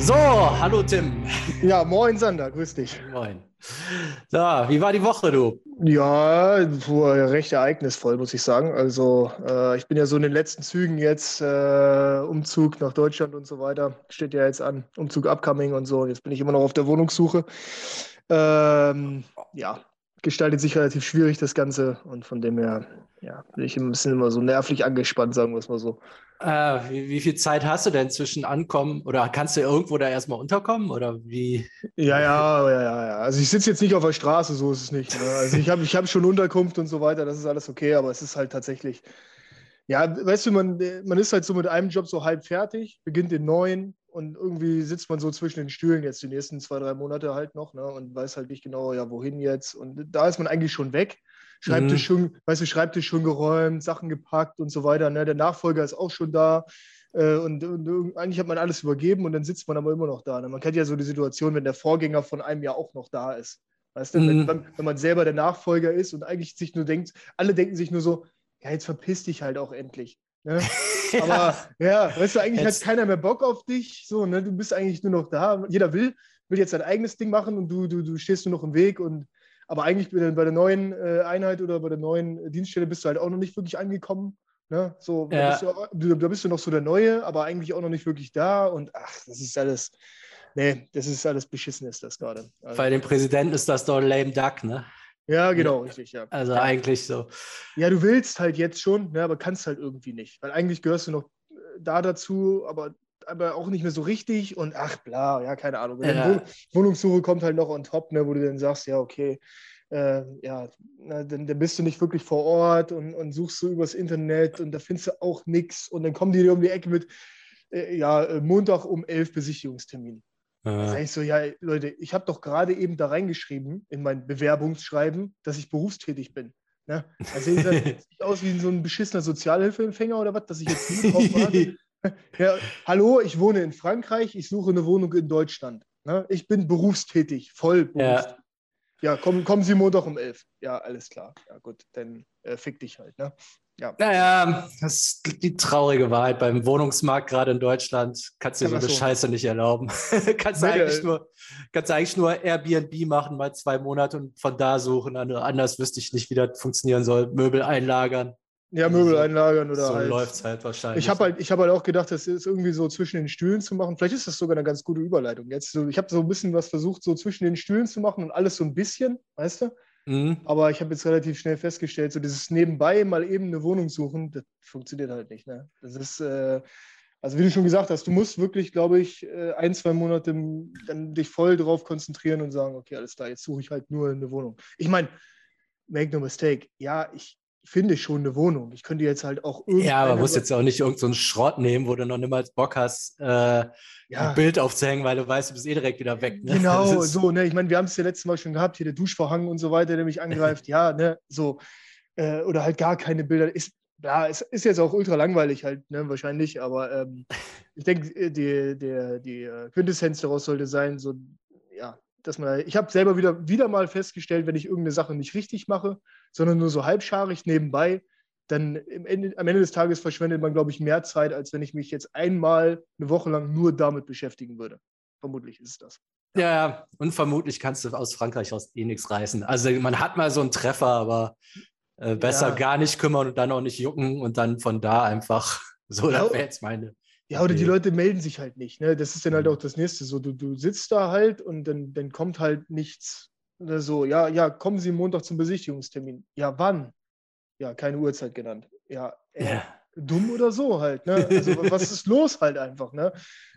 So, hallo Tim. Ja, moin Sander, grüß dich. Moin. So, wie war die Woche, du? Ja, recht ereignisvoll, muss ich sagen. Also, äh, ich bin ja so in den letzten Zügen jetzt, äh, Umzug nach Deutschland und so weiter. Steht ja jetzt an, Umzug upcoming und so. Jetzt bin ich immer noch auf der Wohnungssuche. Ähm, ja, gestaltet sich relativ schwierig das Ganze und von dem her, ja, bin ich ein bisschen immer so nervlich angespannt, sagen wir es mal so. Äh, wie, wie, viel Zeit hast du denn zwischen Ankommen oder kannst du irgendwo da erstmal unterkommen oder wie? Ja, ja, ja, ja. Also ich sitze jetzt nicht auf der Straße, so ist es nicht. Ne? Also ich habe ich hab schon Unterkunft und so weiter, das ist alles okay, aber es ist halt tatsächlich, ja, weißt du, man, man ist halt so mit einem Job so halb fertig, beginnt den neuen und irgendwie sitzt man so zwischen den Stühlen jetzt die nächsten zwei, drei Monate halt noch ne? und weiß halt nicht genau, ja, wohin jetzt. Und da ist man eigentlich schon weg. Schreibtisch mhm. schon, weißt du, Schreibtisch schon geräumt, Sachen gepackt und so weiter. Ne? Der Nachfolger ist auch schon da. Äh, und, und, eigentlich hat man alles übergeben und dann sitzt man aber immer noch da. Ne? Man kennt ja so die Situation, wenn der Vorgänger von einem ja auch noch da ist. Weißt du, mhm. wenn, wenn, man selber der Nachfolger ist und eigentlich sich nur denkt, alle denken sich nur so, ja, jetzt verpiss dich halt auch endlich. Ne? Aber ja, weißt du, eigentlich jetzt. hat keiner mehr Bock auf dich. So, ne? Du bist eigentlich nur noch da. Jeder will, will jetzt sein eigenes Ding machen und du, du, du stehst nur noch im Weg und aber eigentlich bei der neuen äh, Einheit oder bei der neuen Dienststelle bist du halt auch noch nicht wirklich angekommen. Ne? So, ja. da, bist du, da, bist du, noch so der Neue, aber eigentlich auch noch nicht wirklich da. Und ach, das ist alles, nee, das ist alles beschissen, ist das gerade. Also, Bei dem Präsidenten ist das doch lame duck, ne? Ja, genau, richtig, ja. Also ja. eigentlich so. Ja, du willst halt jetzt schon, ne, aber kannst halt irgendwie nicht. Weil eigentlich gehörst du noch äh, da dazu, aber, aber auch nicht mehr so richtig und ach, bla, ja, keine Ahnung. Ja. Wohnungssuche kommt halt noch on top, ne, wo du dann sagst, ja, okay, äh, ja, na, dann, dann, bist du nicht wirklich vor Ort und, und suchst so übers Internet und da findest du auch nichts und dann kommen die dir um die Ecke mit, äh, ja, äh, Montag um elf Besichtigungstermin. Äh. Da sage ich so, ja, Leute, ich habe doch gerade eben da reingeschrieben in mein Bewerbungsschreiben, dass ich berufstätig bin. Ne? Also sieht aus wie so ein beschissener Sozialhilfeempfänger oder was, dass ich jetzt warte. ja, hallo, ich wohne in Frankreich, ich suche eine Wohnung in Deutschland. Ne? Ich bin berufstätig, voll berufstätig. Ja. Ja, kommen, kommen Sie Montag um elf. Ja, alles klar. Ja, gut, dann äh, fick dich halt, ne? Ja. Naja, das ist die traurige Wahrheit. Beim Wohnungsmarkt, gerade in Deutschland, kannst du dir so eine. Scheiße nicht erlauben. kannst, du eigentlich nur, kannst du eigentlich nur Airbnb machen, mal zwei Monate und von da suchen. Anders wüsste ich nicht, wie das funktionieren soll. Möbel einlagern. Ja, Möbel also, einlagern oder so halt. läuft es halt wahrscheinlich. Ich habe halt, hab halt auch gedacht, das ist irgendwie so zwischen den Stühlen zu machen. Vielleicht ist das sogar eine ganz gute Überleitung. Jetzt so, ich habe so ein bisschen was versucht, so zwischen den Stühlen zu machen und alles so ein bisschen, weißt du? Mhm. Aber ich habe jetzt relativ schnell festgestellt, so dieses nebenbei mal eben eine Wohnung suchen, das funktioniert halt nicht. Ne? Das ist, äh, also wie du schon gesagt hast, du musst wirklich, glaube ich, äh, ein, zwei Monate dann dich voll drauf konzentrieren und sagen, okay, alles klar, jetzt suche ich halt nur eine Wohnung. Ich meine, make no mistake, ja, ich, finde schon eine Wohnung. Ich könnte jetzt halt auch irgendwie. Ja, aber musst jetzt auch nicht irgendeinen so Schrott nehmen, wo du noch niemals Bock hast, äh, ja. ein Bild aufzuhängen, weil du weißt, du bist eh direkt wieder weg. Ne? Genau, so, ne? Ich meine, wir haben es ja letztes Mal schon gehabt, hier der Duschvorhang und so weiter, der mich angreift. ja, ne, so. Äh, oder halt gar keine Bilder. Ist, ja, es ist jetzt auch ultra langweilig halt, ne, wahrscheinlich, aber ähm, ich denke, äh, die, die, die äh, Quintessenz daraus sollte sein, so, dass man, ich habe selber wieder, wieder mal festgestellt, wenn ich irgendeine Sache nicht richtig mache, sondern nur so halbscharig nebenbei, dann Ende, am Ende des Tages verschwendet man, glaube ich, mehr Zeit, als wenn ich mich jetzt einmal eine Woche lang nur damit beschäftigen würde. Vermutlich ist es das. Ja, und vermutlich kannst du aus Frankreich aus eh nichts reißen. Also man hat mal so einen Treffer, aber äh, besser ja. gar nicht kümmern und dann auch nicht jucken und dann von da einfach so, ja, das wäre jetzt meine. Ja, oder die Leute melden sich halt nicht. Ne? Das ist dann halt mhm. auch das Nächste. So, du, du sitzt da halt und dann, dann kommt halt nichts. Oder so, ja, ja, kommen Sie Montag zum Besichtigungstermin. Ja, wann? Ja, keine Uhrzeit genannt. Ja, äh, ja. dumm oder so halt. Ne? Also, was ist los halt einfach? Ne?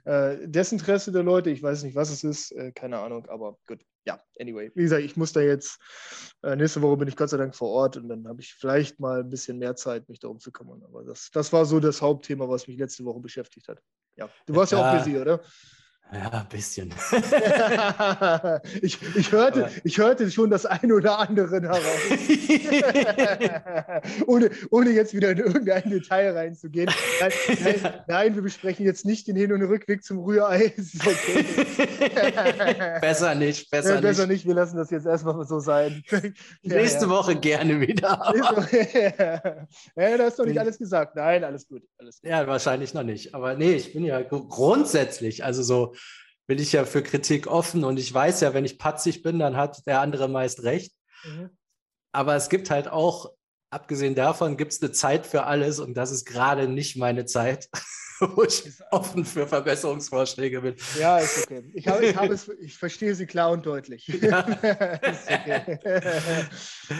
Äh, Desinteresse der Leute, ich weiß nicht, was es ist, äh, keine Ahnung, aber gut ja, anyway. Wie gesagt, ich muss da jetzt, äh, nächste Woche bin ich Gott sei Dank vor Ort und dann habe ich vielleicht mal ein bisschen mehr Zeit, mich darum zu kümmern. Aber das, das war so das Hauptthema, was mich letzte Woche beschäftigt hat. Ja, du warst ja, ja auch busy, oder? Ja, ein bisschen. ich, ich, hörte, ich hörte schon das eine oder andere heraus. ohne, ohne jetzt wieder in irgendein Detail reinzugehen. Nein, nein, nein, wir besprechen jetzt nicht den Hin- und Rückweg zum Rührei. Okay. besser nicht, besser, ja, besser nicht. nicht. Wir lassen das jetzt erstmal so sein. Nächste ja, Woche gerne wieder. ja, da ist doch nicht alles gesagt. Nein, alles gut, alles gut. Ja, wahrscheinlich noch nicht. Aber nee, ich bin ja grundsätzlich, also so bin ich ja für Kritik offen und ich weiß ja, wenn ich patzig bin, dann hat der andere meist recht. Mhm. Aber es gibt halt auch, abgesehen davon, gibt es eine Zeit für alles und das ist gerade nicht meine Zeit. wo ich offen für Verbesserungsvorschläge bin. Ja, ist okay. Ich, habe, ich, habe es, ich verstehe Sie klar und deutlich. Ja. okay.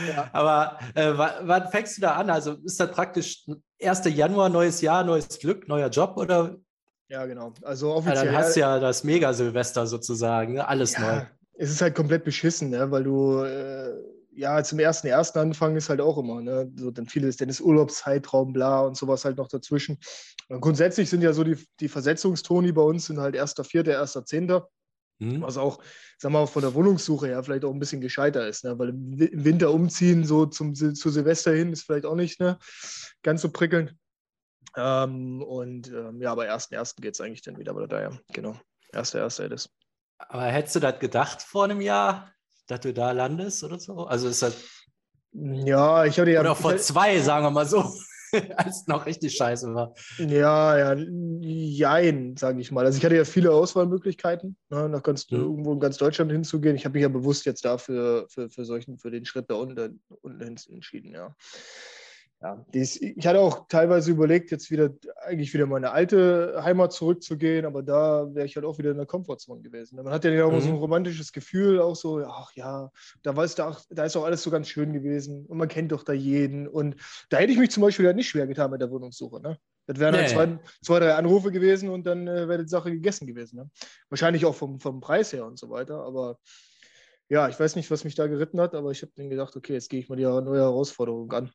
ja. Aber äh, wann fängst du da an? Also ist das praktisch 1. Januar, neues Jahr, neues Glück, neuer Job oder? Ja, genau. Also offiziell. Ja, dann hast du ja das Mega-Silvester sozusagen, ne? alles neu. Es ist halt komplett beschissen, ne? weil du. Äh, ja, zum ersten ersten anfangen ist halt auch immer, ne? So, dann vieles, dann ist Urlaubszeitraum, bla und sowas halt noch dazwischen. Und grundsätzlich sind ja so die, die Versetzungstoni bei uns sind halt erster Vierter, erster Zehnter. Mhm. Was auch, sagen wir mal, von der Wohnungssuche her vielleicht auch ein bisschen gescheiter ist, ne? weil im Winter umziehen, so zum, zu Silvester hin, ist vielleicht auch nicht ne? ganz so prickelnd. Ähm, und ähm, ja, aber ersten ersten geht es eigentlich dann wieder, aber da ja, genau. Erster, erster ist. Aber hättest du das gedacht vor einem Jahr, dass du da landest oder so? Also ist das. Ja, ich hatte ja. Oder vor zwei, sagen wir mal so. als es noch richtig scheiße war. Ja, ja, jein, sage ich mal. Also ich hatte ja viele Auswahlmöglichkeiten, ne, nach ganz, mhm. irgendwo in ganz Deutschland hinzugehen. Ich habe mich ja bewusst jetzt dafür für, für solchen, für den Schritt da unten, unten entschieden, ja ja, dies, ich hatte auch teilweise überlegt, jetzt wieder eigentlich wieder meine alte Heimat zurückzugehen, aber da wäre ich halt auch wieder in der Komfortzone gewesen. Man hat ja immer mhm. so ein mhm. romantisches Gefühl, auch so, ach ja, da, war da, da ist auch alles so ganz schön gewesen und man kennt doch da jeden. Und da hätte ich mich zum Beispiel halt nicht schwer getan mit der Wohnungssuche. Ne? Das wären halt nee. halt zwei, zwei, drei Anrufe gewesen und dann äh, wäre die Sache gegessen gewesen. Ne? Wahrscheinlich auch vom, vom Preis her und so weiter, aber ja, ich weiß nicht, was mich da geritten hat, aber ich habe dann gedacht, okay, jetzt gehe ich mal die neue Herausforderung an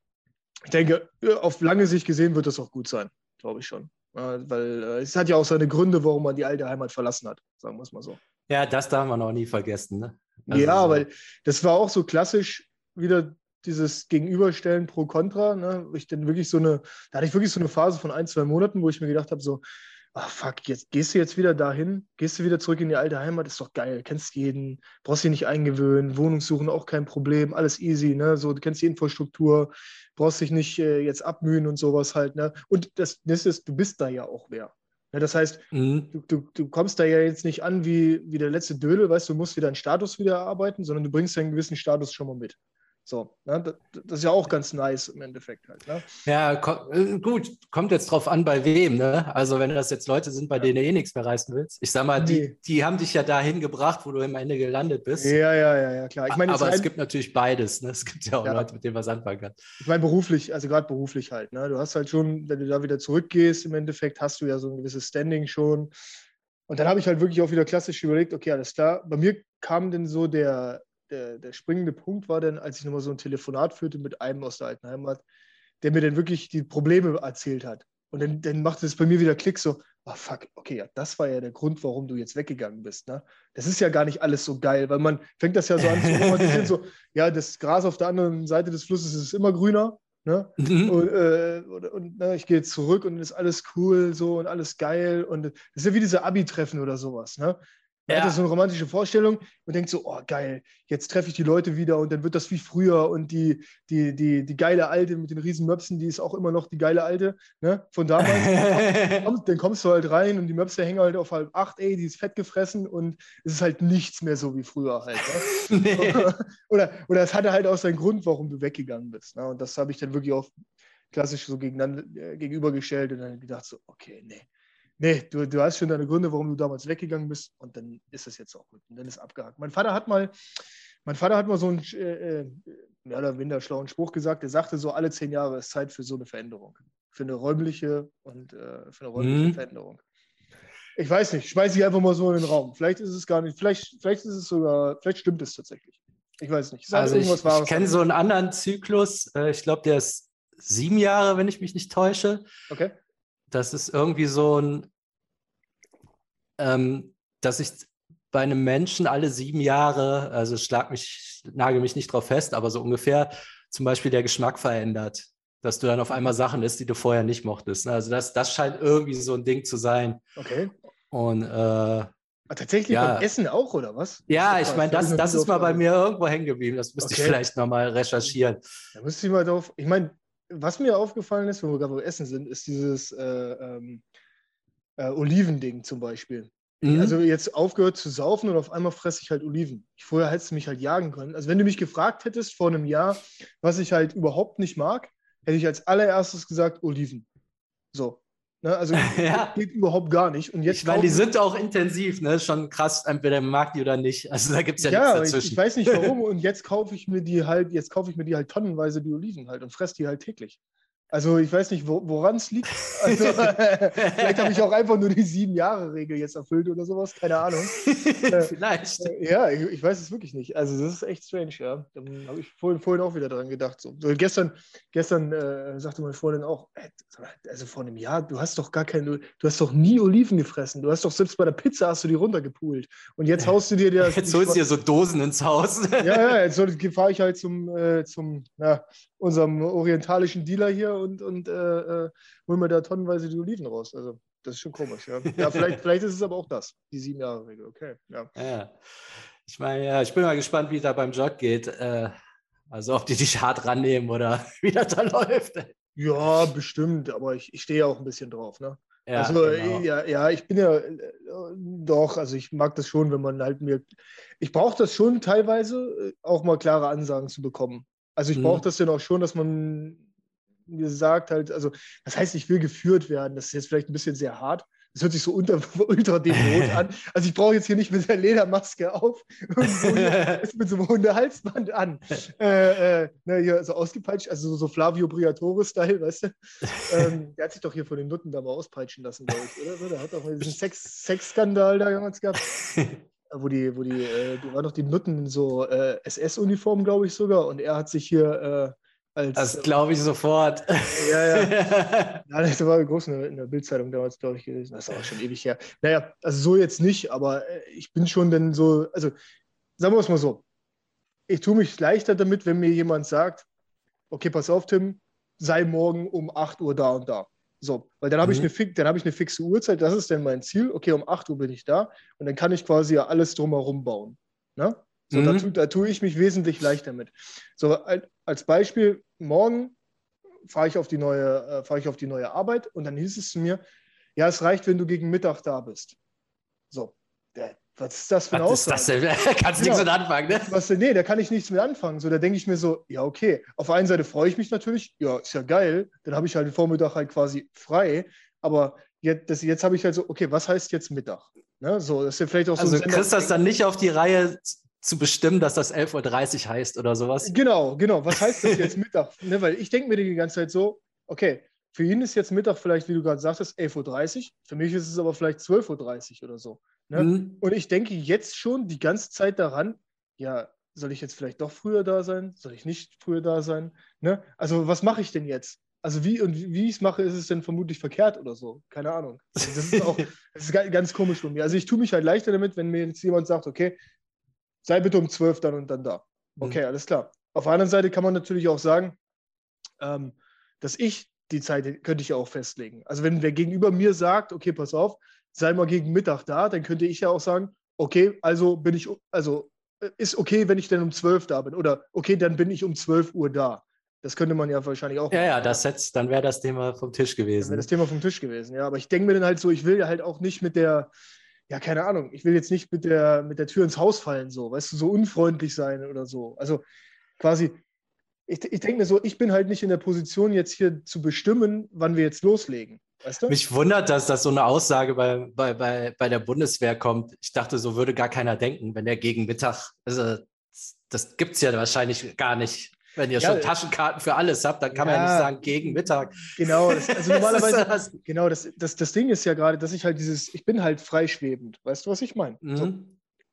ich denke, auf lange Sicht gesehen wird das auch gut sein, glaube ich schon. weil äh, es hat ja auch seine Gründe, warum man die alte Heimat verlassen hat, sagen wir es mal so. Ja, das darf man auch nie vergessen. Ne? Also, ja, weil das war auch so klassisch wieder dieses Gegenüberstellen pro Contra. Ne? Ich dann wirklich so eine, da hatte ich wirklich so eine Phase von ein, zwei Monaten, wo ich mir gedacht habe, so, ach fuck, jetzt gehst du jetzt wieder dahin, gehst du wieder zurück in die alte Heimat, ist doch geil, kennst jeden, brauchst dich nicht eingewöhnen, Wohnung suchen auch kein Problem, alles easy, ne? So, du kennst die Infrastruktur, brauchst dich nicht äh, jetzt abmühen und sowas halt, ne? Und das, das ist, du bist da ja auch wer. Ne? Das heißt, mhm. du, du, du kommst da ja jetzt nicht an wie, wie der letzte Dödel, weißt du, musst wieder einen Status wieder erarbeiten, sondern du bringst einen gewissen Status schon mal mit. So, ne? das, ist ja auch ganz nice im Endeffekt halt. Ne? Ja, ko äh, gut, kommt jetzt drauf an, bei wem. Ne? Also, wenn das jetzt Leute sind, bei ja. denen du eh nichts mehr reißen willst. Ich sag mal, nee. die, die haben dich ja dahin gebracht, wo du am Ende gelandet bist. Ja, ja, ja, ja klar. Ich mein, Aber es gibt natürlich beides. Ne? Es gibt ja auch ja. Leute, mit denen was anfangen kann. Ich meine, beruflich, also gerade beruflich halt. Ne? Du hast halt schon, wenn du da wieder zurückgehst, im Endeffekt hast du ja so ein gewisses Standing schon. Und dann habe ich halt wirklich auch wieder klassisch überlegt, okay, alles klar. Bei mir kam denn so der, der, der springende Punkt war dann, als ich nochmal so ein Telefonat führte mit einem aus der alten Heimat, der mir dann wirklich die Probleme erzählt hat. Und dann, dann machte es bei mir wieder Klick so, oh fuck, okay, ja, das war ja der Grund, warum du jetzt weggegangen bist. Ne? Das ist ja gar nicht alles so geil, weil man fängt das ja so an zu romantisieren, so, ja, das Gras auf der anderen Seite des Flusses ist immer grüner. Ne? Mhm. Und, äh, und, und ne, ich gehe zurück und ist alles cool so und alles geil. Und das ist ja wie diese Abi-Treffen oder sowas. Ne? Man ja. hat so eine romantische Vorstellung und denkt so, oh geil, jetzt treffe ich die Leute wieder und dann wird das wie früher und die, die, die, die geile Alte mit den riesen Möpsen, die ist auch immer noch die geile Alte ne? von damals. dann kommst du halt rein und die Möpse hängen halt auf halb acht, ey, die ist fett gefressen und es ist halt nichts mehr so wie früher halt. Ne? nee. oder, oder es hatte halt auch seinen Grund, warum du weggegangen bist. Ne? Und das habe ich dann wirklich auch klassisch so gegeneinander, äh, gegenübergestellt und dann gedacht so, okay, nee nee, du, du hast schon deine Gründe, warum du damals weggegangen bist und dann ist es jetzt auch gut. Und dann ist abgehakt. Mein Vater hat mal, mein Vater hat mal so einen äh, äh, mehr oder weniger schlauen Spruch gesagt. Er sagte so, alle zehn Jahre ist Zeit für so eine Veränderung. Für eine räumliche und äh, für eine räumliche mhm. Veränderung. Ich weiß nicht, schmeiße ich einfach mal so in den Raum. Vielleicht ist es gar nicht, vielleicht, vielleicht ist es sogar, vielleicht stimmt es tatsächlich. Ich weiß nicht. Ich also ich, ich kenne so einen anderen Zyklus. Äh, ich glaube, der ist sieben Jahre, wenn ich mich nicht täusche. Okay das ist irgendwie so ein, ähm, dass ich bei einem Menschen alle sieben Jahre, also schlag mich, nagel mich nicht drauf fest, aber so ungefähr zum Beispiel der Geschmack verändert. Dass du dann auf einmal Sachen isst, die du vorher nicht mochtest. Ne? Also das, das scheint irgendwie so ein Ding zu sein. Okay. Und äh, ah, Tatsächlich ja. beim Essen auch, oder was? Ja, ich meine, das, das ist mal bei mir irgendwo hängen geblieben. Das müsste okay. ich vielleicht nochmal recherchieren. Da müsste ich mal drauf. Ich meine, was mir aufgefallen ist, wo wir gerade beim Essen sind, ist dieses äh, ähm, äh, Olivending zum Beispiel. Mhm. Also jetzt aufgehört zu saufen und auf einmal fresse ich halt Oliven. Ich, vorher hättest du mich halt jagen können. Also wenn du mich gefragt hättest vor einem Jahr, was ich halt überhaupt nicht mag, hätte ich als allererstes gesagt Oliven. So. Ne, also ja. geht überhaupt gar nicht. Und jetzt ich meine, die sind auch intensiv, ne? Schon krass, entweder mag die oder nicht. Also da gibt es ja, ja nichts dazwischen. Ich, ich weiß nicht warum. und jetzt kaufe ich mir die halt, jetzt kaufe ich mir die halt tonnenweise die Oliven halt und fresse die halt täglich. Also ich weiß nicht, woran es liegt. Also, vielleicht habe ich auch einfach nur die sieben Jahre Regel jetzt erfüllt oder sowas, keine Ahnung. Äh, vielleicht. Äh, ja, ich, ich, weiß es wirklich nicht. Also das ist echt strange, ja. Da habe ich vorhin, vorhin auch wieder dran gedacht. So. so gestern gestern äh, sagte meine Freundin auch, also vor einem Jahr, du hast doch gar keine, du hast doch nie Oliven gefressen. Du hast doch selbst bei der Pizza hast du die runtergepult. Und jetzt haust du dir das. Jetzt holst du dir so Dosen ins Haus. ja, ja, jetzt fahre ich halt zum, äh, zum na, unserem orientalischen Dealer hier und, und äh, äh, holen wir da tonnenweise die Oliven raus. Also das ist schon komisch, ja. Ja, vielleicht, vielleicht ist es aber auch das, die sieben Jahre Regel, okay. Ja. ja. Ich meine, ja, ich bin mal gespannt, wie es da beim Jog geht. Äh, also ob die dich hart rannehmen oder wie das da läuft. Ja, bestimmt, aber ich, ich stehe ja auch ein bisschen drauf, ne? Ja, also genau. ja, ja, ich bin ja äh, doch, also ich mag das schon, wenn man halt mir, ich brauche das schon teilweise, äh, auch mal klare Ansagen zu bekommen. Also ich mhm. brauche das dann auch schon, dass man mir sagt halt, also das heißt, ich will geführt werden. Das ist jetzt vielleicht ein bisschen sehr hart. Das hört sich so unter, ultra devot an. Also ich brauche jetzt hier nicht mit der Ledermaske auf und mit so einem Hundehalsband an. Äh, äh, ne, hier so ausgepeitscht, also so Flavio Briatore-Style, weißt du? Ähm, der hat sich doch hier von den Nutten da mal auspeitschen lassen, glaube ich, oder? Der hat doch mal diesen Sex Sexskandal da damals gehabt wo die, wo die, äh, die waren doch die Nutten in so äh, SS-Uniformen, glaube ich sogar, und er hat sich hier äh, als. Das glaube ich sofort. Ja, ja. ja das war groß in der, Bildzeitung damals, glaube ich, gewesen. Das ist auch schon ewig her. Naja, also so jetzt nicht, aber äh, ich bin schon dann so, also sagen wir es mal so. Ich tue mich leichter damit, wenn mir jemand sagt, okay, pass auf, Tim, sei morgen um 8 Uhr da und da. So, weil dann habe mhm. ich, eine, hab ich eine fixe Uhrzeit, das ist dann mein Ziel. Okay, um 8 Uhr bin ich da und dann kann ich quasi ja alles drumherum bauen. Ne? So, mhm. da, da, tue ich mich wesentlich leichter mit. So, als Beispiel, morgen fahre ich, auf die neue, äh, fahre ich auf die neue Arbeit und dann hieß es zu mir, ja, es reicht, wenn du gegen Mittag da bist. So, was ist das für eine Was Aussage? Ist das denn? Kannst du nichts mit anfangen, ne? Was, nee, da kann ich nichts mit anfangen. So, da denke ich mir so, ja, okay. Auf der einen Seite freue ich mich natürlich, ja, ist ja geil. Dann habe ich halt den Vormittag halt quasi frei. Aber jetzt, das, jetzt habe ich halt so, okay, was heißt jetzt Mittag? Ne? So, das ist ja vielleicht auch so. Also kriegst das dann nicht auf die Reihe zu bestimmen, dass das 11.30 Uhr heißt oder sowas? Genau, genau. Was heißt das jetzt Mittag? Ne, weil ich denke mir die ganze Zeit so, okay, für ihn ist jetzt Mittag vielleicht, wie du gerade sagtest, 11.30 Uhr. Für mich ist es aber vielleicht 12.30 Uhr oder so. Ne? Mhm. Und ich denke jetzt schon die ganze Zeit daran, ja, soll ich jetzt vielleicht doch früher da sein? Soll ich nicht früher da sein? Ne? Also, was mache ich denn jetzt? Also, wie und wie ich es mache, ist es denn vermutlich verkehrt oder so. Keine Ahnung. Also das ist auch das ist ganz komisch von mir. Also, ich tue mich halt leichter damit, wenn mir jetzt jemand sagt, okay, sei bitte um 12 dann und dann da. Mhm. Okay, mhm. alles klar. Auf der anderen Seite kann man natürlich auch sagen, ähm, dass ich die Zeit könnte ich ja auch festlegen. Also wenn wer gegenüber mir sagt, okay, pass auf, sei mal gegen Mittag da, dann könnte ich ja auch sagen, okay, also bin ich, also äh, ist okay, wenn ich dann um 12 da bin. Oder okay, dann bin ich um 12 Uhr da. Das könnte man ja wahrscheinlich auch. Ja, ja, das jetzt, dann wäre das Thema vom Tisch gewesen. Dann wäre das Thema vom Tisch gewesen, ja. Aber ich denke mir dann halt so, ich will ja halt auch nicht mit der, ja, keine Ahnung, ich will jetzt nicht mit der, mit der Tür ins Haus fallen, so, weißt du, so unfreundlich sein oder so. Also quasi, ich, ich denke mir so, ich bin halt nicht in der Position, jetzt hier zu bestimmen, wann wir jetzt loslegen. Weißt du? Mich wundert, dass das so eine Aussage bei, bei, bei, bei der Bundeswehr kommt. Ich dachte, so würde gar keiner denken, wenn der gegen Mittag, also das gibt es ja wahrscheinlich gar nicht. Wenn ihr ja, schon Taschenkarten für alles habt, dann kann ja, man ja nicht sagen, gegen Mittag. Genau, das, also normalerweise, das genau, das, das, das Ding ist ja gerade, dass ich halt dieses, ich bin halt freischwebend. Weißt du, was ich meine? Mhm. So,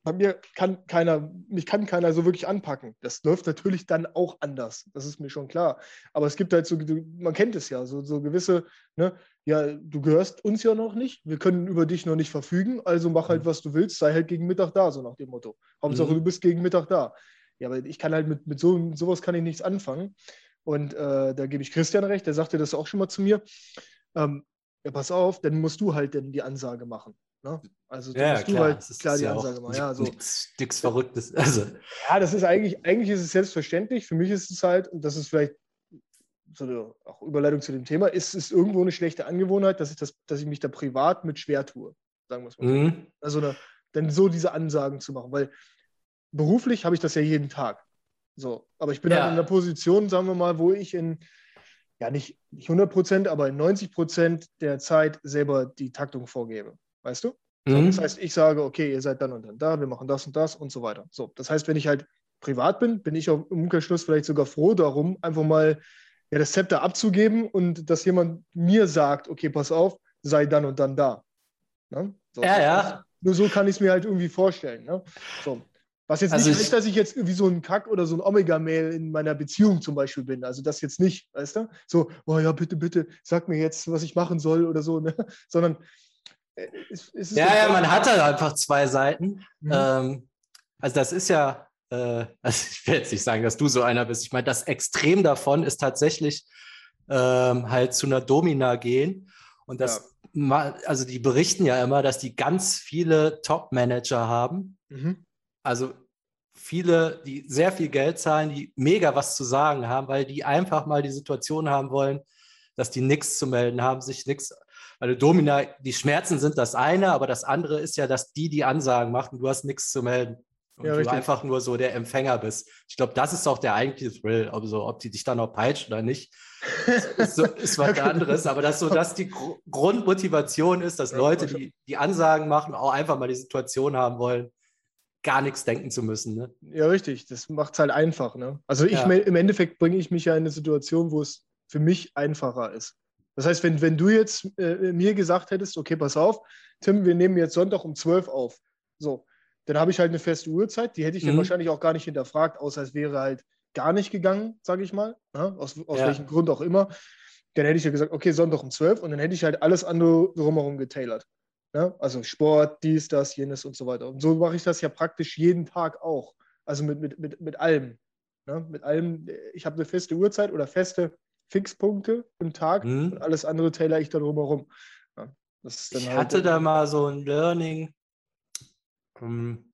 bei mir kann keiner, mich kann keiner so wirklich anpacken. Das läuft natürlich dann auch anders, das ist mir schon klar. Aber es gibt halt so, man kennt es ja, so, so gewisse, ne, ja, du gehörst uns ja noch nicht, wir können über dich noch nicht verfügen, also mach halt, mhm. was du willst, sei halt gegen Mittag da, so nach dem Motto. Hauptsache, mhm. du bist gegen Mittag da. Ja, aber ich kann halt mit, mit so, sowas kann ich nichts anfangen. Und äh, da gebe ich Christian recht, der sagte das auch schon mal zu mir. Ähm, ja, pass auf, dann musst du halt denn die Ansage machen. Ne? Also ja, musst klar, du halt klar die Ansage machen. Ja, so. Nichts Verrücktes. Also. Ja, das ist eigentlich, eigentlich ist es selbstverständlich. Für mich ist es halt, und das ist vielleicht so eine auch Überleitung zu dem Thema, ist es irgendwo eine schlechte Angewohnheit, dass ich, das, dass ich mich da privat mit schwer tue. sagen wir es mal. Mhm. Also eine, dann so diese Ansagen zu machen, weil beruflich habe ich das ja jeden Tag. So, aber ich bin ja. halt in einer Position, sagen wir mal, wo ich in, ja nicht, nicht 100 Prozent, aber in 90 Prozent der Zeit selber die Taktung vorgebe. Weißt du? So, mhm. Das heißt, ich sage, okay, ihr seid dann und dann da, wir machen das und das und so weiter. So, das heißt, wenn ich halt privat bin, bin ich auch im Umkehrschluss vielleicht sogar froh darum, einfach mal ja, das Zepter abzugeben und dass jemand mir sagt, okay, pass auf, sei dann und dann da. Ne? So, ja, ja. Nur so kann ich es mir halt irgendwie vorstellen. Ne? So. Was jetzt also nicht heißt, dass ich jetzt irgendwie so ein Kack oder so ein Omega-Mail in meiner Beziehung zum Beispiel bin. Also das jetzt nicht, weißt du? So, oh ja, bitte, bitte, sag mir jetzt, was ich machen soll oder so, ne? Sondern äh, es, es ist. Ja, ja, man hat halt einfach zwei Seiten. Mhm. Ähm, also das ist ja, äh, also ich will jetzt nicht sagen, dass du so einer bist. Ich meine, das Extrem davon ist tatsächlich ähm, halt zu einer Domina gehen. Und das, ja. also die berichten ja immer, dass die ganz viele Top-Manager haben. Mhm also viele, die sehr viel Geld zahlen, die mega was zu sagen haben, weil die einfach mal die Situation haben wollen, dass die nichts zu melden haben, sich nichts. Also Domina, die Schmerzen sind das eine, aber das andere ist ja, dass die die Ansagen machen, du hast nichts zu melden. Und ja, du richtig. einfach nur so der Empfänger bist. Ich glaube, das ist auch der eigentliche Thrill. Also, ob die dich dann noch peitschen oder nicht, ist, so, ist was anderes. Aber dass so dass die Gr Grundmotivation ist, dass Leute, die die Ansagen machen, auch einfach mal die Situation haben wollen, gar nichts denken zu müssen. Ne? Ja, richtig. Das macht es halt einfach. Ne? Also ich ja. im Endeffekt bringe ich mich ja in eine Situation, wo es für mich einfacher ist. Das heißt, wenn, wenn du jetzt äh, mir gesagt hättest, okay, pass auf, Tim, wir nehmen jetzt Sonntag um 12 auf. So, dann habe ich halt eine feste Uhrzeit, die hätte ich mhm. dann wahrscheinlich auch gar nicht hinterfragt, außer es wäre halt gar nicht gegangen, sage ich mal, ne? aus, aus ja. welchem Grund auch immer. Dann hätte ich ja gesagt, okay, Sonntag um 12 und dann hätte ich halt alles andere drumherum getailert. Ne? Also Sport, dies, das, jenes und so weiter. Und so mache ich das ja praktisch jeden Tag auch. Also mit, mit, mit, mit allem. Ne? Mit allem, ich habe eine feste Uhrzeit oder feste Fixpunkte im Tag mhm. und alles andere tailere ich da drumherum. Ja, ich halt hatte da mal so ein Learning. Ähm,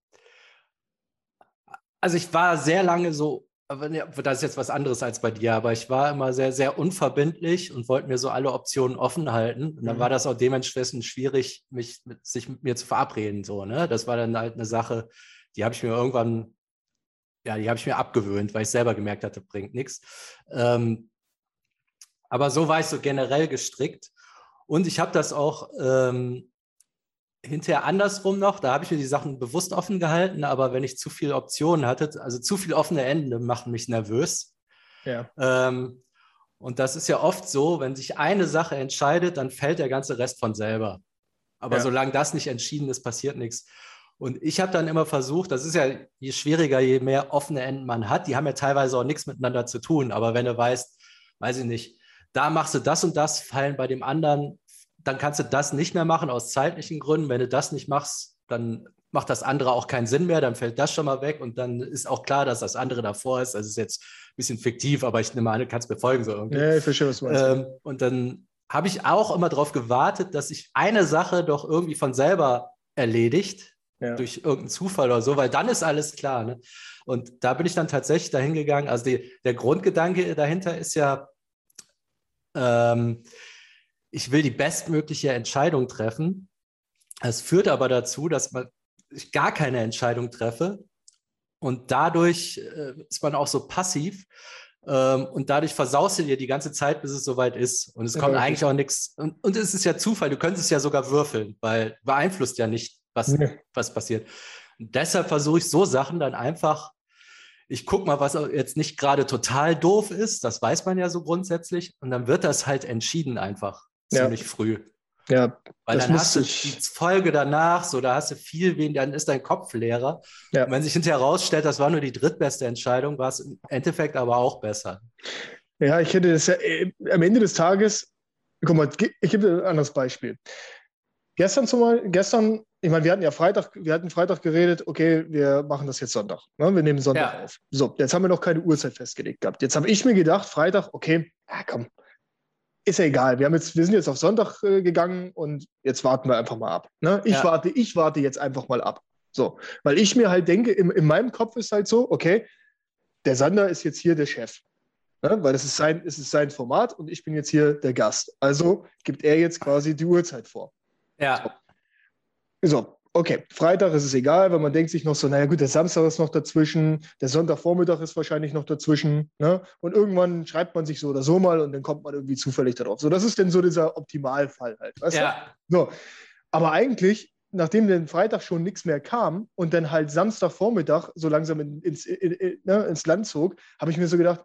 also ich war sehr lange so aber das ist jetzt was anderes als bei dir, aber ich war immer sehr, sehr unverbindlich und wollte mir so alle Optionen offen halten. Und dann mhm. war das auch dementsprechend schwierig, mich mit, sich mit mir zu verabreden. So, ne? Das war dann halt eine Sache, die habe ich mir irgendwann, ja, die habe ich mir abgewöhnt, weil ich selber gemerkt hatte, bringt nichts. Ähm, aber so war ich so generell gestrickt. Und ich habe das auch ähm, hinterher andersrum noch, da habe ich mir die Sachen bewusst offen gehalten, aber wenn ich zu viele Optionen hatte, also zu viele offene Enden machen mich nervös. Ja. Ähm, und das ist ja oft so, wenn sich eine Sache entscheidet, dann fällt der ganze Rest von selber. Aber ja. solange das nicht entschieden ist, passiert nichts. Und ich habe dann immer versucht, das ist ja je schwieriger, je mehr offene Enden man hat, die haben ja teilweise auch nichts miteinander zu tun. Aber wenn du weißt, weiß ich nicht, da machst du das und das, fallen bei dem anderen dann kannst du das nicht mehr machen aus zeitlichen Gründen. Wenn du das nicht machst, dann macht das andere auch keinen Sinn mehr, dann fällt das schon mal weg und dann ist auch klar, dass das andere davor ist. Das ist jetzt ein bisschen fiktiv, aber ich nehme an, du kannst mir folgen so irgendwie. Ja, ich verstehe, was du meinst. Ähm, und dann habe ich auch immer darauf gewartet, dass sich eine Sache doch irgendwie von selber erledigt, ja. durch irgendeinen Zufall oder so, weil dann ist alles klar. Ne? Und da bin ich dann tatsächlich dahin gegangen. Also die, der Grundgedanke dahinter ist ja, ähm, ich will die bestmögliche Entscheidung treffen. Es führt aber dazu, dass man ich gar keine Entscheidung treffe und dadurch äh, ist man auch so passiv ähm, und dadurch versaust du dir die ganze Zeit, bis es soweit ist. Und es kommt ja, eigentlich auch nichts. Und, und, es ist ja Zufall, du könntest ja sogar würfeln, weil beeinflusst ja nicht, was, ja. was passiert. Und deshalb versuche ich so Sachen dann einfach ich gucke mal, was jetzt nicht gerade total doof ist, das weiß man ja so grundsätzlich, und dann wird das halt entschieden einfach ziemlich ja. früh. Ja. Weil dann hast du die Folge danach, so da hast du viel weniger, dann ist dein Kopf leerer. Ja. Und wenn sich hinterher herausstellt, das war nur die drittbeste Entscheidung, war es im Endeffekt aber auch besser. Ja, ich hätte das ja äh, am Ende des Tages, guck mal, ich gebe dir ein anderes Beispiel. Gestern zum Beispiel, gestern, ich meine, wir hatten ja Freitag, wir hatten Freitag geredet, okay, wir machen das jetzt Sonntag. Ne? Wir nehmen Sonntag ja. auf. So, jetzt haben wir noch keine Uhrzeit festgelegt gehabt. Jetzt habe ich mir gedacht, Freitag, okay, ja, komm, ist ja egal. Wir, haben jetzt, wir sind jetzt auf Sonntag äh, gegangen und jetzt warten wir einfach mal ab. Ne? Ich, ja. warte, ich warte jetzt einfach mal ab. So, weil ich mir halt denke, in, in meinem Kopf ist halt so, okay, der Sander ist jetzt hier der Chef. Ne? Weil es ist, sein, es ist sein Format und ich bin jetzt hier der Gast. Also gibt er jetzt quasi die Uhrzeit vor. Ja. So. So, okay, Freitag ist es egal, weil man denkt sich noch so, naja gut, der Samstag ist noch dazwischen, der Sonntagvormittag ist wahrscheinlich noch dazwischen. Ne? Und irgendwann schreibt man sich so oder so mal und dann kommt man irgendwie zufällig darauf. So, das ist denn so dieser Optimalfall halt. Weißt ja. Du? So. Aber eigentlich, nachdem den Freitag schon nichts mehr kam und dann halt Samstagvormittag so langsam in, ins, in, in, ne, ins Land zog, habe ich mir so gedacht,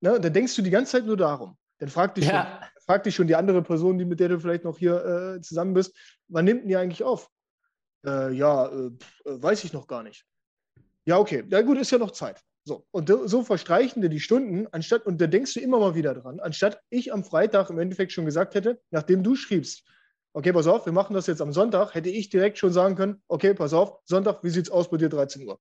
ne, dann denkst du die ganze Zeit nur darum. Dann fragt dich, ja. schon, fragt dich schon die andere Person, die, mit der du vielleicht noch hier äh, zusammen bist, wann nimmt denn die eigentlich auf? Äh, ja, äh, weiß ich noch gar nicht. Ja, okay. Ja, gut, ist ja noch Zeit. So, und so verstreichen dir die Stunden, anstatt, und da denkst du immer mal wieder dran, anstatt ich am Freitag im Endeffekt schon gesagt hätte, nachdem du schriebst, okay, pass auf, wir machen das jetzt am Sonntag, hätte ich direkt schon sagen können, okay, pass auf, Sonntag, wie sieht es aus bei dir 13 Uhr?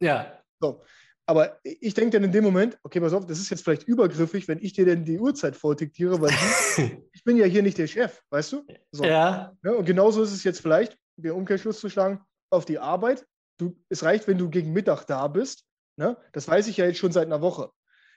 Ja. So. Aber ich denke dann in dem Moment, okay, pass auf, das ist jetzt vielleicht übergriffig, wenn ich dir denn die Uhrzeit vordiktiere, weil ich bin ja hier nicht der Chef, weißt du? So. Ja. ja. Und genauso ist es jetzt vielleicht, den Umkehrschluss zu schlagen, auf die Arbeit. Du, es reicht, wenn du gegen Mittag da bist. Ne? Das weiß ich ja jetzt schon seit einer Woche.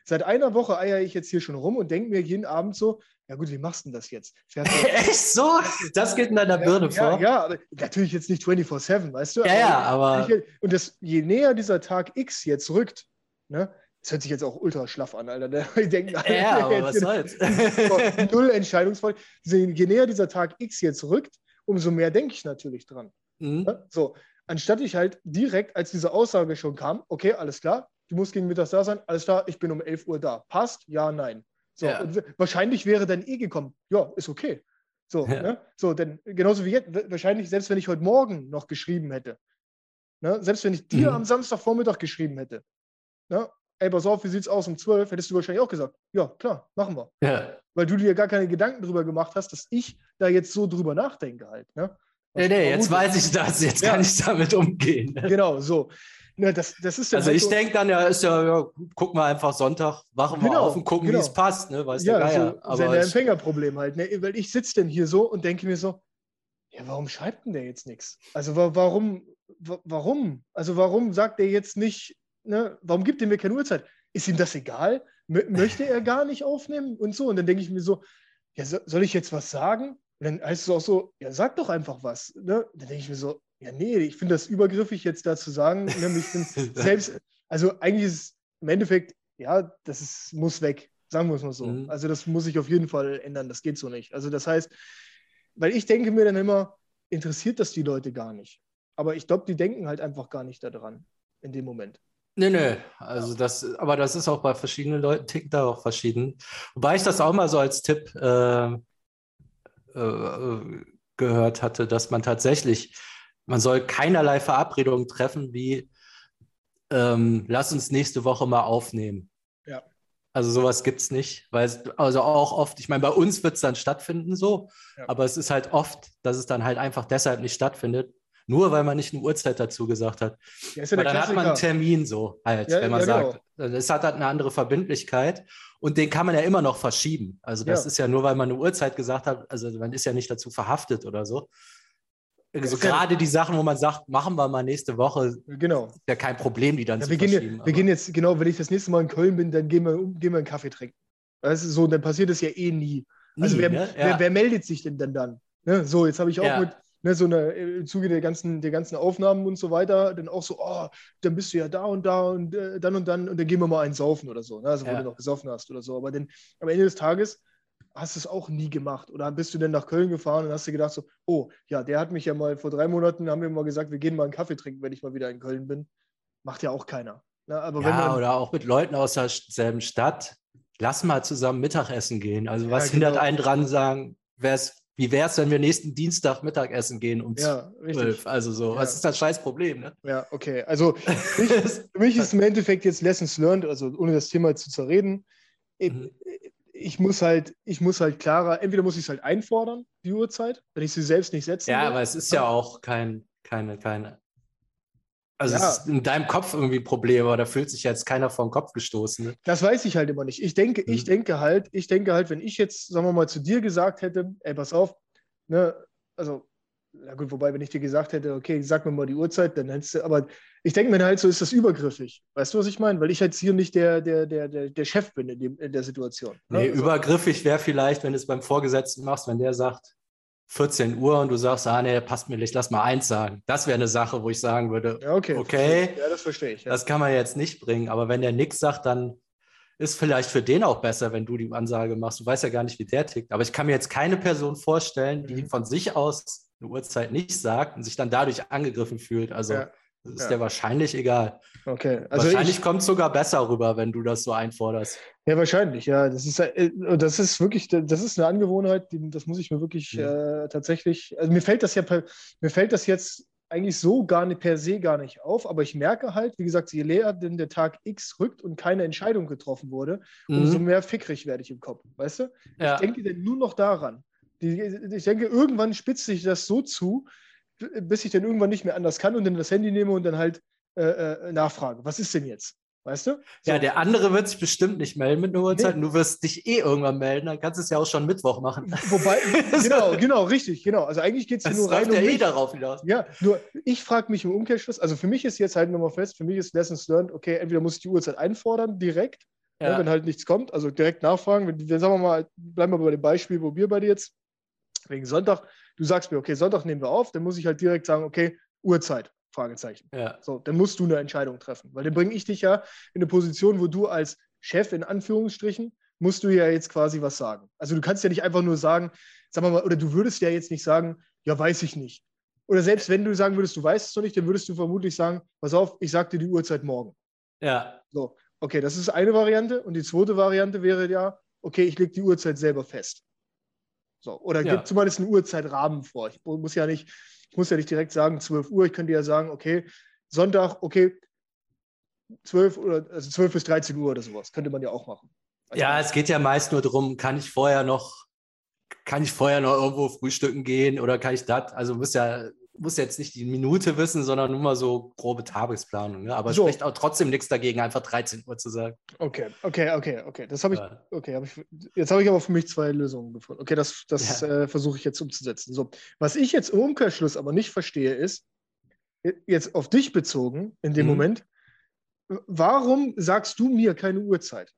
Seit einer Woche eier ich jetzt hier schon rum und denke mir jeden Abend so, ja gut, wie machst du denn das jetzt? Echt so? Das geht in deiner Birne ja, vor? Ja, aber natürlich jetzt nicht 24-7, weißt du? Ja, aber ja, aber... Ich, und das, je näher dieser Tag X jetzt rückt, ne, das hört sich jetzt auch ultra schlaff an, Alter. Ne? Ich denke, ja, aber was soll's? Null entscheidungsvoll. Je näher dieser Tag X jetzt rückt, umso mehr denke ich natürlich dran. Mhm. Ja? So, anstatt ich halt direkt, als diese Aussage schon kam, okay, alles klar, du musst gegen Mittag da sein, alles klar, ich bin um 11 Uhr da. Passt? Ja, nein. So, ja. wahrscheinlich wäre dann eh gekommen, ja, ist okay. So, ja. ne? so, denn genauso wie jetzt, wahrscheinlich, selbst wenn ich heute Morgen noch geschrieben hätte, ne? selbst wenn ich dir mhm. am Samstagvormittag geschrieben hätte, ne? Ey, pass auf, wie sieht's aus um 12, hättest du wahrscheinlich auch gesagt, ja, klar, machen wir. Ja. Weil du dir gar keine Gedanken drüber gemacht hast, dass ich da jetzt so drüber nachdenke halt. Ne? Nee, nee, jetzt weiß ich das, jetzt ja. kann ich damit umgehen. Genau, so. Ne, das, das ist also halt ich so, denke dann ja, ist ja, ja, gucken wir einfach Sonntag, wachen wir genau, auf und gucken, genau. wie es passt, ne? Weiß ja, der Geier. So, Aber sein Empfängerproblem halt, ne? Weil ich sitze denn hier so und denke mir so, ja, warum schreibt denn der jetzt nichts? Also warum, warum? Also warum sagt der jetzt nicht, ne, warum gibt er mir keine Uhrzeit? Ist ihm das egal? M möchte er gar nicht aufnehmen und so? Und dann denke ich mir so, ja, so, soll ich jetzt was sagen? Und dann heißt es auch so, ja, sag doch einfach was. Ne? Dann denke ich mir so, ja, nee, ich finde das übergriffig, jetzt da zu sagen. Ne? selbst, also eigentlich ist es im Endeffekt, ja, das ist, muss weg. Sagen wir es mal so. Mhm. Also das muss sich auf jeden Fall ändern. Das geht so nicht. Also das heißt, weil ich denke mir dann immer, interessiert das die Leute gar nicht. Aber ich glaube, die denken halt einfach gar nicht daran in dem Moment. Nee, nee, also das, aber das ist auch bei verschiedenen Leuten, tickt da auch verschieden. Wobei ich das auch mal so als Tipp äh, äh, gehört hatte, dass man tatsächlich, man soll keinerlei Verabredungen treffen, wie ähm, lass uns nächste Woche mal aufnehmen. Ja. Also sowas gibt es nicht, weil es, also auch oft, ich meine, bei uns wird es dann stattfinden so, ja. aber es ist halt oft, dass es dann halt einfach deshalb nicht stattfindet, nur weil man nicht eine Uhrzeit dazu gesagt hat. Ja, ja dann hat man einen Termin so halt, ja, wenn man sagt, genau. es hat halt eine andere Verbindlichkeit und den kann man ja immer noch verschieben. Also das ist ja nur, weil man eine Uhrzeit gesagt hat, also man ist ja nicht dazu verhaftet oder so. Also gerade die Sachen, wo man sagt, machen wir mal nächste Woche, genau. ist ja kein Problem, die dann zu wir verschieben. Gehen, wir gehen jetzt, genau, wenn ich das nächste Mal in Köln bin, dann gehen wir, gehen wir einen Kaffee trinken. Das ist so, dann passiert es ja eh nie. Also nie, wer, ne? wer, wer, meldet sich denn denn dann? Ne? So, jetzt habe ich auch mit, ne, so eine, äh, im Zuge der ganzen, der ganzen Aufnahmen und so weiter, dann auch so, oh, dann bist du ja da und da und äh, dann und dann und dann gehen wir mal einen saufen oder so, ne? also wo ja. du noch gesoffen hast oder so. Aber dann am Ende des Tages hast du es auch nie gemacht. Oder bist du denn nach Köln gefahren und hast dir gedacht so, oh, ja, der hat mich ja mal vor drei Monaten, haben wir mal gesagt, wir gehen mal einen Kaffee trinken, wenn ich mal wieder in Köln bin. Macht ja auch keiner. Ne? Aber ja, man, oder auch mit Leuten aus derselben Stadt. Lass mal zusammen Mittagessen gehen. Also was ja, genau. hindert einen dran, sagen, wäre es wie wäre es, wenn wir nächsten Dienstag Mittagessen gehen um ja, 12? Also so, ja. was ist das scheiß Problem? Ne? Ja, okay. Also für mich, für mich ist im Endeffekt jetzt Lessons learned, also ohne das Thema zu zerreden. Ich, mhm. ich muss halt, ich muss halt klarer, entweder muss ich es halt einfordern, die Uhrzeit, wenn ich sie selbst nicht setze. Ja, will. aber es ist ja auch kein, keine, keine also ja. es ist in deinem Kopf irgendwie ein Problem, aber da fühlt sich jetzt keiner vom Kopf gestoßen. Ne? Das weiß ich halt immer nicht. Ich denke, mhm. ich denke halt, ich denke halt, wenn ich jetzt, sagen wir mal, zu dir gesagt hätte, ey, pass auf, ne, also, na gut, wobei, wenn ich dir gesagt hätte, okay, sag mir mal die Uhrzeit, dann hättest du, aber ich denke mir halt so, ist das übergriffig. Weißt du, was ich meine? Weil ich jetzt hier nicht der, der, der, der, der Chef bin in, dem, in der Situation. Ne? Nee, also, übergriffig wäre vielleicht, wenn du es beim Vorgesetzten machst, wenn der sagt, 14 Uhr und du sagst, ah nee, passt mir nicht, lass mal eins sagen. Das wäre eine Sache, wo ich sagen würde, ja, okay, okay ja, das verstehe ich. Ja. Das kann man jetzt nicht bringen, aber wenn der nichts sagt, dann ist vielleicht für den auch besser, wenn du die Ansage machst. Du weißt ja gar nicht, wie der tickt. Aber ich kann mir jetzt keine Person vorstellen, die mhm. von sich aus eine Uhrzeit nicht sagt und sich dann dadurch angegriffen fühlt. Also ja. das ist ja. wahrscheinlich egal. Okay. Also wahrscheinlich kommt es sogar besser rüber, wenn du das so einforderst. Ja, wahrscheinlich, ja. Das ist, äh, das ist wirklich, das ist eine Angewohnheit, die, das muss ich mir wirklich mhm. äh, tatsächlich, also mir fällt das ja, mir fällt das jetzt eigentlich so gar nicht per se gar nicht auf, aber ich merke halt, wie gesagt, je leer denn der Tag X rückt und keine Entscheidung getroffen wurde, mhm. umso mehr fickrig werde ich im Kopf, weißt du? Ja. Ich denke dann nur noch daran. ich denke, irgendwann spitzt sich das so zu, bis ich dann irgendwann nicht mehr anders kann und dann das Handy nehme und dann halt äh, äh nachfrage, was ist denn jetzt? Weißt du? So. Ja, der andere wird sich bestimmt nicht melden mit einer Uhrzeit. Nee. Du wirst dich eh irgendwann melden, dann kannst du es ja auch schon Mittwoch machen. Wobei, genau, genau, richtig, genau. Also eigentlich geht es nur rein. um ja eh darauf hinaus. Ja, nur ich frage mich im Umkehrschluss, also für mich ist jetzt halt nochmal fest, für mich ist Lessons learned, okay, entweder muss ich die Uhrzeit einfordern, direkt, ja. Ja, wenn halt nichts kommt, also direkt nachfragen. Wenn, wenn, sagen wir mal, bleiben wir bei dem Beispiel, wo wir bei dir jetzt, wegen Sonntag, du sagst mir, okay, Sonntag nehmen wir auf, dann muss ich halt direkt sagen, okay, Uhrzeit. Fragezeichen. Ja. So, dann musst du eine Entscheidung treffen, weil dann bringe ich dich ja in eine Position, wo du als Chef in Anführungsstrichen musst du ja jetzt quasi was sagen. Also du kannst ja nicht einfach nur sagen, sag mal, oder du würdest ja jetzt nicht sagen, ja, weiß ich nicht. Oder selbst wenn du sagen würdest, du weißt es noch nicht, dann würdest du vermutlich sagen, pass auf, ich sag dir die Uhrzeit morgen. Ja. So, okay, das ist eine Variante. Und die zweite Variante wäre ja, okay, ich lege die Uhrzeit selber fest. So, oder ja. gibt zumindest einen Uhrzeitrahmen vor. Ich muss ja nicht ich muss ja nicht direkt sagen 12 Uhr, ich könnte ja sagen, okay, Sonntag, okay, 12 oder also 12 bis 13 Uhr oder sowas. Könnte man ja auch machen. Also ja, es geht ja meist nur darum, kann ich vorher noch, kann ich vorher noch irgendwo frühstücken gehen oder kann ich das? Also muss ja muss jetzt nicht die Minute wissen, sondern nur mal so grobe Tagesplanung. Ne? Aber so. spricht auch trotzdem nichts dagegen, einfach 13 Uhr zu sagen. Okay, okay, okay, okay. Das habe ich, okay, hab ich, jetzt habe ich aber für mich zwei Lösungen gefunden. Okay, das, das ja. äh, versuche ich jetzt umzusetzen. So, was ich jetzt im Umkehrschluss aber nicht verstehe, ist, jetzt auf dich bezogen in dem mhm. Moment, warum sagst du mir keine Uhrzeit?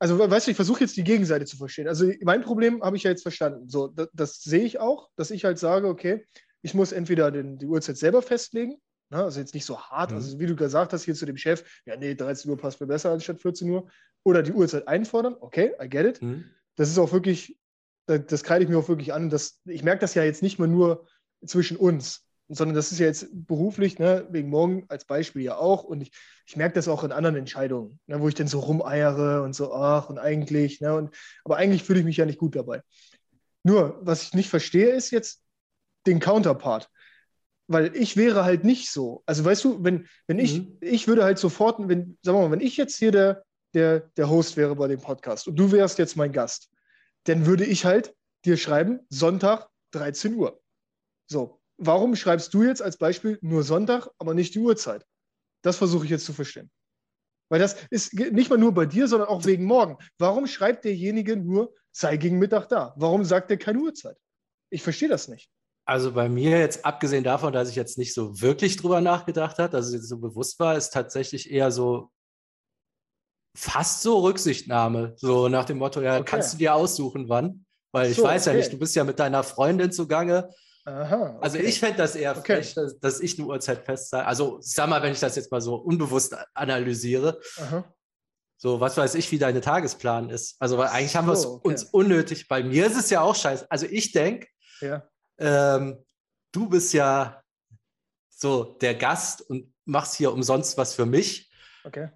Also, weißt du, ich versuche jetzt die Gegenseite zu verstehen. Also, mein Problem habe ich ja jetzt verstanden. So, das, das sehe ich auch, dass ich halt sage, okay, ich muss entweder den, die Uhrzeit selber festlegen, ne, also jetzt nicht so hart, mhm. also wie du gesagt hast, hier zu dem Chef, ja, nee, 13 Uhr passt mir besser anstatt 14 Uhr, oder die Uhrzeit einfordern, okay, I get it. Mhm. Das ist auch wirklich, das, das kreide ich mir auch wirklich an. Das, ich merke das ja jetzt nicht mal nur zwischen uns, sondern das ist ja jetzt beruflich, ne, wegen morgen als Beispiel ja auch. Und ich, ich merke das auch in anderen Entscheidungen, ne, wo ich dann so rumeiere und so, ach, und eigentlich, ne, und, aber eigentlich fühle ich mich ja nicht gut dabei. Nur, was ich nicht verstehe, ist jetzt, den Counterpart. Weil ich wäre halt nicht so. Also weißt du, wenn, wenn ich, mhm. ich würde halt sofort, wenn, sagen wir mal, wenn ich jetzt hier der, der, der Host wäre bei dem Podcast und du wärst jetzt mein Gast, dann würde ich halt dir schreiben, Sonntag 13 Uhr. So, warum schreibst du jetzt als Beispiel nur Sonntag, aber nicht die Uhrzeit? Das versuche ich jetzt zu verstehen. Weil das ist nicht mal nur bei dir, sondern auch wegen morgen. Warum schreibt derjenige nur, sei gegen Mittag da? Warum sagt er keine Uhrzeit? Ich verstehe das nicht. Also bei mir jetzt, abgesehen davon, dass ich jetzt nicht so wirklich drüber nachgedacht habe, dass es jetzt so bewusst war, ist tatsächlich eher so fast so Rücksichtnahme. So nach dem Motto, ja, okay. kannst du dir aussuchen, wann? Weil ich so, weiß okay. ja nicht, du bist ja mit deiner Freundin zugange. Aha, okay. Also ich fände das eher frech, dass, dass, ich eine Uhrzeit fest sage. Also sag mal, wenn ich das jetzt mal so unbewusst analysiere. Aha. So, was weiß ich, wie deine Tagesplan ist. Also, weil eigentlich haben wir es uns unnötig. Bei mir ist es ja auch scheiße. Also ich denke, ja ähm, du bist ja so der Gast und machst hier umsonst was für mich. Okay.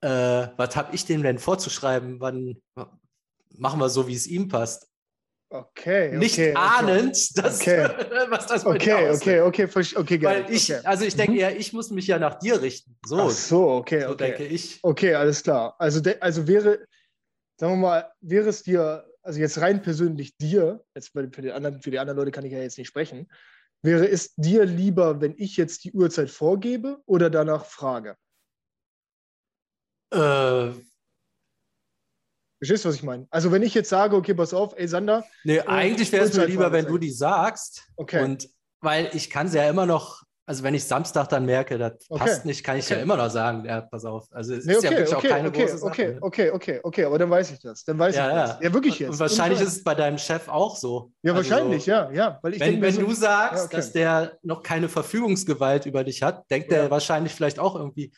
Äh, was habe ich dem denn vorzuschreiben? Wann machen wir so, wie es ihm passt? Okay. Nicht okay, ahnend, okay. Dass, okay. was das okay, okay, okay, okay, okay, geil. Weil ich, okay. also ich denke mhm. eher, ich muss mich ja nach dir richten. So, Ach so, okay, so okay. denke ich. Okay, alles klar. Also, also wäre, sagen wir mal, wäre es dir also jetzt rein persönlich dir, jetzt für die, anderen, für die anderen Leute kann ich ja jetzt nicht sprechen, wäre es dir lieber, wenn ich jetzt die Uhrzeit vorgebe oder danach frage? Äh, Verstehst du, was ich meine? Also wenn ich jetzt sage, okay, pass auf, ey Sander. Nee, äh, eigentlich wäre es mir lieber, wenn du die sagst. Okay. Und weil ich kann sie ja immer noch, also wenn ich Samstag dann merke, das okay. passt nicht, kann ich okay. ja immer noch sagen, ja, pass auf. Also es nee, okay, ist ja wirklich auch keine große Sache. Okay, okay, okay, okay, aber dann weiß ich das. Dann weiß ja, ich ja. das. Ja, wirklich jetzt. Und wahrscheinlich ist es bei deinem Chef auch so. Ja, also wahrscheinlich, ja, ja. Weil ich wenn wenn so, du sagst, dass der noch keine Verfügungsgewalt über dich hat, denkt er wahrscheinlich vielleicht auch irgendwie,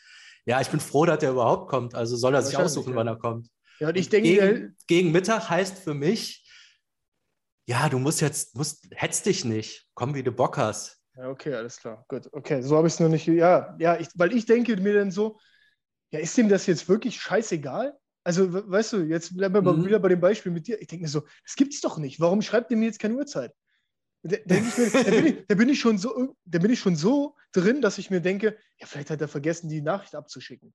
ja, ich bin froh, dass der überhaupt kommt. Also soll er sich aussuchen, wann er kommt. Ja, und ich denke, gegen, gegen Mittag heißt für mich, ja, du musst jetzt, musst, hetzt dich nicht, komm, wie du Bock hast. Ja, okay, alles klar. Gut, okay, so habe ich es noch nicht. Ja, ja, ich, weil ich denke mir dann so, ja, ist dem das jetzt wirklich scheißegal? Also, weißt du, jetzt bleiben wir mhm. wieder bei dem Beispiel mit dir. Ich denke mir so, das gibt's doch nicht. Warum schreibt ihr mir jetzt keine Uhrzeit? Da, da, bin ich, da, bin ich, schon so, da bin ich schon so drin, dass ich mir denke, ja, vielleicht hat er vergessen, die Nachricht abzuschicken.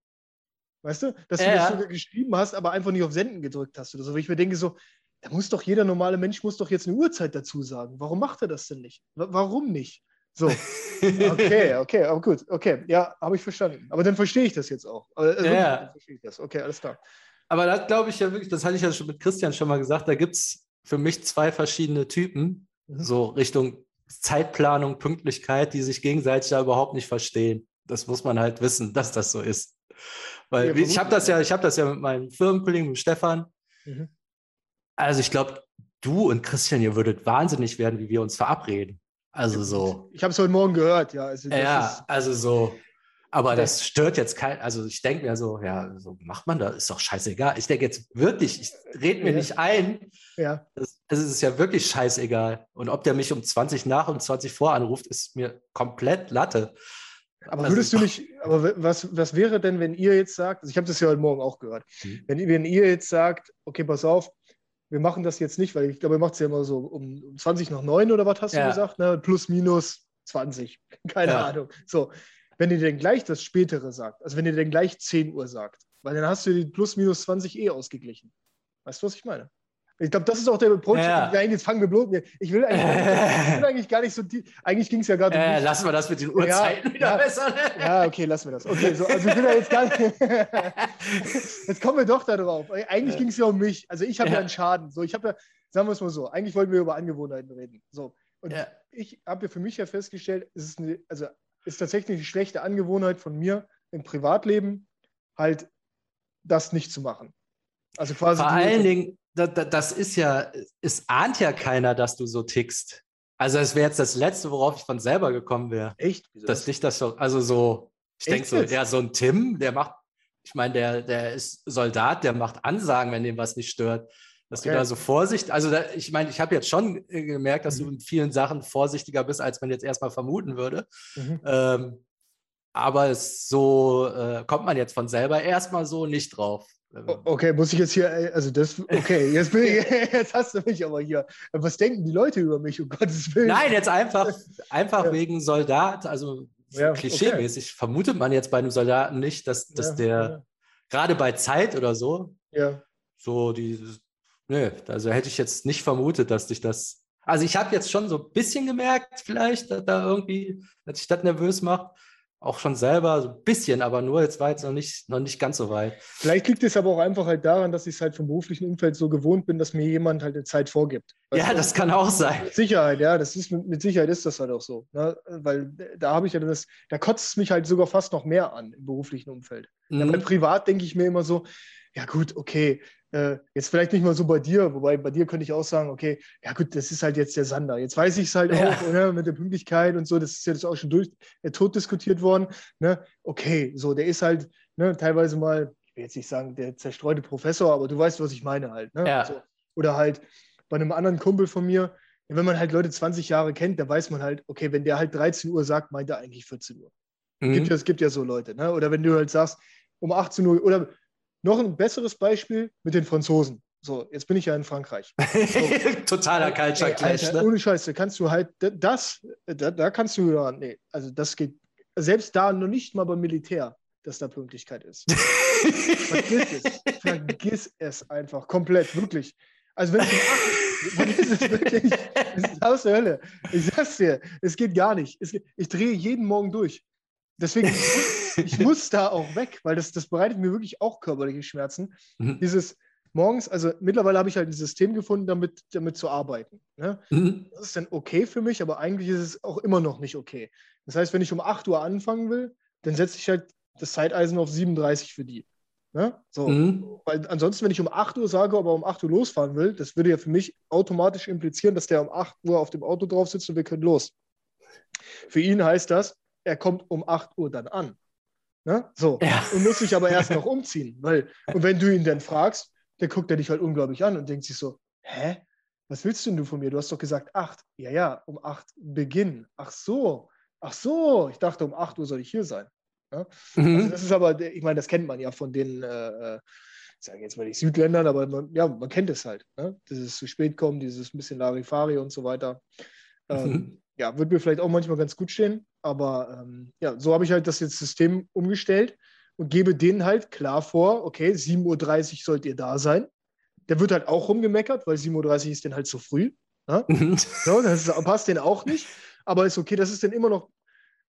Weißt du? Dass du ja. das sogar geschrieben hast, aber einfach nicht auf Senden gedrückt hast oder so. Weil ich mir denke so, da muss doch jeder normale Mensch muss doch jetzt eine Uhrzeit dazu sagen. Warum macht er das denn nicht? W warum nicht? So, okay, okay, aber gut, okay, ja, habe ich verstanden. Aber dann verstehe ich das jetzt auch. Also, ja, dann verstehe ich das. Okay, alles klar. Aber das glaube ich ja wirklich, das hatte ich ja schon mit Christian schon mal gesagt, da gibt es für mich zwei verschiedene Typen, mhm. so Richtung Zeitplanung, Pünktlichkeit, die sich gegenseitig da überhaupt nicht verstehen. Das muss man halt wissen, dass das so ist. Weil ja, ich habe das ja, ich habe das ja mit meinem Firmenkollegen, mit Stefan. Mhm. Also ich glaube, du und Christian, ihr würdet wahnsinnig werden, wie wir uns verabreden. Also so. Ich habe es heute Morgen gehört, ja. Also ja, also so. Aber das stört jetzt kein, also ich denke mir so, ja, so macht man das, ist doch scheißegal. Ich denke jetzt wirklich, ich rede mir ja. nicht ein. Ja. Es ist ja wirklich scheißegal. Und ob der mich um 20 nach und 20 vor anruft, ist mir komplett Latte. Aber also, würdest du nicht, aber was, was wäre denn, wenn ihr jetzt sagt, also ich habe das ja heute Morgen auch gehört, mhm. wenn, wenn ihr jetzt sagt, okay, pass auf, wir machen das jetzt nicht, weil ich glaube, ihr macht es ja immer so um 20 nach 9 oder was hast ja. du gesagt? Ne? Plus, minus 20. Keine ja. Ahnung. So, wenn ihr denn gleich das Spätere sagt, also wenn ihr denn gleich 10 Uhr sagt, weil dann hast du die plus, minus 20 eh ausgeglichen. Weißt du, was ich meine? Ich glaube, das ist auch der Approach. Ja. Nein, jetzt fangen wir bloß. Ich will eigentlich, ich will eigentlich gar nicht so. Die, eigentlich ging es ja gerade um. Äh, lassen wir das mit den Uhrzeiten ja, wieder ja, besser. Ne? Ja, okay, lassen wir das. Okay, so, also ich will ja jetzt gar nicht. jetzt kommen wir doch da drauf. Eigentlich ging es ja um mich. Also ich habe ja. einen Schaden. So, ich habe ja, sagen wir es mal so, eigentlich wollten wir über Angewohnheiten reden. So. Und ich habe ja für mich ja festgestellt, es ist eine, also ist tatsächlich eine schlechte Angewohnheit von mir im Privatleben, halt das nicht zu machen. Also quasi. Vor allen Dingen, das ist ja, es ahnt ja keiner, dass du so tickst. Also es wäre jetzt das Letzte, worauf ich von selber gekommen wäre. Echt? Wieso dass dich das so, also so, ich denke so, ja, so ein Tim, der macht, ich meine, der, der ist Soldat, der macht Ansagen, wenn dem was nicht stört. Dass okay. du da so Vorsicht, also da, ich meine, ich habe jetzt schon äh, gemerkt, dass mhm. du in vielen Sachen vorsichtiger bist, als man jetzt erstmal vermuten würde. Mhm. Ähm, aber so äh, kommt man jetzt von selber erstmal so nicht drauf. Okay, muss ich jetzt hier, äh, also das, okay, jetzt, bin ich, jetzt hast du mich aber hier. Was denken die Leute über mich, um Gottes Willen? Nein, jetzt einfach, einfach ja. wegen Soldat, also ja, klischeemäßig okay. vermutet man jetzt bei einem Soldaten nicht, dass, dass ja, der gerade bei Zeit oder so, ja. so die, nö, also hätte ich jetzt nicht vermutet, dass dich das, also ich habe jetzt schon so ein bisschen gemerkt, vielleicht, dass da irgendwie, dass ich das nervös macht auch schon selber so ein bisschen, aber nur jetzt war jetzt noch nicht, noch nicht ganz so weit. Vielleicht liegt es aber auch einfach halt daran, dass ich es halt vom beruflichen Umfeld so gewohnt bin, dass mir jemand halt eine Zeit vorgibt. ja, das kann auch sein. Mit Sicherheit, ja, das ist mit Sicherheit ist das halt auch so. Ne? Weil da habe ich ja das, da kotzt es mich halt sogar fast noch mehr an im beruflichen Umfeld. Mhm. Ja, privat denke ich mir immer so, ja gut, okay, äh, jetzt vielleicht nicht mal so bei dir, wobei bei dir könnte ich auch sagen, okay, ja gut, das ist halt jetzt der Sander. Jetzt weiß ich es halt ja. auch, oder, mit der Pünktlichkeit und so, das ist ja das auch schon durch, äh, tot diskutiert worden. Ne? Okay, so, der ist halt ne, teilweise mal, ich will jetzt nicht sagen, der zerstreute Professor, aber du weißt, was ich meine halt. Ne? Ja. So. Oder halt bei einem anderen Kumpel von mir, wenn man halt Leute 20 Jahre kennt, da weiß man halt, okay, wenn der halt 13 Uhr sagt, meint er eigentlich 14 Uhr. Mhm. Gibt ja, es gibt ja so Leute, ne? Oder wenn du halt sagst, um 18 Uhr, oder noch ein besseres Beispiel mit den Franzosen. So, jetzt bin ich ja in Frankreich. So. Totaler Culture Clash. Ne? Ohne Scheiße, kannst du halt das, da, da kannst du ja, nee, also das geht selbst da noch nicht mal beim Militär, dass da Pünktlichkeit ist. vergiss es. Vergiss es einfach komplett, wirklich. Also wenn ich ist es wirklich, es ist aus der Hölle. Ich sag's dir, es geht gar nicht. Es, ich drehe jeden Morgen durch. Deswegen, ich muss da auch weg, weil das, das bereitet mir wirklich auch körperliche Schmerzen. Mhm. Dieses morgens, also mittlerweile habe ich halt ein System gefunden, damit, damit zu arbeiten. Ne? Mhm. Das ist dann okay für mich, aber eigentlich ist es auch immer noch nicht okay. Das heißt, wenn ich um 8 Uhr anfangen will, dann setze ich halt das Zeiteisen auf 37 für die. Ne? So. Mhm. Weil ansonsten, wenn ich um 8 Uhr sage, aber um 8 Uhr losfahren will, das würde ja für mich automatisch implizieren, dass der um 8 Uhr auf dem Auto drauf sitzt und wir können los. Für ihn heißt das, er kommt um 8 Uhr dann an. Ne? So. Ja. Und muss sich aber erst noch umziehen. Weil, und wenn du ihn dann fragst, dann guckt er dich halt unglaublich an und denkt sich so, hä? Was willst denn du von mir? Du hast doch gesagt 8. Ja, ja, um 8 Beginn. Ach so. Ach so. Ich dachte, um 8 Uhr soll ich hier sein. Ja? Mhm. Also das ist aber, ich meine, das kennt man ja von den, äh, äh ich sage jetzt mal nicht Südländern, aber man, ja, man kennt es halt. Ne? Dieses zu spät kommen, dieses bisschen Larifari und so weiter. Ähm, mhm. Ja, wird mir vielleicht auch manchmal ganz gut stehen, aber ähm, ja, so habe ich halt das jetzt System umgestellt und gebe denen halt klar vor, okay, 7.30 Uhr sollt ihr da sein. Der wird halt auch rumgemeckert, weil 7.30 Uhr ist dann halt zu früh. Mhm. so, das passt denen auch nicht. Aber ist okay, das ist dann immer noch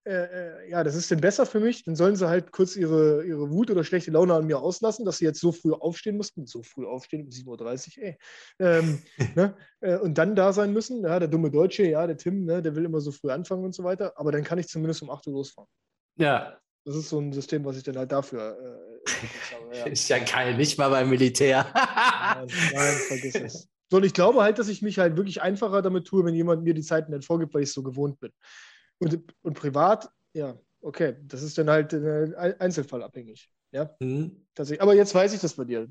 äh, äh, ja, das ist denn besser für mich, dann sollen sie halt kurz ihre, ihre Wut oder schlechte Laune an mir auslassen, dass sie jetzt so früh aufstehen mussten, so früh aufstehen, um 7.30 Uhr, ey. Ähm, ne? äh, und dann da sein müssen, ja, der dumme Deutsche, ja, der Tim, ne, der will immer so früh anfangen und so weiter, aber dann kann ich zumindest um 8 Uhr losfahren. Ja. Das ist so ein System, was ich dann halt dafür. Äh, habe, ja. Ist ja geil, nicht mal beim Militär. nein, nein, vergiss es. So, und ich glaube halt, dass ich mich halt wirklich einfacher damit tue, wenn jemand mir die Zeiten dann vorgibt, weil ich so gewohnt bin. Und, und privat, ja, okay, das ist dann halt äh, einzelfallabhängig. Ja, mhm. Aber jetzt weiß ich das bei dir.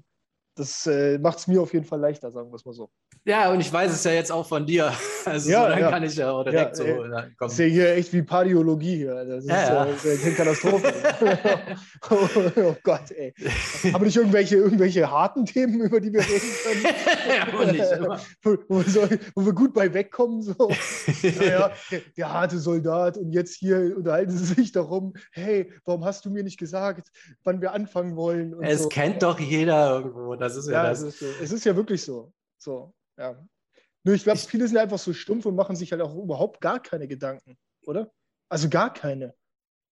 Das äh, macht es mir auf jeden Fall leichter, sagen wir es mal so. Ja, und ich weiß es ja jetzt auch von dir. Also ja, so, dann ja. kann ich ja auch direkt ja, so. Ey, kommen. Das ist ja hier echt wie Pardiologie hier. Das ist ja, ja. Äh, eine Katastrophe. oh, oh, Gott, ey. Haben wir nicht irgendwelche, irgendwelche harten Themen, über die wir reden können? ja, nicht wo, wo, wir gut bei wegkommen. So. Naja, der, der, harte Soldat und jetzt hier unterhalten sie sich darum, hey, warum hast du mir nicht gesagt, wann wir anfangen wollen? es so. kennt doch jeder irgendwo. Das ist ja, das. Es ist, so. es ist ja wirklich so. So, ja. Nur ich glaube, viele sind einfach so stumpf und machen sich halt auch überhaupt gar keine Gedanken, oder? Also gar keine.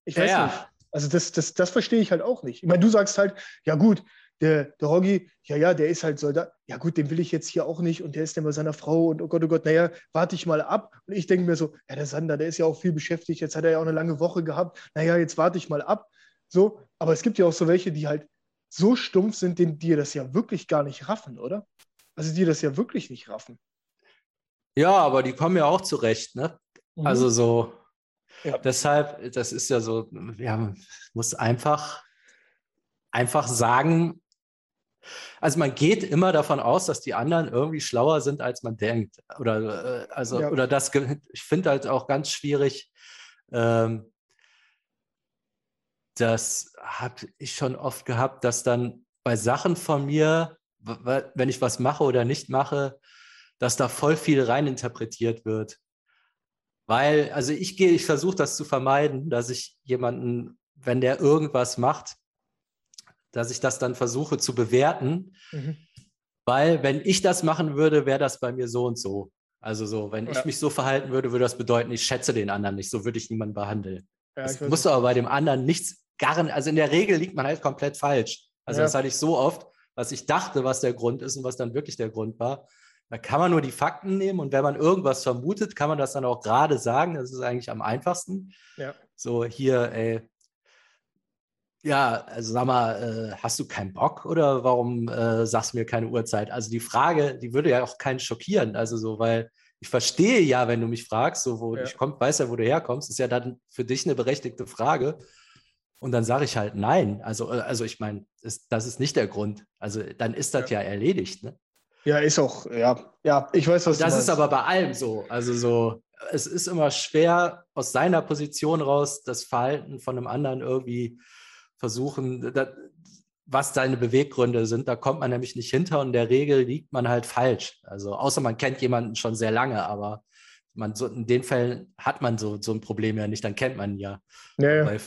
Ich weiß ja, nicht. Also das, das, das verstehe ich halt auch nicht. Ich meine, du sagst halt, ja gut, der, der Hoggi, ja, ja, der ist halt Soldat. Ja gut, den will ich jetzt hier auch nicht und der ist dann bei seiner Frau und oh Gott, oh Gott, naja, warte ich mal ab. Und ich denke mir so, ja, der Sander, der ist ja auch viel beschäftigt, jetzt hat er ja auch eine lange Woche gehabt. Naja, jetzt warte ich mal ab. So, aber es gibt ja auch so welche, die halt so stumpf sind, die, die das ja wirklich gar nicht raffen, oder? Also die das ja wirklich nicht raffen. Ja, aber die kommen ja auch zurecht, ne? Mhm. Also so, ja. deshalb, das ist ja so, ja, muss einfach, einfach sagen, also man geht immer davon aus, dass die anderen irgendwie schlauer sind, als man denkt. Oder, äh, also, ja. oder das, ich finde halt auch ganz schwierig, ähm, das habe ich schon oft gehabt, dass dann bei Sachen von mir, wenn ich was mache oder nicht mache, dass da voll viel reininterpretiert wird. Weil, also ich gehe, ich versuche das zu vermeiden, dass ich jemanden, wenn der irgendwas macht, dass ich das dann versuche zu bewerten. Mhm. Weil, wenn ich das machen würde, wäre das bei mir so und so. Also so, wenn ja. ich mich so verhalten würde, würde das bedeuten, ich schätze den anderen nicht. So würde ich niemanden behandeln. Ja, das muss aber bei dem anderen nichts gar also in der Regel liegt man halt komplett falsch. Also ja. das hatte ich so oft, was ich dachte, was der Grund ist und was dann wirklich der Grund war. Da kann man nur die Fakten nehmen und wenn man irgendwas vermutet, kann man das dann auch gerade sagen. Das ist eigentlich am einfachsten. Ja. So hier, ey, ja, also sag mal, äh, hast du keinen Bock oder warum äh, sagst du mir keine Uhrzeit? Also die Frage, die würde ja auch keinen schockieren. Also so, weil ich verstehe ja, wenn du mich fragst, so wo ja. ich komm, weiß ja, wo du herkommst, ist ja dann für dich eine berechtigte Frage. Und dann sage ich halt nein. Also, äh, also ich meine, das ist nicht der Grund. Also dann ist das ja, ja erledigt. Ne? Ja, ist auch, ja, ja, ich weiß, was das du Das ist aber bei allem so. Also so, es ist immer schwer, aus seiner Position raus das Verhalten von einem anderen irgendwie versuchen, das, was seine Beweggründe sind. Da kommt man nämlich nicht hinter und in der Regel liegt man halt falsch. Also außer man kennt jemanden schon sehr lange, aber man so, in den Fällen hat man so, so ein Problem ja nicht, dann kennt man ja. ja, ja.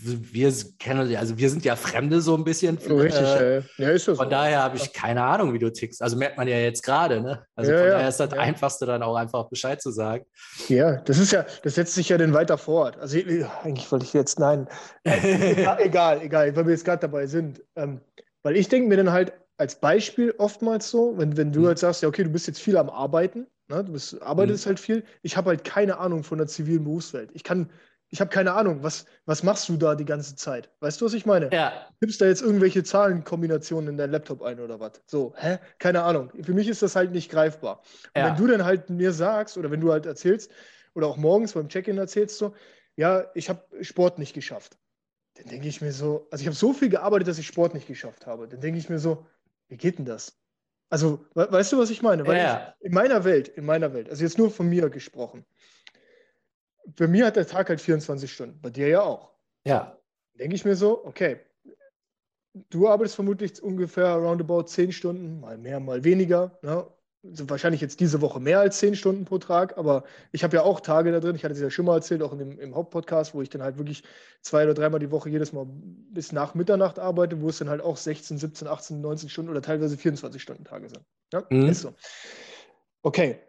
Wir kennen, also wir sind ja Fremde so ein bisschen. Oh, richtig, äh, ja. ist das Von so. daher habe ich keine Ahnung, wie du tickst. Also merkt man ja jetzt gerade, ne? Also von daher ist das Einfachste dann auch einfach Bescheid zu sagen. Ja, das ist ja, das setzt sich ja dann weiter fort. Also eigentlich wollte ich jetzt, nein, egal, egal, weil wir jetzt gerade dabei sind. Ähm, weil ich denke mir dann halt, als Beispiel oftmals so, wenn, wenn du mhm. halt sagst, ja, okay, du bist jetzt viel am Arbeiten, ne? du bist, arbeitest mhm. halt viel. Ich habe halt keine Ahnung von der zivilen Berufswelt. Ich kann, ich habe keine Ahnung, was, was machst du da die ganze Zeit? Weißt du, was ich meine? Ja. Gibst da jetzt irgendwelche Zahlenkombinationen in dein Laptop ein oder was? So, hä? Keine Ahnung. Für mich ist das halt nicht greifbar. Und wenn du dann halt mir sagst oder wenn du halt erzählst oder auch morgens beim Check-in erzählst so, ja, ich habe Sport nicht geschafft. Dann denke ich mir so, also ich habe so viel gearbeitet, dass ich Sport nicht geschafft habe. Dann denke ich mir so, wie geht denn das? Also, we weißt du, was ich meine? Weil ja. ich, in meiner Welt, in meiner Welt, also jetzt nur von mir gesprochen, für mich hat der Tag halt 24 Stunden, bei dir ja auch. Ja. Denke ich mir so, okay, du arbeitest vermutlich ungefähr roundabout 10 Stunden, mal mehr, mal weniger. Ne? Wahrscheinlich jetzt diese Woche mehr als 10 Stunden pro Tag, aber ich habe ja auch Tage da drin, ich hatte es ja schon mal erzählt, auch in dem, im Hauptpodcast, wo ich dann halt wirklich zwei oder dreimal die Woche jedes Mal bis nach Mitternacht arbeite, wo es dann halt auch 16, 17, 18, 19 Stunden oder teilweise 24 Stunden Tage sind. Ja, mhm. ist so. Okay.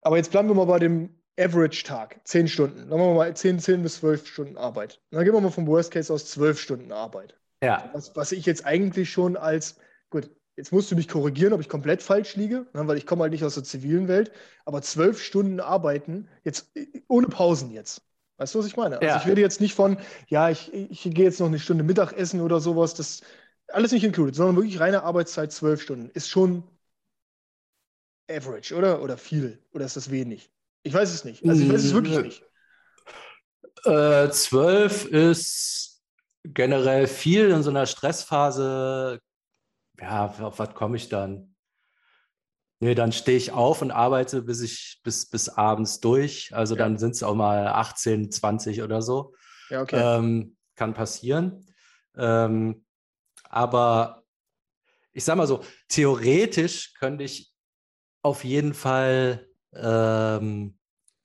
Aber jetzt bleiben wir mal bei dem Average-Tag, 10 Stunden. Sagen wir mal 10, 10 bis 12 Stunden Arbeit. Dann gehen wir mal vom Worst Case aus 12 Stunden Arbeit. Ja. Was, was ich jetzt eigentlich schon als, gut, jetzt musst du mich korrigieren, ob ich komplett falsch liege, ne, weil ich komme halt nicht aus der zivilen Welt, aber 12 Stunden arbeiten, jetzt ohne Pausen jetzt. Weißt du, was ich meine? Also ja. Also ich rede jetzt nicht von, ja, ich, ich gehe jetzt noch eine Stunde Mittagessen oder sowas, das alles nicht included, sondern wirklich reine Arbeitszeit 12 Stunden. Ist schon average, oder? Oder viel? Oder ist das wenig? Ich weiß es nicht. Also ich weiß es wirklich hm. nicht. Äh, zwölf ist generell viel in so einer Stressphase. Ja, auf was komme ich dann? Nee, dann stehe ich auf und arbeite bis ich bis, bis abends durch. Also ja. dann sind es auch mal 18, 20 oder so. Ja, okay. Ähm, kann passieren. Ähm, aber ich sage mal so, theoretisch könnte ich auf jeden Fall ähm,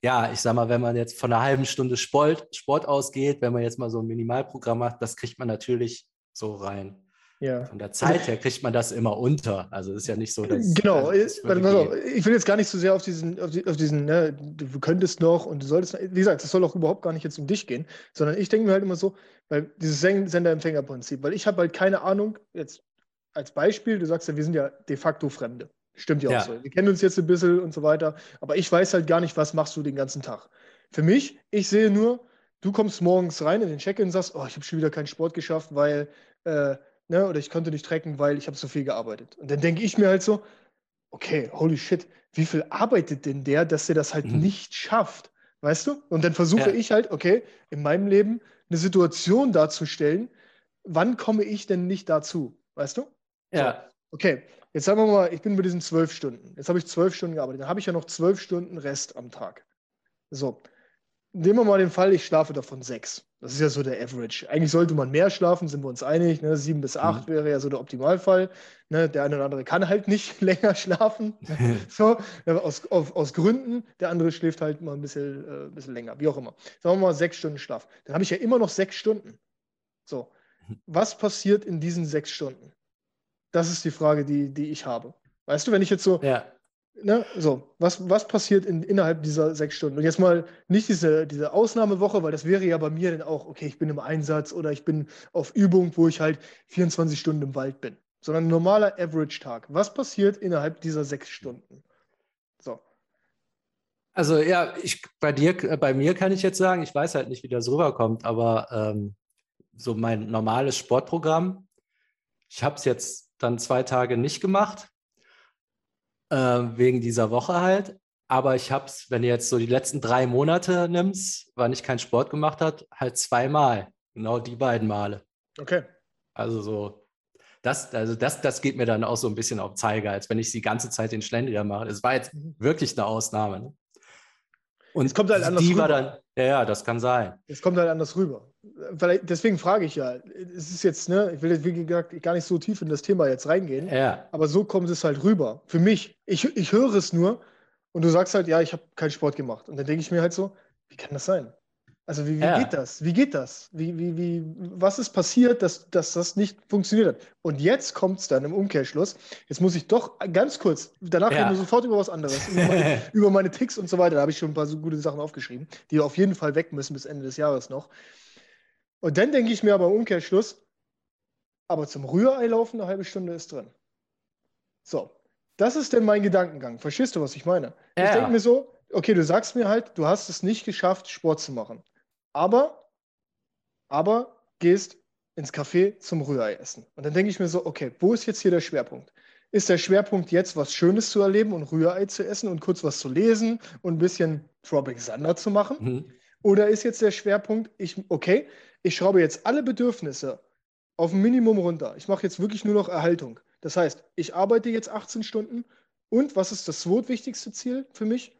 ja, ich sag mal, wenn man jetzt von einer halben Stunde Sport, Sport ausgeht, wenn man jetzt mal so ein Minimalprogramm macht, das kriegt man natürlich so rein. Ja. Von der Zeit her kriegt man das immer unter. Also es ist ja nicht so, dass. Genau, das ich will jetzt gar nicht so sehr auf diesen, auf, die, auf diesen, ne, du könntest noch und du solltest, wie gesagt, das soll auch überhaupt gar nicht jetzt um dich gehen, sondern ich denke mir halt immer so, weil dieses Sender-Empfänger-Prinzip, weil ich habe halt keine Ahnung, jetzt als Beispiel, du sagst ja, wir sind ja de facto Fremde. Stimmt ja, ja auch so. Wir kennen uns jetzt ein bisschen und so weiter, aber ich weiß halt gar nicht, was machst du den ganzen Tag. Für mich, ich sehe nur, du kommst morgens rein in den Check-in und sagst, oh, ich habe schon wieder keinen Sport geschafft, weil, äh, ne, oder ich konnte nicht trecken, weil ich habe so viel gearbeitet. Und dann denke ich mir halt so, okay, holy shit, wie viel arbeitet denn der, dass er das halt mhm. nicht schafft? Weißt du? Und dann versuche ja. ich halt, okay, in meinem Leben eine Situation darzustellen, wann komme ich denn nicht dazu? Weißt du? Ja. So, okay, Jetzt sagen wir mal, ich bin bei diesen zwölf Stunden. Jetzt habe ich zwölf Stunden gearbeitet. Dann habe ich ja noch zwölf Stunden Rest am Tag. So. Nehmen wir mal den Fall, ich schlafe davon sechs. Das ist ja so der Average. Eigentlich sollte man mehr schlafen, sind wir uns einig. Ne? Sieben bis acht mhm. wäre ja so der Optimalfall. Ne? Der eine oder andere kann halt nicht länger schlafen. so, aus, auf, aus Gründen. Der andere schläft halt mal ein bisschen, äh, ein bisschen länger, wie auch immer. Sagen wir mal sechs Stunden Schlaf. Dann habe ich ja immer noch sechs Stunden. So. Was passiert in diesen sechs Stunden? Das ist die Frage, die, die ich habe. Weißt du, wenn ich jetzt so, ja. Ne, so, was, was passiert in, innerhalb dieser sechs Stunden? Und jetzt mal nicht diese, diese Ausnahmewoche, weil das wäre ja bei mir dann auch, okay, ich bin im Einsatz oder ich bin auf Übung, wo ich halt 24 Stunden im Wald bin, sondern ein normaler Average-Tag. Was passiert innerhalb dieser sechs Stunden? So. Also ja, ich bei dir, bei mir kann ich jetzt sagen, ich weiß halt nicht, wie das rüberkommt, aber ähm, so mein normales Sportprogramm, ich habe es jetzt dann zwei Tage nicht gemacht, äh, wegen dieser Woche halt. Aber ich habe es, wenn du jetzt so die letzten drei Monate nimmst, wann ich keinen Sport gemacht habe, halt zweimal. Genau die beiden Male. Okay. Also so, das, also das, das geht mir dann auch so ein bisschen auf Zeiger, als wenn ich die ganze Zeit den Schlendrian mache. Es war jetzt mhm. wirklich eine Ausnahme. Ne? Und es kommt halt anders die rüber. War dann, ja, ja, das kann sein. Es kommt halt anders rüber. Vielleicht, deswegen frage ich ja, es ist jetzt, ne, ich will jetzt, wie gesagt, gar nicht so tief in das Thema jetzt reingehen, ja. aber so kommt es halt rüber. Für mich, ich, ich höre es nur und du sagst halt, ja, ich habe keinen Sport gemacht. Und dann denke ich mir halt so, wie kann das sein? Also wie, wie ja. geht das? Wie geht das? Wie, wie, wie, was ist passiert, dass, dass das nicht funktioniert hat? Und jetzt kommt es dann im Umkehrschluss. Jetzt muss ich doch ganz kurz, danach ja. reden wir sofort über was anderes, über meine, über meine Ticks und so weiter. Da habe ich schon ein paar so gute Sachen aufgeschrieben, die auf jeden Fall weg müssen bis Ende des Jahres noch. Und dann denke ich mir aber im Umkehrschluss, aber zum Rührei laufen eine halbe Stunde ist drin. So, das ist denn mein Gedankengang. Verstehst du, was ich meine? Ja. Ich denke mir so, okay, du sagst mir halt, du hast es nicht geschafft, Sport zu machen. Aber, aber gehst ins Café zum Rührei essen. Und dann denke ich mir so, okay, wo ist jetzt hier der Schwerpunkt? Ist der Schwerpunkt jetzt, was Schönes zu erleben und Rührei zu essen und kurz was zu lesen und ein bisschen Tropic Thunder zu machen? Mhm. Oder ist jetzt der Schwerpunkt, ich, okay, ich schraube jetzt alle Bedürfnisse auf ein Minimum runter. Ich mache jetzt wirklich nur noch Erhaltung. Das heißt, ich arbeite jetzt 18 Stunden und was ist das zweitwichtigste Ziel für mich?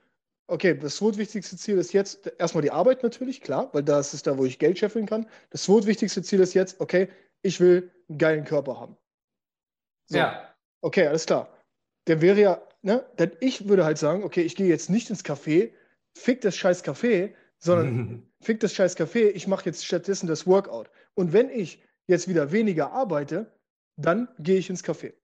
Okay, das zweitwichtigste Ziel ist jetzt erstmal die Arbeit natürlich, klar, weil das ist da, wo ich Geld scheffeln kann. Das zweitwichtigste Ziel ist jetzt, okay, ich will einen geilen Körper haben. So. Ja. Okay, alles klar. Der wäre ja, ne, denn ich würde halt sagen, okay, ich gehe jetzt nicht ins Café, fick das scheiß Café, sondern fick das scheiß Café, ich mache jetzt stattdessen das Workout. Und wenn ich jetzt wieder weniger arbeite, dann gehe ich ins Café.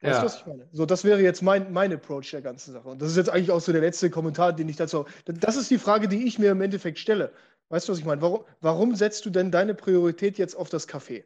Weißt ja. du, was ich meine? So, das wäre jetzt mein, mein Approach der ganzen Sache. Und das ist jetzt eigentlich auch so der letzte Kommentar, den ich dazu. Das ist die Frage, die ich mir im Endeffekt stelle. Weißt du, was ich meine? Warum, warum setzt du denn deine Priorität jetzt auf das Café?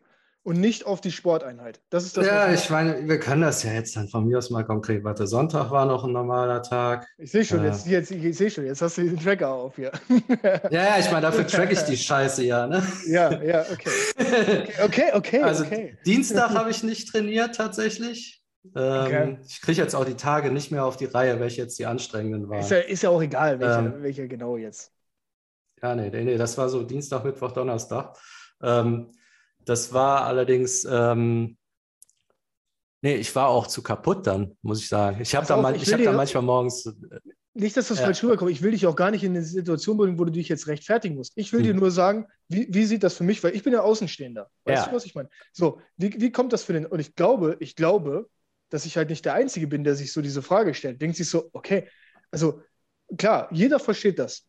Und nicht auf die Sporteinheit. Das ist das. Ja, ich meine, wir können das ja jetzt dann von mir aus mal konkret. Warte, Sonntag war noch ein normaler Tag. Ich sehe schon, äh, jetzt, jetzt, ich sehe schon, jetzt hast du den Tracker auf hier. ja, ja, ich meine, dafür track ich die Scheiße ja, ne? Ja, ja, okay. Okay, okay, okay. Also okay. Dienstag habe ich nicht trainiert tatsächlich. Ähm, okay. Ich kriege jetzt auch die Tage nicht mehr auf die Reihe, welche jetzt die anstrengenden waren. Ist ja, ist ja auch egal, welche, ähm, welche genau jetzt. Ja, nee, nee, das war so Dienstag, Mittwoch, Donnerstag. Ähm, das war allerdings, ähm, nee, ich war auch zu kaputt dann, muss ich sagen. Ich habe da, mal, ich hab da manchmal morgens. Äh, nicht, dass das ja. falsch rüberkommt. Ich will dich auch gar nicht in eine Situation bringen, wo du dich jetzt rechtfertigen musst. Ich will hm. dir nur sagen, wie, wie sieht das für mich, weil ich bin ja Außenstehender. Weißt ja. du, was ich meine? So, wie, wie kommt das für den? Und ich glaube, ich glaube, dass ich halt nicht der Einzige bin, der sich so diese Frage stellt. Denkt sich so, okay, also klar, jeder versteht das.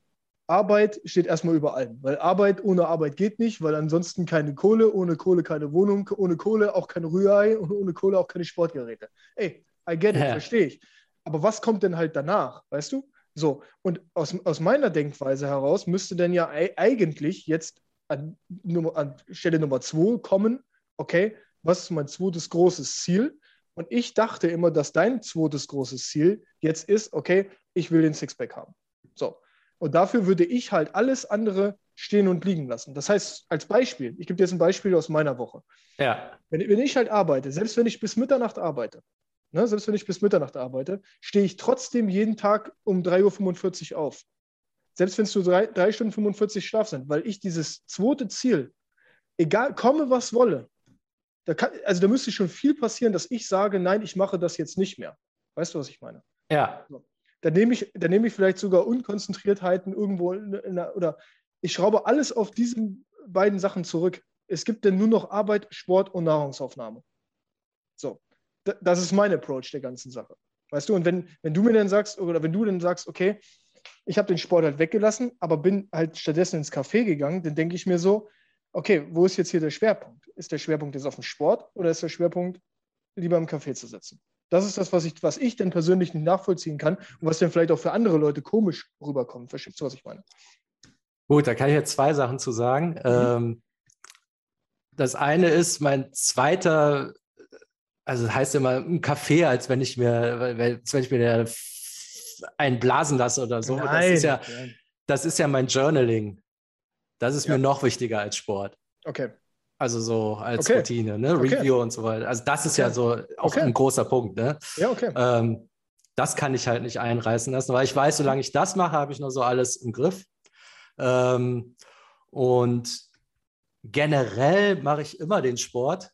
Arbeit steht erstmal über allem, weil Arbeit ohne Arbeit geht nicht, weil ansonsten keine Kohle, ohne Kohle keine Wohnung, ohne Kohle auch kein Rührei und ohne Kohle auch keine Sportgeräte. Ey, I get it, ja. verstehe ich. Aber was kommt denn halt danach, weißt du? So, und aus, aus meiner Denkweise heraus müsste denn ja eigentlich jetzt an, an Stelle Nummer zwei kommen, okay, was ist mein zweites großes Ziel? Und ich dachte immer, dass dein zweites großes Ziel jetzt ist, okay, ich will den Sixpack haben. So, und dafür würde ich halt alles andere stehen und liegen lassen. Das heißt, als Beispiel, ich gebe dir jetzt ein Beispiel aus meiner Woche. Ja. Wenn, wenn ich halt arbeite, selbst wenn ich bis Mitternacht arbeite, ne, selbst wenn ich bis Mitternacht arbeite, stehe ich trotzdem jeden Tag um 3.45 Uhr auf. Selbst wenn es nur drei, drei Stunden 45 Schlaf sind, weil ich dieses zweite Ziel, egal, komme was wolle, da kann, also da müsste schon viel passieren, dass ich sage, nein, ich mache das jetzt nicht mehr. Weißt du, was ich meine? Ja. Dann nehme ich, dann nehme ich vielleicht sogar Unkonzentriertheiten irgendwo der, oder ich schraube alles auf diesen beiden Sachen zurück. Es gibt dann nur noch Arbeit, Sport und Nahrungsaufnahme. So, das ist mein Approach der ganzen Sache. Weißt du, und wenn, wenn du mir dann sagst, oder wenn du dann sagst, okay, ich habe den Sport halt weggelassen, aber bin halt stattdessen ins Café gegangen, dann denke ich mir so, okay, wo ist jetzt hier der Schwerpunkt? Ist der Schwerpunkt jetzt auf dem Sport oder ist der Schwerpunkt, lieber im Café zu sitzen? Das ist das, was ich, was ich denn persönlich nicht nachvollziehen kann und was dann vielleicht auch für andere Leute komisch rüberkommt. Verstehst du, was ich meine? Gut, da kann ich jetzt zwei Sachen zu sagen. Mhm. Ähm, das eine ist mein zweiter, also heißt immer ein Kaffee, als wenn ich mir, als wenn ich mir einen blasen lasse oder so. Nein, das ist ja, das ist ja mein Journaling. Das ist ja. mir noch wichtiger als Sport. Okay. Also so als okay. Routine, ne? Okay. Review und so weiter. Also das ist okay. ja so auch ein großer Punkt, ne? Ja, okay. Ähm, das kann ich halt nicht einreißen lassen, weil ich weiß, solange ich das mache, habe ich noch so alles im Griff. Ähm, und generell mache ich immer den Sport.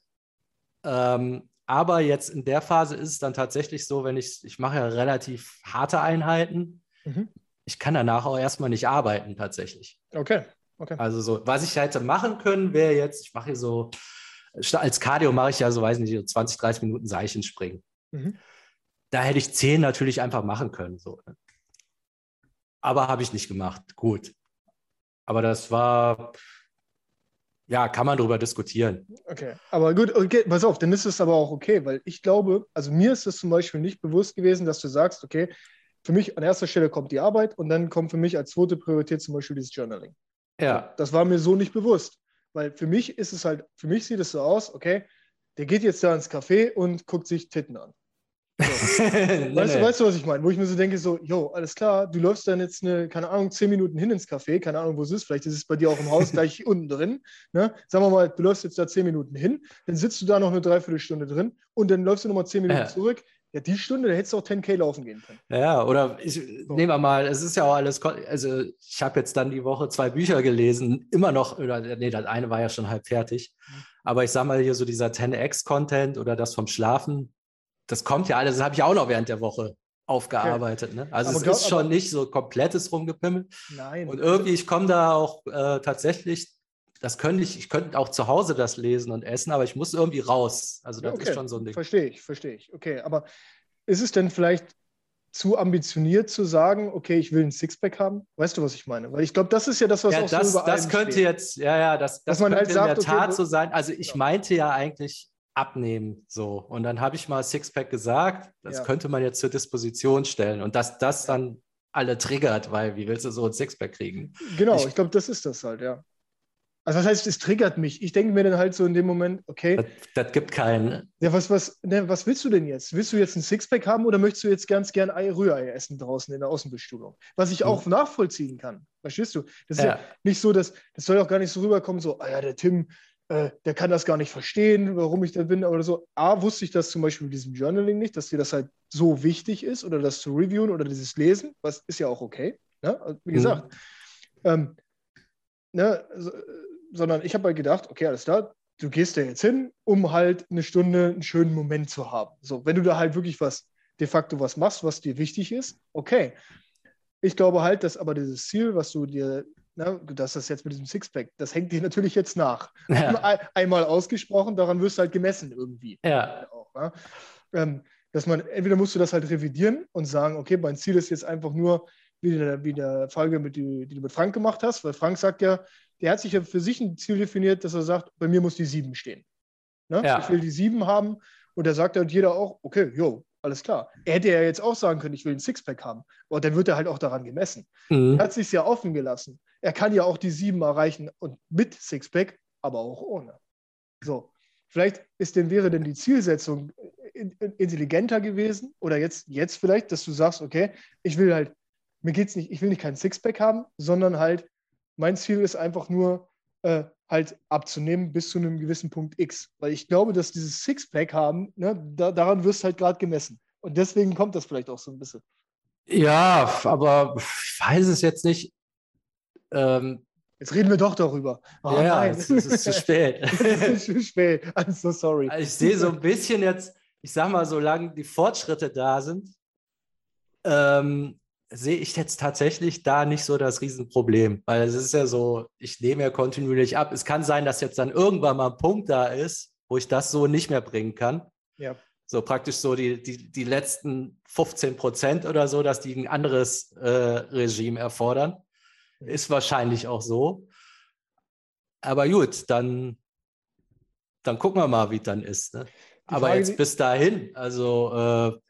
Ähm, aber jetzt in der Phase ist es dann tatsächlich so, wenn ich, ich mache ja relativ harte Einheiten. Mhm. Ich kann danach auch erstmal nicht arbeiten tatsächlich. Okay. Okay. Also so, was ich hätte machen können, wäre jetzt, ich mache hier so, als Cardio mache ich ja so, weiß nicht, 20, 30 Minuten Seichen springen. Mhm. Da hätte ich 10 natürlich einfach machen können. So. Ne? Aber habe ich nicht gemacht. Gut. Aber das war, ja, kann man darüber diskutieren. Okay, aber gut, okay, pass auf, dann ist es aber auch okay, weil ich glaube, also mir ist es zum Beispiel nicht bewusst gewesen, dass du sagst, okay, für mich an erster Stelle kommt die Arbeit und dann kommt für mich als zweite Priorität zum Beispiel dieses Journaling. Ja. Das war mir so nicht bewusst. Weil für mich ist es halt, für mich sieht es so aus, okay, der geht jetzt da ins Café und guckt sich Titten an. So. weißt. Du, weißt du, was ich meine? Wo ich mir so denke, so, jo, alles klar, du läufst dann jetzt eine, keine Ahnung, zehn Minuten hin ins Café, keine Ahnung, wo es ist, vielleicht ist es bei dir auch im Haus gleich unten drin. Ne? Sagen wir mal, du läufst jetzt da zehn Minuten hin, dann sitzt du da noch eine Dreiviertelstunde drin und dann läufst du nochmal zehn Minuten ja. zurück. Ja, die Stunde, da hättest du auch 10k laufen gehen können. Ja, oder ich so. nehmen wir mal, es ist ja auch alles, also ich habe jetzt dann die Woche zwei Bücher gelesen, immer noch, oder nee, das eine war ja schon halb fertig. Mhm. Aber ich sag mal hier so dieser 10x-Content oder das vom Schlafen, das kommt ja alles, das habe ich auch noch während der Woche aufgearbeitet. Okay. Ne? Also aber es glaub, ist schon nicht so komplettes Rumgepimmel. Nein. Und irgendwie, ich komme da auch äh, tatsächlich, das könnte ich, ich könnte auch zu Hause das lesen und essen, aber ich muss irgendwie raus. Also das okay. ist schon so ein Ding. Verstehe ich, verstehe ich. Okay, aber ist es denn vielleicht zu ambitioniert zu sagen, okay, ich will ein Sixpack haben? Weißt du, was ich meine? Weil ich glaube, das ist ja das, was ja, auch das, so Das könnte steht. jetzt, ja, ja, das, das könnte halt sagt, in der Tat okay, so sein. Also ich ja. meinte ja eigentlich abnehmen. So. Und dann habe ich mal Sixpack gesagt, das ja. könnte man jetzt zur Disposition stellen. Und dass das dann alle triggert, weil wie willst du so ein Sixpack kriegen? Genau, ich, ich glaube, das ist das halt, ja. Also das heißt, es triggert mich. Ich denke mir dann halt so in dem Moment, okay. Das, das gibt keinen. Ja, was, was, ne, was willst du denn jetzt? Willst du jetzt ein Sixpack haben oder möchtest du jetzt ganz gern Ei, Rührei essen draußen in der Außenbestuhlung? Was ich auch hm. nachvollziehen kann. Verstehst du? Das ist ja. ja, nicht so, dass das soll auch gar nicht so rüberkommen, so, ah ja, der Tim, äh, der kann das gar nicht verstehen, warum ich da bin oder so. A, wusste ich das zum Beispiel mit diesem Journaling nicht, dass dir das halt so wichtig ist oder das zu reviewen oder dieses Lesen, was ist ja auch okay. Ne? Also, wie mhm. gesagt, mhm. ähm, ne, sondern ich habe halt gedacht, okay, alles klar, du gehst da jetzt hin, um halt eine Stunde einen schönen Moment zu haben. So, wenn du da halt wirklich was, de facto was machst, was dir wichtig ist, okay. Ich glaube halt, dass aber dieses Ziel, was du dir Ne, das ist jetzt mit diesem Sixpack, das hängt dir natürlich jetzt nach. Ja. Einmal ausgesprochen, daran wirst du halt gemessen irgendwie. Ja. Auch, ne? ähm, dass man, entweder musst du das halt revidieren und sagen, okay, mein Ziel ist jetzt einfach nur, wie der, wie der Folge, mit, die, die du mit Frank gemacht hast, weil Frank sagt ja, der hat sich ja für sich ein Ziel definiert, dass er sagt, bei mir muss die sieben stehen. Ne? Ja. Ich will die sieben haben und da sagt und jeder auch, okay, jo, alles klar. Er hätte ja jetzt auch sagen können, ich will ein Sixpack haben. Aber dann wird er halt auch daran gemessen. Mhm. Er hat sich ja offen gelassen. Er kann ja auch die sieben erreichen und mit Sixpack, aber auch ohne. So, vielleicht ist denn, wäre denn die Zielsetzung intelligenter gewesen oder jetzt, jetzt vielleicht, dass du sagst, okay, ich will halt, mir geht's nicht, ich will nicht kein Sixpack haben, sondern halt, mein Ziel ist einfach nur, äh, halt abzunehmen bis zu einem gewissen Punkt X. Weil ich glaube, dass dieses Sixpack haben, ne, da, daran wirst halt gerade gemessen. Und deswegen kommt das vielleicht auch so ein bisschen. Ja, aber ich weiß es jetzt nicht. Ähm, Jetzt reden wir doch darüber. Oh, ja, nein. Es, es ist zu spät. es ist zu spät. I'm so sorry. Ich sehe so ein bisschen jetzt, ich sag mal, solange die Fortschritte da sind, ähm, sehe ich jetzt tatsächlich da nicht so das Riesenproblem, weil es ist ja so, ich nehme ja kontinuierlich ab. Es kann sein, dass jetzt dann irgendwann mal ein Punkt da ist, wo ich das so nicht mehr bringen kann. Ja. So praktisch so die, die, die letzten 15 Prozent oder so, dass die ein anderes äh, Regime erfordern. Ist wahrscheinlich auch so. Aber gut, dann, dann gucken wir mal, wie es dann ist. Ne? Aber jetzt bis dahin, also äh,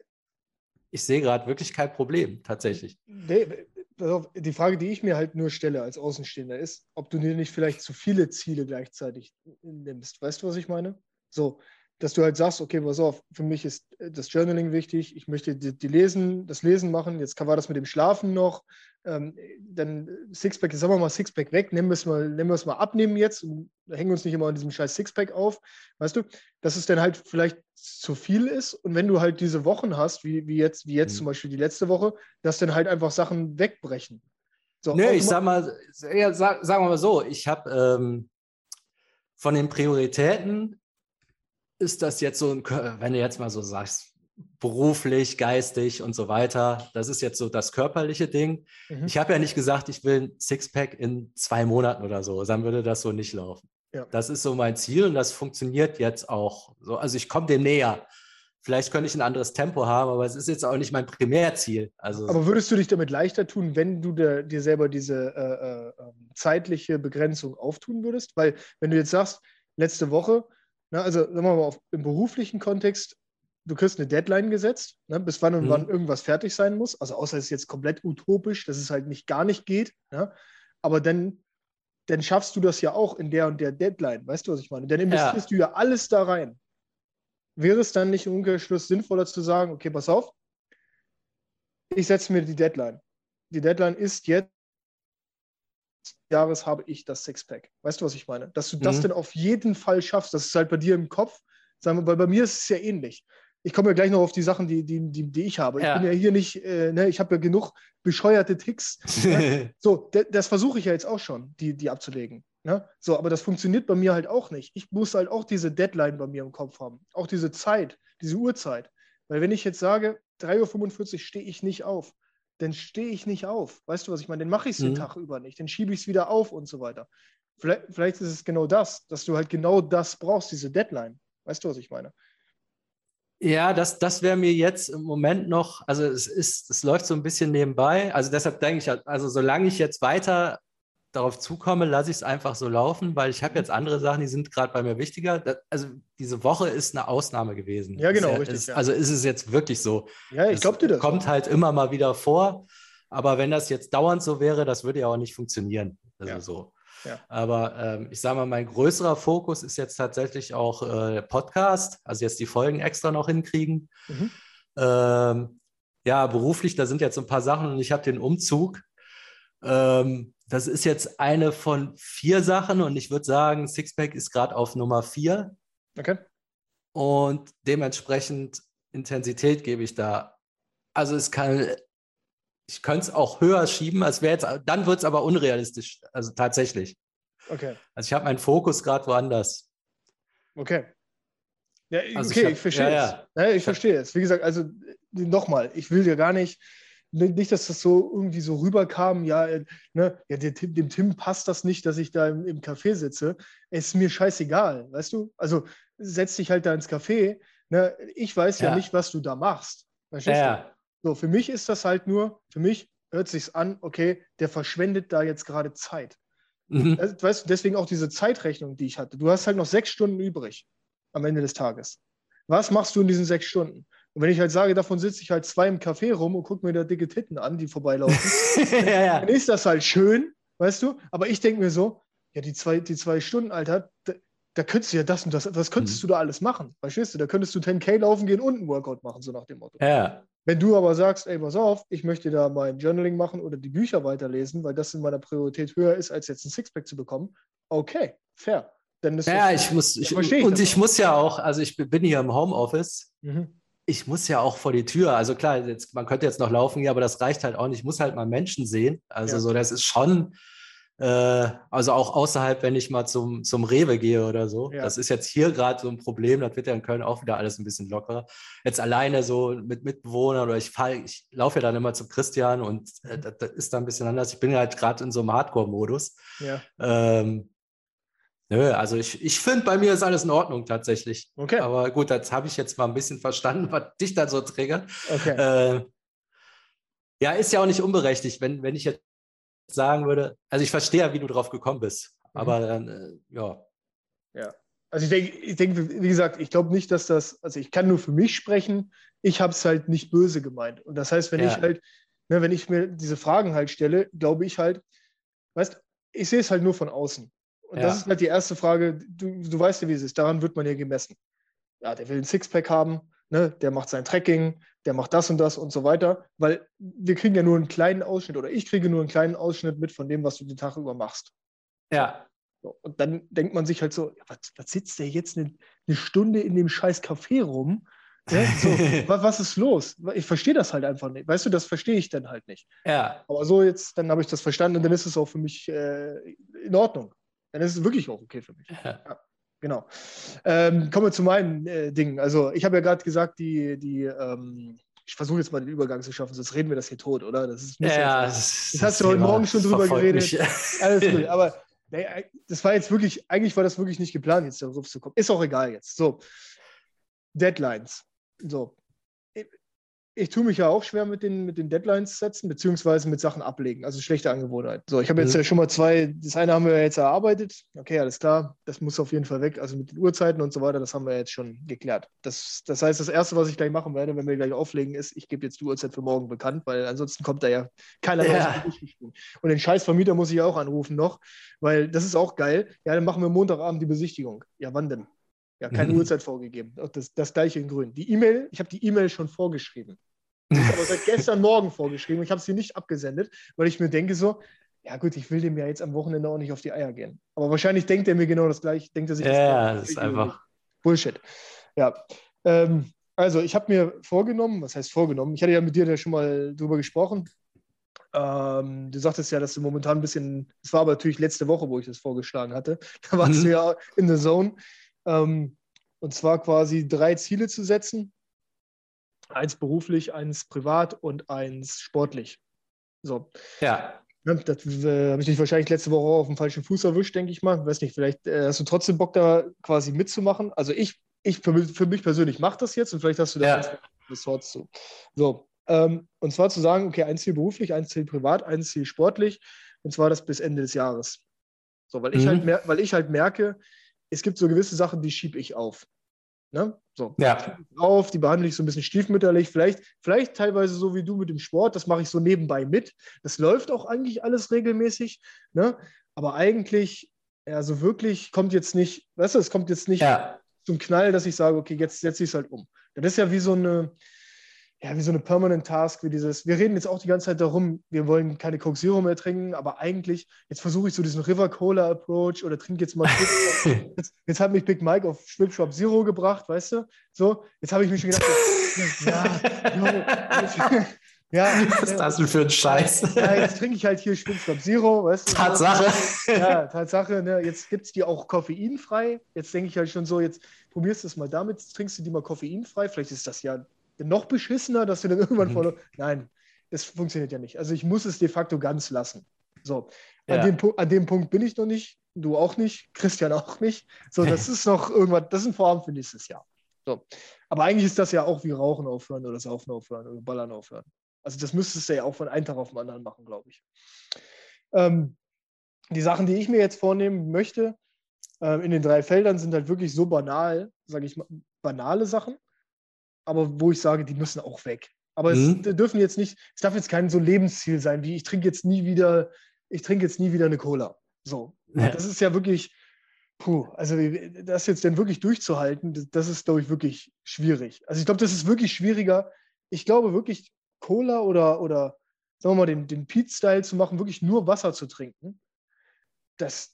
ich sehe gerade wirklich kein Problem, tatsächlich. Die Frage, die ich mir halt nur stelle als Außenstehender, ist, ob du dir nicht vielleicht zu viele Ziele gleichzeitig nimmst. Weißt du, was ich meine? So, dass du halt sagst, okay, pass auf, für mich ist das Journaling wichtig, ich möchte die, die Lesen, das Lesen machen, jetzt war das mit dem Schlafen noch, ähm, dann Sixpack, sagen wir mal Sixpack weg, nehmen wir es mal, nehmen wir es mal abnehmen jetzt und hängen uns nicht immer an diesem scheiß Sixpack auf, weißt du, dass es dann halt vielleicht zu viel ist und wenn du halt diese Wochen hast, wie, wie jetzt, wie jetzt mhm. zum Beispiel die letzte Woche, dass dann halt einfach Sachen wegbrechen. So, Nö, ich sag mal, ja, sag, sagen wir mal so, ich habe ähm, von den Prioritäten ist das jetzt so, ein, wenn du jetzt mal so sagst, beruflich, geistig und so weiter, das ist jetzt so das körperliche Ding. Mhm. Ich habe ja nicht gesagt, ich will ein Sixpack in zwei Monaten oder so, dann würde das so nicht laufen. Ja. Das ist so mein Ziel und das funktioniert jetzt auch. So, also ich komme dem näher. Vielleicht könnte ich ein anderes Tempo haben, aber es ist jetzt auch nicht mein Primärziel. Also aber würdest du dich damit leichter tun, wenn du dir, dir selber diese äh, äh, ähm, zeitliche Begrenzung auftun würdest? Weil wenn du jetzt sagst, letzte Woche na, also sagen wir mal auf, im beruflichen Kontext, du kriegst eine Deadline gesetzt, ne, bis wann und mhm. wann irgendwas fertig sein muss. Also außer es ist jetzt komplett utopisch, dass es halt nicht gar nicht geht. Ja? Aber dann dann schaffst du das ja auch in der und der Deadline. Weißt du, was ich meine? Dann investierst ja. du ja alles da rein. Wäre es dann nicht im Umkehrschluss sinnvoller zu sagen, okay, pass auf, ich setze mir die Deadline. Die Deadline ist jetzt, Jahres habe ich das Sixpack. Weißt du, was ich meine? Dass du mhm. das dann auf jeden Fall schaffst. Das ist halt bei dir im Kopf. Sagen wir, weil bei mir ist es ja ähnlich ich komme ja gleich noch auf die Sachen, die, die, die, die ich habe. Ja. Ich bin ja hier nicht, äh, ne, ich habe ja genug bescheuerte Ticks. ne? So, das versuche ich ja jetzt auch schon, die, die abzulegen. Ne? So, aber das funktioniert bei mir halt auch nicht. Ich muss halt auch diese Deadline bei mir im Kopf haben. Auch diese Zeit, diese Uhrzeit. Weil wenn ich jetzt sage, 3.45 Uhr stehe ich nicht auf, dann stehe ich nicht auf. Weißt du, was ich meine? Dann mache ich es mhm. den Tag über nicht. Dann schiebe ich es wieder auf und so weiter. Vielleicht, vielleicht ist es genau das, dass du halt genau das brauchst, diese Deadline. Weißt du, was ich meine? Ja, das, das wäre mir jetzt im Moment noch, also es ist, es läuft so ein bisschen nebenbei. Also deshalb denke ich, also solange ich jetzt weiter darauf zukomme, lasse ich es einfach so laufen, weil ich habe mhm. jetzt andere Sachen, die sind gerade bei mir wichtiger. Das, also diese Woche ist eine Ausnahme gewesen. Ja, genau, ist, richtig. Ist, ja. Also ist es jetzt wirklich so. Ja, ich glaube dir das. Kommt halt immer mal wieder vor. Aber wenn das jetzt dauernd so wäre, das würde ja auch nicht funktionieren. Also ja. so. Ja. Aber ähm, ich sage mal, mein größerer Fokus ist jetzt tatsächlich auch äh, Podcast, also jetzt die Folgen extra noch hinkriegen. Mhm. Ähm, ja, beruflich, da sind jetzt ein paar Sachen und ich habe den Umzug. Ähm, das ist jetzt eine von vier Sachen und ich würde sagen, Sixpack ist gerade auf Nummer vier. Okay. Und dementsprechend Intensität gebe ich da. Also es kann, ich könnte es auch höher schieben, als wäre jetzt, dann wird es aber unrealistisch, also tatsächlich. Okay. Also ich habe meinen Fokus gerade woanders. Okay. Ja, also okay, ich, ich verstehe ja, ja. ja, ich verstehe es. Wie gesagt, also nochmal, ich will dir gar nicht, nicht, dass das so irgendwie so rüberkam, ja, äh, ne, ja dem, dem Tim passt das nicht, dass ich da im, im Café sitze. Es ist mir scheißegal, weißt du? Also setz dich halt da ins Café. Ne? Ich weiß ja. ja nicht, was du da machst. Verstehst ja, du? So, für mich ist das halt nur, für mich hört sich an, okay, der verschwendet da jetzt gerade Zeit. Mhm. Weißt du, deswegen auch diese Zeitrechnung, die ich hatte. Du hast halt noch sechs Stunden übrig am Ende des Tages. Was machst du in diesen sechs Stunden? Und wenn ich halt sage, davon sitze ich halt zwei im Café rum und gucke mir da dicke Titten an, die vorbeilaufen, ja, ja. dann ist das halt schön, weißt du? Aber ich denke mir so, ja, die zwei, die zwei Stunden, Alter, da, könntest du ja das und das, was könntest mhm. du da alles machen? Verstehst du? Da könntest du 10K laufen gehen und einen Workout machen, so nach dem Motto. Ja. Wenn du aber sagst, ey, pass auf, ich möchte da mein Journaling machen oder die Bücher weiterlesen, weil das in meiner Priorität höher ist, als jetzt ein Sixpack zu bekommen, okay, fair. Dann ist ja, ich muss, ich, ich und ich auch. muss ja auch, also ich bin hier im Homeoffice. Mhm. Ich muss ja auch vor die Tür. Also klar, jetzt, man könnte jetzt noch laufen, ja, aber das reicht halt auch nicht. Ich muss halt mal Menschen sehen. Also ja. so, das ist schon, äh, also auch außerhalb, wenn ich mal zum, zum Rewe gehe oder so. Ja. Das ist jetzt hier gerade so ein Problem. Das wird ja in Köln auch wieder alles ein bisschen lockerer. Jetzt alleine so mit Mitbewohnern oder ich fahre, ich laufe ja dann immer zu Christian und äh, das, das, ist da ein bisschen anders. Ich bin ja halt gerade in so einem Hardcore-Modus. Ja. Ähm, Nö, also ich, ich finde, bei mir ist alles in Ordnung tatsächlich. Okay. Aber gut, das habe ich jetzt mal ein bisschen verstanden, was dich da so triggert. Okay. Äh, ja, ist ja auch nicht unberechtigt, wenn, wenn ich jetzt sagen würde, also ich verstehe ja, wie du drauf gekommen bist, mhm. aber dann, äh, ja. Ja, also ich denke, ich denke, wie gesagt, ich glaube nicht, dass das, also ich kann nur für mich sprechen, ich habe es halt nicht böse gemeint. Und das heißt, wenn ja. ich halt, ne, wenn ich mir diese Fragen halt stelle, glaube ich halt, weißt, ich sehe es halt nur von außen. Und ja. das ist halt die erste Frage, du, du weißt ja, wie es ist, daran wird man ja gemessen. Ja, der will ein Sixpack haben, ne, der macht sein Tracking, der macht das und das und so weiter, weil wir kriegen ja nur einen kleinen Ausschnitt oder ich kriege nur einen kleinen Ausschnitt mit von dem, was du den Tag über machst. Ja. Und dann denkt man sich halt so, ja, was, was, sitzt der jetzt eine, eine, Stunde in dem scheiß Café rum? Ja, so, was, was, ist los? Ich verstehe das halt einfach nicht. Weißt du, das verstehe ich dann halt nicht. Ja. Aber so jetzt, dann habe ich das verstanden und dann ist es auch für mich äh, in Ordnung. Dann ist es wirklich auch okay für mich. Ja. ja genau. Ähm, kommen wir zu meinen äh, Dingen. Also ich habe ja gerade gesagt, die, die ähm, ich versuche jetzt mal den Übergang zu schaffen, sonst reden wir das hier tot, oder? Das ist ja, das, das hast du heute Morgen schon drüber geredet. Alles gut, aber nee, das war jetzt wirklich, eigentlich war das wirklich nicht geplant, jetzt darauf zu kommen. Ist auch egal jetzt. So, Deadlines. So. Ich tue mich ja auch schwer mit den, mit den Deadlines setzen, beziehungsweise mit Sachen ablegen, also schlechte Angewohnheit. So, ich habe jetzt mhm. ja schon mal zwei, das eine haben wir jetzt erarbeitet. Okay, alles klar, das muss auf jeden Fall weg. Also mit den Uhrzeiten und so weiter, das haben wir jetzt schon geklärt. Das, das heißt, das Erste, was ich gleich machen werde, wenn wir gleich auflegen, ist, ich gebe jetzt die Uhrzeit für morgen bekannt, weil ansonsten kommt da ja keiner ja. Und den scheiß Vermieter muss ich auch anrufen noch, weil das ist auch geil. Ja, dann machen wir Montagabend die Besichtigung. Ja, wann denn? Ja, keine mhm. Uhrzeit vorgegeben. Das, das gleiche in grün. Die E-Mail, ich habe die E-Mail schon vorgeschrieben. Ich habe seit gestern Morgen vorgeschrieben. Ich habe sie nicht abgesendet, weil ich mir denke so, ja gut, ich will dem ja jetzt am Wochenende auch nicht auf die Eier gehen. Aber wahrscheinlich denkt er mir genau das gleiche. Denkt er sich ja, das, das ist einfach Bullshit. Ja. Ähm, also ich habe mir vorgenommen, was heißt vorgenommen? Ich hatte ja mit dir da schon mal drüber gesprochen. Ähm, du sagtest ja, dass du momentan ein bisschen, das war aber natürlich letzte Woche, wo ich das vorgeschlagen hatte. Da warst mhm. du ja in der Zone. Ähm, und zwar quasi drei Ziele zu setzen. Eins beruflich, eins privat und eins sportlich. So. Ja. Das äh, habe ich dich wahrscheinlich letzte Woche auf dem falschen Fuß erwischt, denke ich mal. Weiß nicht, vielleicht äh, hast du trotzdem Bock, da quasi mitzumachen. Also ich, ich für, mich, für mich persönlich mache das jetzt und vielleicht hast du da ja. Ressorts zu. So. Ähm, und zwar zu sagen, okay, ein Ziel beruflich, ein Ziel privat, ein Ziel sportlich. Und zwar das bis Ende des Jahres. So, weil ich, mhm. halt, weil ich halt merke, es gibt so gewisse Sachen, die schiebe ich auf. Ne? So, ja. auf, die behandle ich so ein bisschen stiefmütterlich, vielleicht, vielleicht teilweise so wie du mit dem Sport, das mache ich so nebenbei mit. Das läuft auch eigentlich alles regelmäßig, ne? aber eigentlich, ja, so wirklich kommt jetzt nicht, weißt du, es kommt jetzt nicht ja. zum Knall, dass ich sage, okay, jetzt setze ich es halt um. Das ist ja wie so eine, ja, wie so eine Permanent Task, wie dieses, wir reden jetzt auch die ganze Zeit darum, wir wollen keine Coke Zero mehr trinken, aber eigentlich, jetzt versuche ich so diesen River Cola Approach oder trinke jetzt mal jetzt, jetzt, hat mich Big Mike auf Schwip Shop Zero gebracht, weißt du? So, jetzt habe ich mich schon gedacht, ja, ja, was ist das denn für ein Scheiß? Ja, jetzt trinke ich halt hier Schwimmstopp Zero, weißt du? Tatsache. Ja, Tatsache, ne? Jetzt gibt es die auch koffeinfrei. Jetzt denke ich halt schon so, jetzt probierst du es mal damit, trinkst du die mal koffeinfrei. Vielleicht ist das ja noch beschissener, dass du dann irgendwann mhm. Nein, das funktioniert ja nicht. Also ich muss es de facto ganz lassen. So, an, ja. dem, an dem Punkt bin ich noch nicht, du auch nicht, Christian auch nicht. So, das ist noch irgendwas, das ist ein Vorhaben für nächstes Jahr. So. Aber eigentlich ist das ja auch wie Rauchen aufhören oder Saufen aufhören oder Ballern aufhören. Also das müsstest du ja auch von einem Tag auf den anderen machen, glaube ich. Ähm, die Sachen, die ich mir jetzt vornehmen möchte, äh, in den drei Feldern sind halt wirklich so banal, sage ich mal, banale Sachen aber wo ich sage, die müssen auch weg. Aber mhm. es dürfen jetzt nicht, es darf jetzt kein so Lebensziel sein, wie ich trinke jetzt nie wieder, ich trinke jetzt nie wieder eine Cola. So. Ja. Das ist ja wirklich, puh, also das jetzt denn wirklich durchzuhalten, das, das ist, glaube ich, wirklich schwierig. Also ich glaube, das ist wirklich schwieriger. Ich glaube wirklich, Cola oder, oder sagen wir mal, den, den Pete-Style zu machen, wirklich nur Wasser zu trinken, das,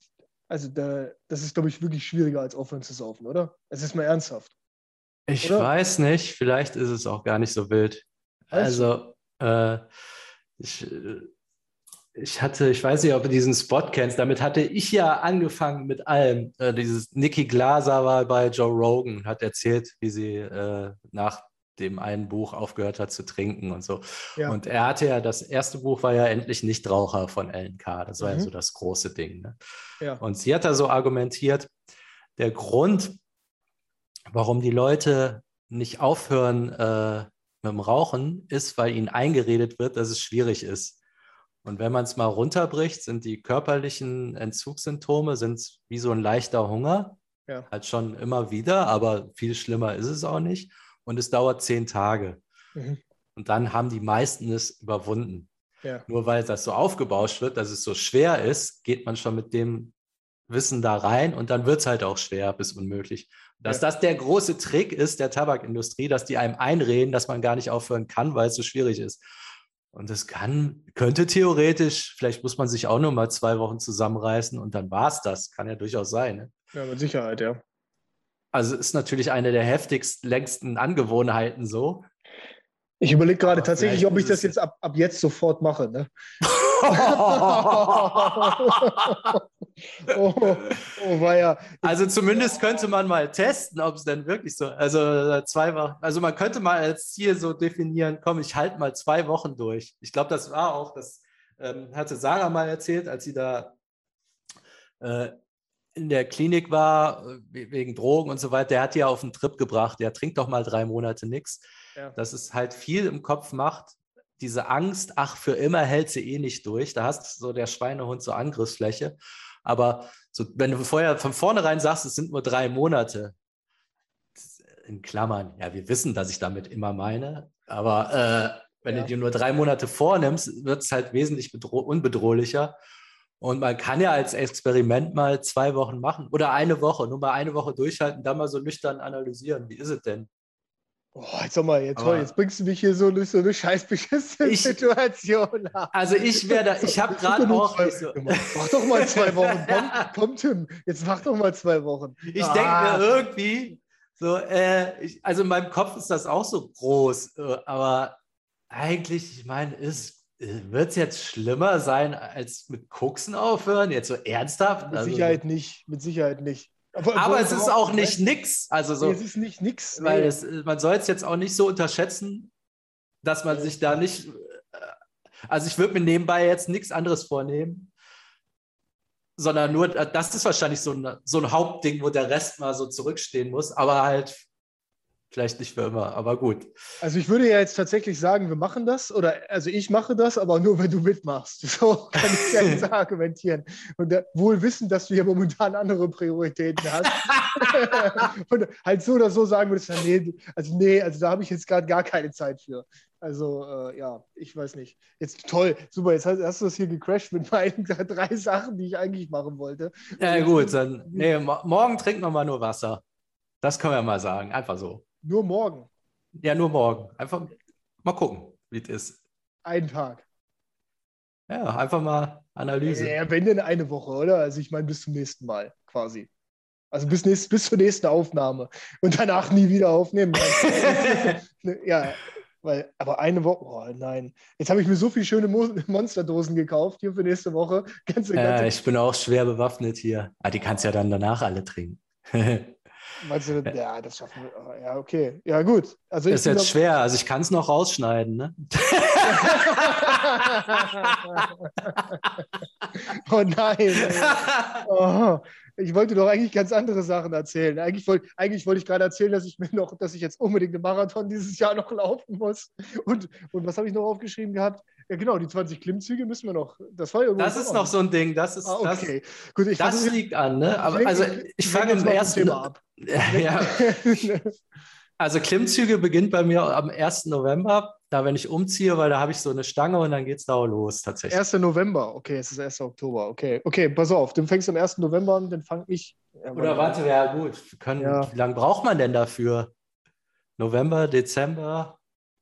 also da, das ist, glaube ich, wirklich schwieriger als aufhören zu saufen, oder? Es ist mal ernsthaft. Ich Oder? weiß nicht, vielleicht ist es auch gar nicht so wild. Also, äh, ich, ich hatte, ich weiß nicht, ob du diesen Spot kennst, damit hatte ich ja angefangen mit allem. Äh, dieses Nikki Glaser war bei Joe Rogan, hat erzählt, wie sie äh, nach dem einen Buch aufgehört hat zu trinken und so. Ja. Und er hatte ja, das erste Buch war ja endlich Nichtraucher von LNK. Das war mhm. ja so das große Ding. Ne? Ja. Und sie hat da so argumentiert, der Grund, warum die Leute nicht aufhören äh, mit dem Rauchen, ist, weil ihnen eingeredet wird, dass es schwierig ist. Und wenn man es mal runterbricht, sind die körperlichen Entzugssymptome sind wie so ein leichter Hunger. Ja. Halt schon immer wieder, aber viel schlimmer ist es auch nicht. Und es dauert zehn Tage. Mhm. Und dann haben die meisten es überwunden. Ja. Nur weil das so aufgebauscht wird, dass es so schwer ist, geht man schon mit dem Wissen da rein und dann wird es halt auch schwer bis unmöglich. Dass ja. das der große Trick ist der Tabakindustrie, dass die einem einreden, dass man gar nicht aufhören kann, weil es so schwierig ist. Und das kann, könnte theoretisch, vielleicht muss man sich auch nur mal zwei Wochen zusammenreißen und dann war es das. Kann ja durchaus sein. Ne? Ja, mit Sicherheit, ja. Also ist natürlich eine der heftigsten, längsten Angewohnheiten so. Ich überlege gerade tatsächlich, ob ich das jetzt ab, ab jetzt sofort mache. Ne? oh, oh, war ja. Also zumindest könnte man mal testen, ob es denn wirklich so, also äh, zwei Wochen, also man könnte mal als Ziel so definieren, komm, ich halte mal zwei Wochen durch. Ich glaube, das war auch, das ähm, hatte Sarah mal erzählt, als sie da äh, in der Klinik war, äh, wegen Drogen und so weiter, der hat die ja auf einen Trip gebracht, der trinkt doch mal drei Monate nichts. ja. dass es halt viel im Kopf macht. Diese Angst, ach, für immer hält sie eh nicht durch. Da hast so der Schweinehund so Angriffsfläche. Aber so, wenn du vorher von vornherein sagst, es sind nur drei Monate, in Klammern, ja, wir wissen, dass ich damit immer meine, aber äh, wenn ja. du dir nur drei Monate vornimmst, wird es halt wesentlich unbedrohlicher. Und man kann ja als Experiment mal zwei Wochen machen oder eine Woche, nur mal eine Woche durchhalten, dann mal so nüchtern analysieren. Wie ist es denn? Oh, jetzt sag mal, jetzt, toll, jetzt bringst du mich hier so durch so eine scheiß beschissene Situation. Also ich werde, ich habe gerade auch. Zwei, so. Mach doch mal zwei Wochen. Komm, komm, Tim, jetzt mach doch mal zwei Wochen. Ich ah. denke mir irgendwie, so, äh, ich, also in meinem Kopf ist das auch so groß, äh, aber eigentlich, ich meine, ist wird es jetzt schlimmer sein, als mit Koksen aufhören? Jetzt so ernsthaft? Mit also, Sicherheit nicht, mit Sicherheit nicht. Aber, aber es ist auch nicht nix. Also so, es ist nicht nix. Weil es, man soll es jetzt auch nicht so unterschätzen, dass man sich da nicht. Äh, also ich würde mir nebenbei jetzt nichts anderes vornehmen, sondern nur, das ist wahrscheinlich so ein, so ein Hauptding, wo der Rest mal so zurückstehen muss, aber halt Vielleicht nicht für immer, aber gut. Also ich würde ja jetzt tatsächlich sagen, wir machen das oder also ich mache das, aber nur wenn du mitmachst. So kann ich ja jetzt argumentieren. Und da, wohl wissen, dass du ja momentan andere Prioritäten hast. und halt so oder so sagen würdest, nee, also nee, also da habe ich jetzt gerade gar keine Zeit für. Also äh, ja, ich weiß nicht. Jetzt toll, super, jetzt hast, hast du das hier gecrashed mit meinen drei Sachen, die ich eigentlich machen wollte. Ja gut, dann nee, morgen trinken wir mal nur Wasser. Das können wir mal sagen, einfach so. Nur morgen. Ja, nur morgen. Einfach mal gucken, wie es ist. Einen Tag. Ja, einfach mal Analyse. Ja, wenn denn eine Woche, oder? Also ich meine, bis zum nächsten Mal quasi. Also bis, nächst, bis zur nächsten Aufnahme. Und danach nie wieder aufnehmen. ja, weil, aber eine Woche, oh nein. Jetzt habe ich mir so viele schöne Mo Monsterdosen gekauft hier für nächste Woche. Ganze, ganze ja, ich bin auch schwer bewaffnet hier. Ah, die kannst du ja dann danach alle trinken. Meinst du, ja, das schaffen wir. Oh, ja, okay. Ja, gut. Also das ist jetzt schwer. Also ich kann es noch rausschneiden, ne? oh nein. Oh, ich wollte doch eigentlich ganz andere Sachen erzählen. Eigentlich wollte eigentlich wollt ich gerade erzählen, dass ich mir noch, dass ich jetzt unbedingt einen Marathon dieses Jahr noch laufen muss. Und, und was habe ich noch aufgeschrieben gehabt? Ja, genau, die 20 Klimmzüge müssen wir noch. Das war Das ist noch so ein Ding. Das ist ah, okay. das, Gut, ich das liegt an, ne? Aber ich also ich fange im ersten Thema ab. Ja. also Klimmzüge beginnt bei mir am 1. November, da wenn ich umziehe, weil da habe ich so eine Stange und dann geht es da los tatsächlich. 1. November, okay, es ist 1. Oktober, okay. Okay, pass auf, du fängst am 1. November an, dann fange ich. Ja, Oder warte, ja gut. Können, ja. Wie lange braucht man denn dafür? November, Dezember?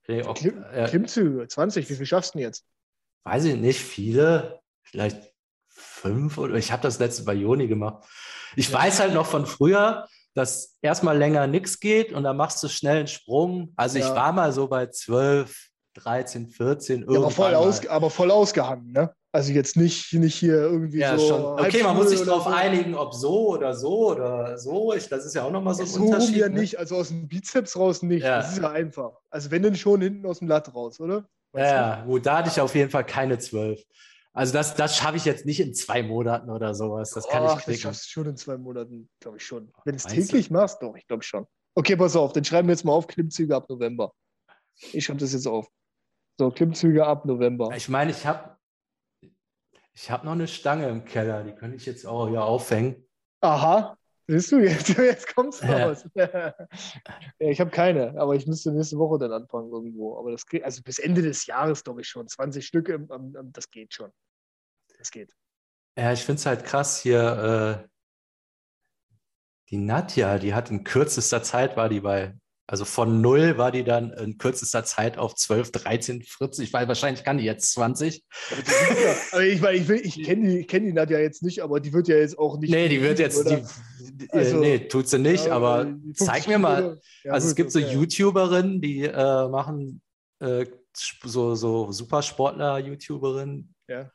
Nee, auch, Klim äh, Klimmzüge, 20, wie viel schaffst du denn jetzt? Weiß ich nicht, viele, vielleicht fünf oder ich habe das letzte bei Joni gemacht. Ich ja. weiß halt noch von früher, dass erstmal länger nichts geht und dann machst du schnell einen Sprung. Also ja. ich war mal so bei 12, 13, 14. Ja, aber, voll aus, aber voll ausgehangen, ne? Also jetzt nicht, nicht hier irgendwie ja, so. Schon. Okay, man muss sich darauf so. einigen, ob so oder so oder so. Ich, das ist ja auch nochmal so ein so Unterschied. So ja ne? nicht, also aus dem Bizeps raus nicht. Ja. Das ist ja einfach. Also wenn denn schon hinten aus dem Latt raus, oder? Weißt ja, gut, da hatte ich auf jeden Fall keine zwölf. Also das, das schaffe ich jetzt nicht in zwei Monaten oder sowas. Das kann oh, ich knicken. Das schaffst du schon in zwei Monaten, glaube ich schon. Wenn du es täglich du? machst, doch, ich glaube schon. Okay, pass auf, dann schreiben wir jetzt mal auf Klimmzüge ab November. Ich schreibe das jetzt auf. So, Klimmzüge ab November. Ich meine, ich habe ich habe noch eine Stange im Keller, die könnte ich jetzt auch hier aufhängen. Aha, siehst du, jetzt, jetzt kommst du raus. ja, ich habe keine, aber ich müsste nächste Woche dann anfangen irgendwo. Aber das geht, also bis Ende des Jahres, glaube ich schon. 20 Stück, das geht schon. Das geht. Ja, ich finde es halt krass hier. Äh, die Nadja, die hat in kürzester Zeit, war die bei also von null war die dann in kürzester Zeit auf 12, 13, 40, weil wahrscheinlich kann die jetzt 20. Aber ich meine, ich, ich kenne die, kenn die Nadja jetzt nicht, aber die wird ja jetzt auch nicht. Nee, die wird jetzt, die, äh, also, nee, tut sie nicht, ja, aber zeig mir mal. Ja, also gut, es gibt so YouTuberinnen, die äh, machen äh, so, so Supersportler-YouTuberinnen. Ja.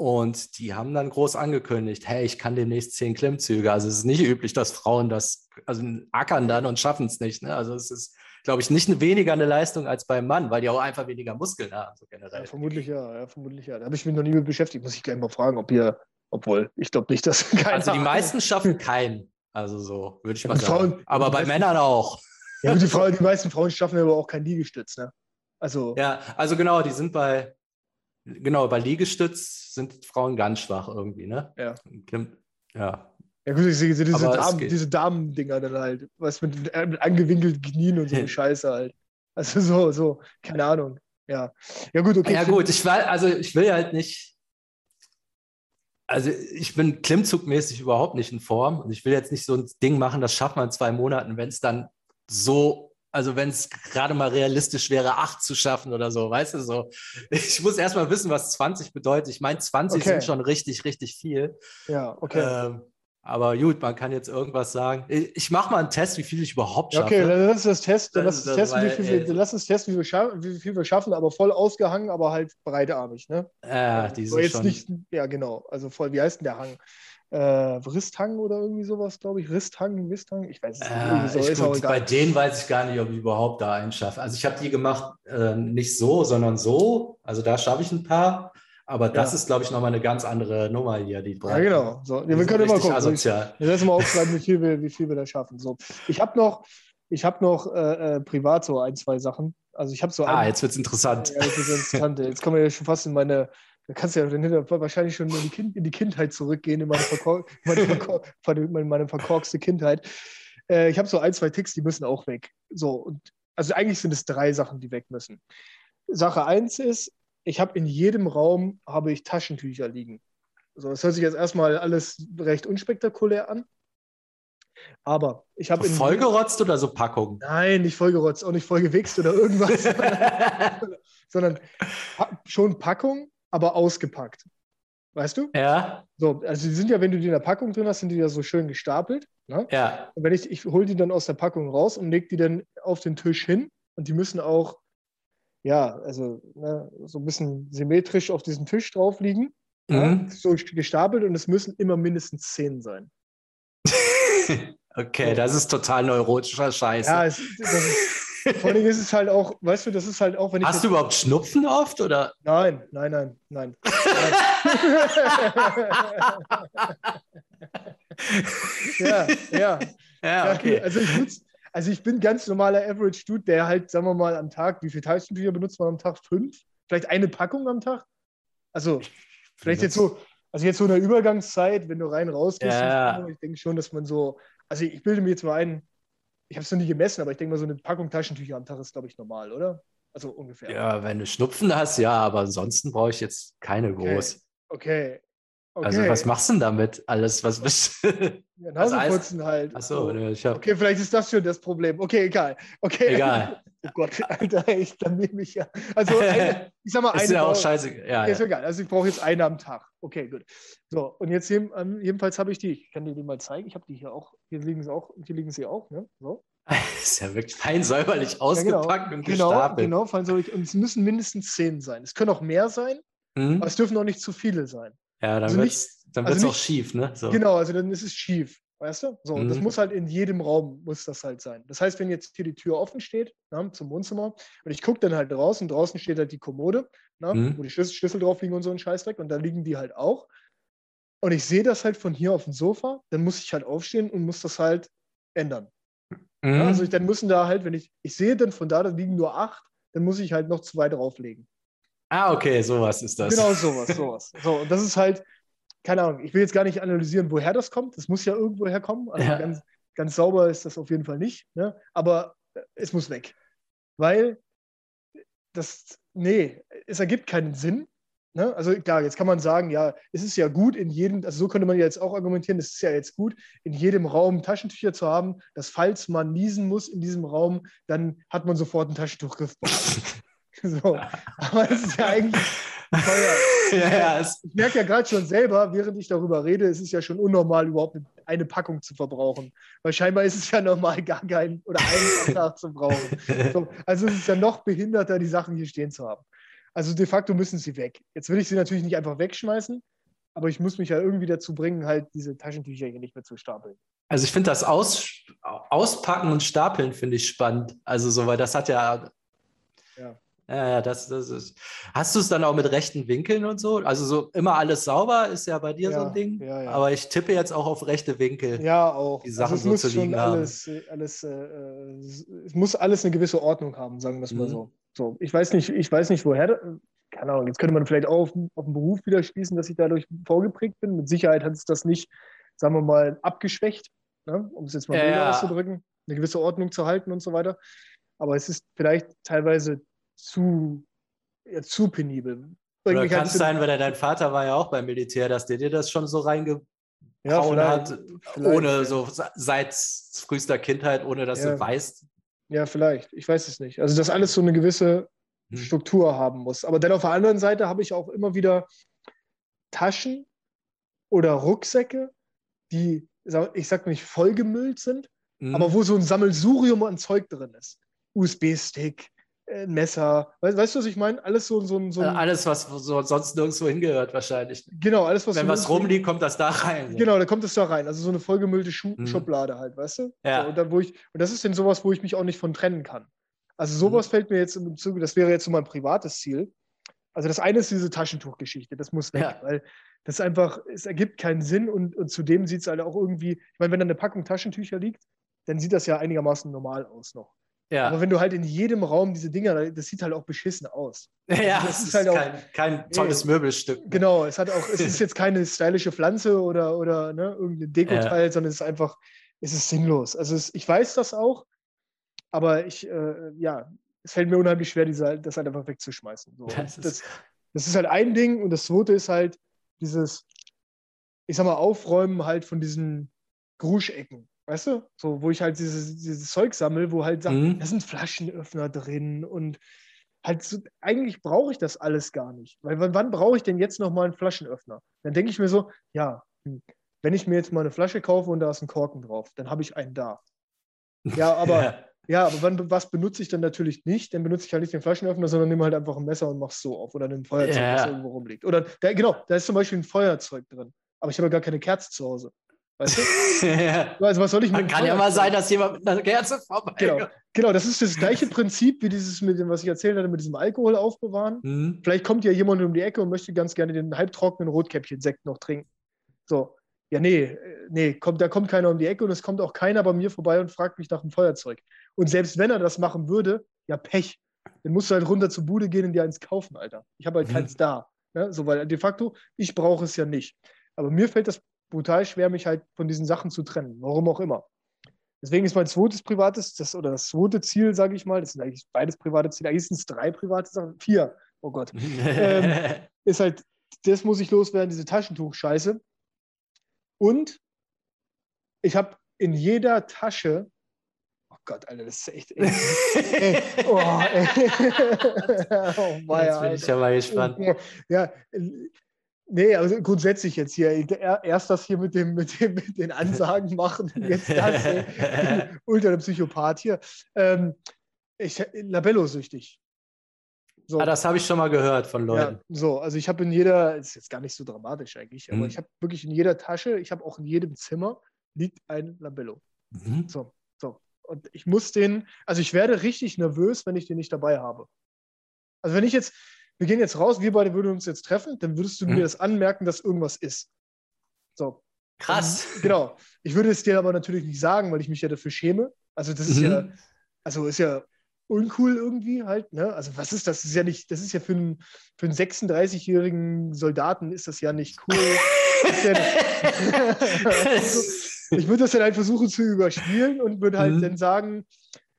Und die haben dann groß angekündigt, hey, ich kann demnächst zehn Klimmzüge. Also es ist nicht üblich, dass Frauen das also ackern dann und schaffen es nicht. Ne? Also es ist, glaube ich, nicht weniger eine Leistung als beim Mann, weil die auch einfach weniger Muskeln haben, so generell. Ja, vermutlich ja, ja, vermutlich ja. Da habe ich mich noch nie mit beschäftigt. Muss ich gleich mal fragen, ob ihr, obwohl, ich glaube nicht, dass. Also die meisten schaffen keinen. Also so, würde ich mal sagen. Frauen, Aber bei Männern auch. Ja, die, Frau, die meisten Frauen schaffen aber auch kein Liegestütz, ne? Also. Ja, also genau, die sind bei, genau, bei Liegestütz sind Frauen ganz schwach irgendwie, ne? Ja. Ja. Ja, gut, ich sehe diese, Damen, diese Damen-Dinger dann halt, was mit, äh, mit angewinkelten Knien und so eine Scheiße halt. Also so, so, keine Ahnung. Ja. Ja, gut, okay. Ja, gut, ich will, also ich will halt nicht. Also ich bin klimmzugmäßig überhaupt nicht in Form und ich will jetzt nicht so ein Ding machen, das schafft man in zwei Monaten, wenn es dann so, also wenn es gerade mal realistisch wäre, acht zu schaffen oder so, weißt du so. Ich muss erstmal wissen, was 20 bedeutet. Ich meine, 20 okay. sind schon richtig, richtig viel. Ja, okay. Ähm, aber gut, man kann jetzt irgendwas sagen. Ich mache mal einen Test, wie viel ich überhaupt schaffe. Okay, dann lass uns das testen. Lass uns testen, wie viel, wir, lass uns testen, wie, wir wie viel wir schaffen, aber voll ausgehangen, aber halt breitarmig, ne? Ja, die sind schon... Nicht, ja, genau. Also voll, wie heißt denn der Hang? Äh, Risthang oder irgendwie sowas, glaube ich. Risthang, Risthang, ich weiß es nicht. Äh, so, ist gut, bei denen weiß ich gar nicht, ob ich überhaupt da einen schaffe. Also ich habe die gemacht, äh, nicht so, sondern so. Also da schaffe ich ein paar. Aber das ja. ist, glaube ich, nochmal eine ganz andere Nummer hier, die Breiten. Ja, genau. So, ja, wir können immer gucken. Asozial. Wir müssen mal aufschreiben, wie viel wir, wie viel wir da schaffen. So. Ich habe noch, ich hab noch äh, äh, privat so ein, zwei Sachen. Also ich habe so Ah, ein, jetzt wird es interessant. Ja, jetzt interessant. Jetzt kommen wir ja schon fast in meine, da kannst du ja wahrscheinlich schon in die, kind, in die Kindheit zurückgehen, in meine, Verkor meine, Verkor meine verkorkste Kindheit. Äh, ich habe so ein, zwei Ticks, die müssen auch weg. So, und also eigentlich sind es drei Sachen, die weg müssen. Sache eins ist, ich habe in jedem Raum habe ich Taschentücher liegen. So, das hört sich jetzt erstmal alles recht unspektakulär an. Aber ich habe. Vollgerotzt oder so Packungen? Nein, nicht vollgerotzt, auch nicht vollgewichst oder irgendwas, sondern schon Packung, aber ausgepackt. Weißt du? Ja. So, also die sind ja, wenn du die in der Packung drin hast, sind die ja so schön gestapelt. Ne? Ja. Und wenn ich, ich hole die dann aus der Packung raus und lege die dann auf den Tisch hin und die müssen auch ja, also ne, so ein bisschen symmetrisch auf diesem Tisch drauf liegen. Mhm. Ja, so gestapelt und es müssen immer mindestens zehn sein. okay, das ist total neurotischer Scheiße. Ja, es, das ist, vor allem ist es halt auch, weißt du, das ist halt auch, wenn ich. Hast du überhaupt Schnupfen oft oder? Nein, nein, nein, nein. ja, ja. Ja, okay. Also ich also ich bin ganz normaler Average-Dude, der halt, sagen wir mal, am Tag, wie viele Taschentücher benutzt man am Tag? Fünf? Vielleicht eine Packung am Tag? Also vielleicht jetzt so, also jetzt so in der Übergangszeit, wenn du rein rausgehst, ja. ich denke schon, dass man so, also ich bilde mir jetzt mal ein, ich habe es noch nie gemessen, aber ich denke mal, so eine Packung Taschentücher am Tag ist, glaube ich, normal, oder? Also ungefähr. Ja, wenn du Schnupfen hast, ja, aber ansonsten brauche ich jetzt keine groß. Okay. okay. Also was machst du denn damit? Alles, was bist du? Ja, Nasenputzen halt. Achso, ich hab... Okay, vielleicht ist das schon das Problem. Okay, egal. Okay. Egal. Oh Gott, Alter, ich blamier mich ja. Also, eine, ich sag mal, eine. Ist ja auch scheiße. Ja, ist ja. egal. Also, ich brauche jetzt eine am Tag. Okay, gut. So, und jetzt ähm, jedenfalls habe ich die. Ich kann dir die mal zeigen. Ich habe die hier auch. Hier liegen sie auch. Hier liegen sie auch. Ne? So. ist ja wirklich fein säuberlich ausgepackt ja, genau. und genau, gestapelt. Genau, fein säuberlich. Und es müssen mindestens zehn sein. Es können auch mehr sein, mhm. aber es dürfen auch nicht zu viele sein. Ja, dann also wird es also auch schief, ne? So. Genau, also dann ist es schief. Weißt du? So, mhm. das muss halt in jedem Raum muss das halt sein. Das heißt, wenn jetzt hier die Tür offen steht, na, ne, zum Wohnzimmer, und ich gucke dann halt draußen, draußen steht halt die Kommode, na, ne, mhm. wo die Schlüssel, Schlüssel drauf liegen und so ein Scheißdreck, und da liegen die halt auch. Und ich sehe das halt von hier auf dem Sofa, dann muss ich halt aufstehen und muss das halt ändern. Mhm. Ja, also ich, dann müssen da halt, wenn ich, ich sehe dann von da, da liegen nur acht, dann muss ich halt noch zwei drauflegen. Ah, okay, sowas ist das. Genau, sowas, sowas. So, und das ist halt, keine Ahnung, ich will jetzt gar nicht analysieren, woher das kommt. Das muss ja irgendwo herkommen. Also ja. ganz, ganz sauber ist das auf jeden Fall nicht. Ne? Aber äh, es muss weg. Weil das, nee, es ergibt keinen Sinn. Ne? Also klar, jetzt kann man sagen, ja, es ist ja gut in jedem, also so könnte man jetzt auch argumentieren, es ist ja jetzt gut, in jedem Raum Taschentücher zu haben, dass falls man niesen muss in diesem Raum, dann hat man sofort einen Taschentuchgriff. so. Aber es ist ja eigentlich ja, ich merke ja gerade schon selber, während ich darüber rede, es ist ja schon unnormal, überhaupt eine Packung zu verbrauchen. Weil scheinbar ist es ja normal, gar keinen oder einen am Tag zu brauchen. So, also es ist ja noch behinderter, die Sachen hier stehen zu haben. Also de facto müssen sie weg. Jetzt will ich sie natürlich nicht einfach wegschmeißen, aber ich muss mich ja irgendwie dazu bringen, halt diese Taschentücher hier nicht mehr zu stapeln. Also ich finde das Aus, Auspacken und Stapeln finde ich spannend. Also so, weil das hat ja, ja Ja, das, das ist. Hast du es dann auch mit rechten Winkeln und so? Also so immer alles sauber ist ja bei dir ja, so ein Ding. Ja, ja. Aber ich tippe jetzt auch auf rechte Winkel. Ja, auch. Die Sachen also so muss schon alles, alles äh, es muss alles eine gewisse Ordnung haben, sagen wir es mal mhm. so. So, ich weiß nicht, ich weiß nicht, woher. Keine Ahnung, jetzt könnte man vielleicht auch auf, auf den Beruf wieder schließen, dass ich dadurch vorgeprägt bin. Mit Sicherheit hat es das nicht, sagen wir mal, abgeschwächt, ne? um es jetzt mal ja. auszudrücken, eine gewisse Ordnung zu halten und so weiter. Aber es ist vielleicht teilweise zu, ja, zu penibel. Oder kann es sein, weil dein Vater war ja auch beim Militär, dass der dir das schon so reingehauen ja, hat, ohne so seit frühester Kindheit, ohne dass ja. du weißt. Ja, vielleicht. Ich weiß es nicht. Also, dass alles so eine gewisse hm. Struktur haben muss. Aber dann auf der anderen Seite habe ich auch immer wieder Taschen oder Rucksäcke, die, ich sag nicht vollgemüllt sind, hm. aber wo so ein Sammelsurium an Zeug drin ist. USB-Stick, äh, Messer. Weißt, weißt, du, was ich meine? Alles so, so, so ein, Alles, was so sonst nirgendwo hingehört, wahrscheinlich. Genau, alles, was. Wenn was rumliegt, kommt das da rein. Genau, da kommt es da rein. Also so eine vollgemüllte Schu mhm. Schublade halt, weißt du? Ja. So, und, dann, wo ich, und das ist denn sowas, wo ich mich auch nicht von trennen kann. Also sowas mhm. fällt mir jetzt im Zuge, das wäre jetzt so mein privates Ziel. Also das eine ist diese Taschentuchgeschichte, das muss weg, ja. weil das einfach, es ergibt keinen Sinn und, und zudem sieht es halt auch irgendwie, ich meine, wenn da eine Packung Taschentücher liegt, dann sieht das ja einigermaßen normal aus noch. Ja. Aber wenn du halt in jedem Raum diese Dinger, das sieht halt auch beschissen aus. Ja, das ist, ist halt kein, auch, kein tolles nee, Möbelstück. Genau, es hat auch, es ist jetzt keine stylische Pflanze oder, oder ne, irgendein Dekoteil, ja. sondern es ist einfach, es ist sinnlos. Also es, ich weiß das auch, aber ich, äh, ja, es fällt mir unheimlich schwer, diese, das halt einfach wegzuschmeißen. So. Das, ist das, das ist halt ein Ding und das zweite ist halt dieses, ich sag mal, Aufräumen halt von diesen Gruschecken. Weißt du? So, wo ich halt dieses, dieses Zeug sammle, wo halt sagt, mhm. da sind Flaschenöffner drin und halt so, eigentlich brauche ich das alles gar nicht. Weil wann, wann brauche ich denn jetzt nochmal einen Flaschenöffner? Dann denke ich mir so, ja, hm, wenn ich mir jetzt mal eine Flasche kaufe und da ist ein Korken drauf, dann habe ich einen da. Ja, aber, ja. ja, aber wann, was benutze ich dann natürlich nicht? Dann benutze ich halt nicht den Flaschenöffner, sondern nehme halt einfach ein Messer und mache es so auf oder ein Feuerzeug, ja. das irgendwo rumliegt. Oder, da, genau, da ist zum Beispiel ein Feuerzeug drin. Aber ich habe gar keine Kerze zu Hause. Weißt du? ja. Also was soll ich mit Kann ja mal sein, dass jemand mit einer Kerze vorbei. Genau. genau, das ist das gleiche Prinzip wie dieses mit dem, was ich erzählt hatte, mit diesem Alkohol aufbewahren. Mhm. Vielleicht kommt ja jemand um die Ecke und möchte ganz gerne den halbtrockenen Rotkäppchen-Sekt noch trinken. So. Ja, nee, nee, kommt, da kommt keiner um die Ecke und es kommt auch keiner bei mir vorbei und fragt mich nach einem Feuerzeug. Und selbst wenn er das machen würde, ja, Pech. Dann musst du halt runter zur Bude gehen und dir eins kaufen, Alter. Ich habe halt mhm. keins da. Ne? So, weil de facto, ich brauche es ja nicht. Aber mir fällt das brutal schwer, mich halt von diesen Sachen zu trennen, warum auch immer. Deswegen ist mein zweites privates, das, oder das zweite Ziel, sage ich mal, das sind eigentlich beides private Ziele, eigentlich sind es drei private Sachen, vier, oh Gott, ähm, ist halt, das muss ich loswerden, diese Taschentuch-Scheiße. Und ich habe in jeder Tasche, oh Gott, Alter, das ist echt, ey, oh, ey. oh, Jetzt bin ich ja mal gespannt. Ja, Nee, also grundsätzlich jetzt hier, erst das hier mit, dem, mit, dem, mit den Ansagen machen, jetzt das, ultra der Psychopath hier. Ähm, ich, Labello-süchtig. So. Ah, das habe ich schon mal gehört von Leuten. Ja, so, also ich habe in jeder, ist jetzt gar nicht so dramatisch eigentlich, aber mhm. ich habe wirklich in jeder Tasche, ich habe auch in jedem Zimmer liegt ein Labello. Mhm. So, so. Und ich muss den, also ich werde richtig nervös, wenn ich den nicht dabei habe. Also wenn ich jetzt, wir gehen jetzt raus, wir beide würden uns jetzt treffen, dann würdest du mhm. mir das anmerken, dass irgendwas ist. So. Krass. Und, genau. Ich würde es dir aber natürlich nicht sagen, weil ich mich ja dafür schäme. Also das ist mhm. ja, also ist ja uncool irgendwie halt, ne? Also was ist das? Das ist ja nicht, das ist ja für einen, für einen 36-jährigen Soldaten ist das ja nicht cool. ja ich würde das dann halt versuchen zu überspielen und würde halt mhm. dann sagen,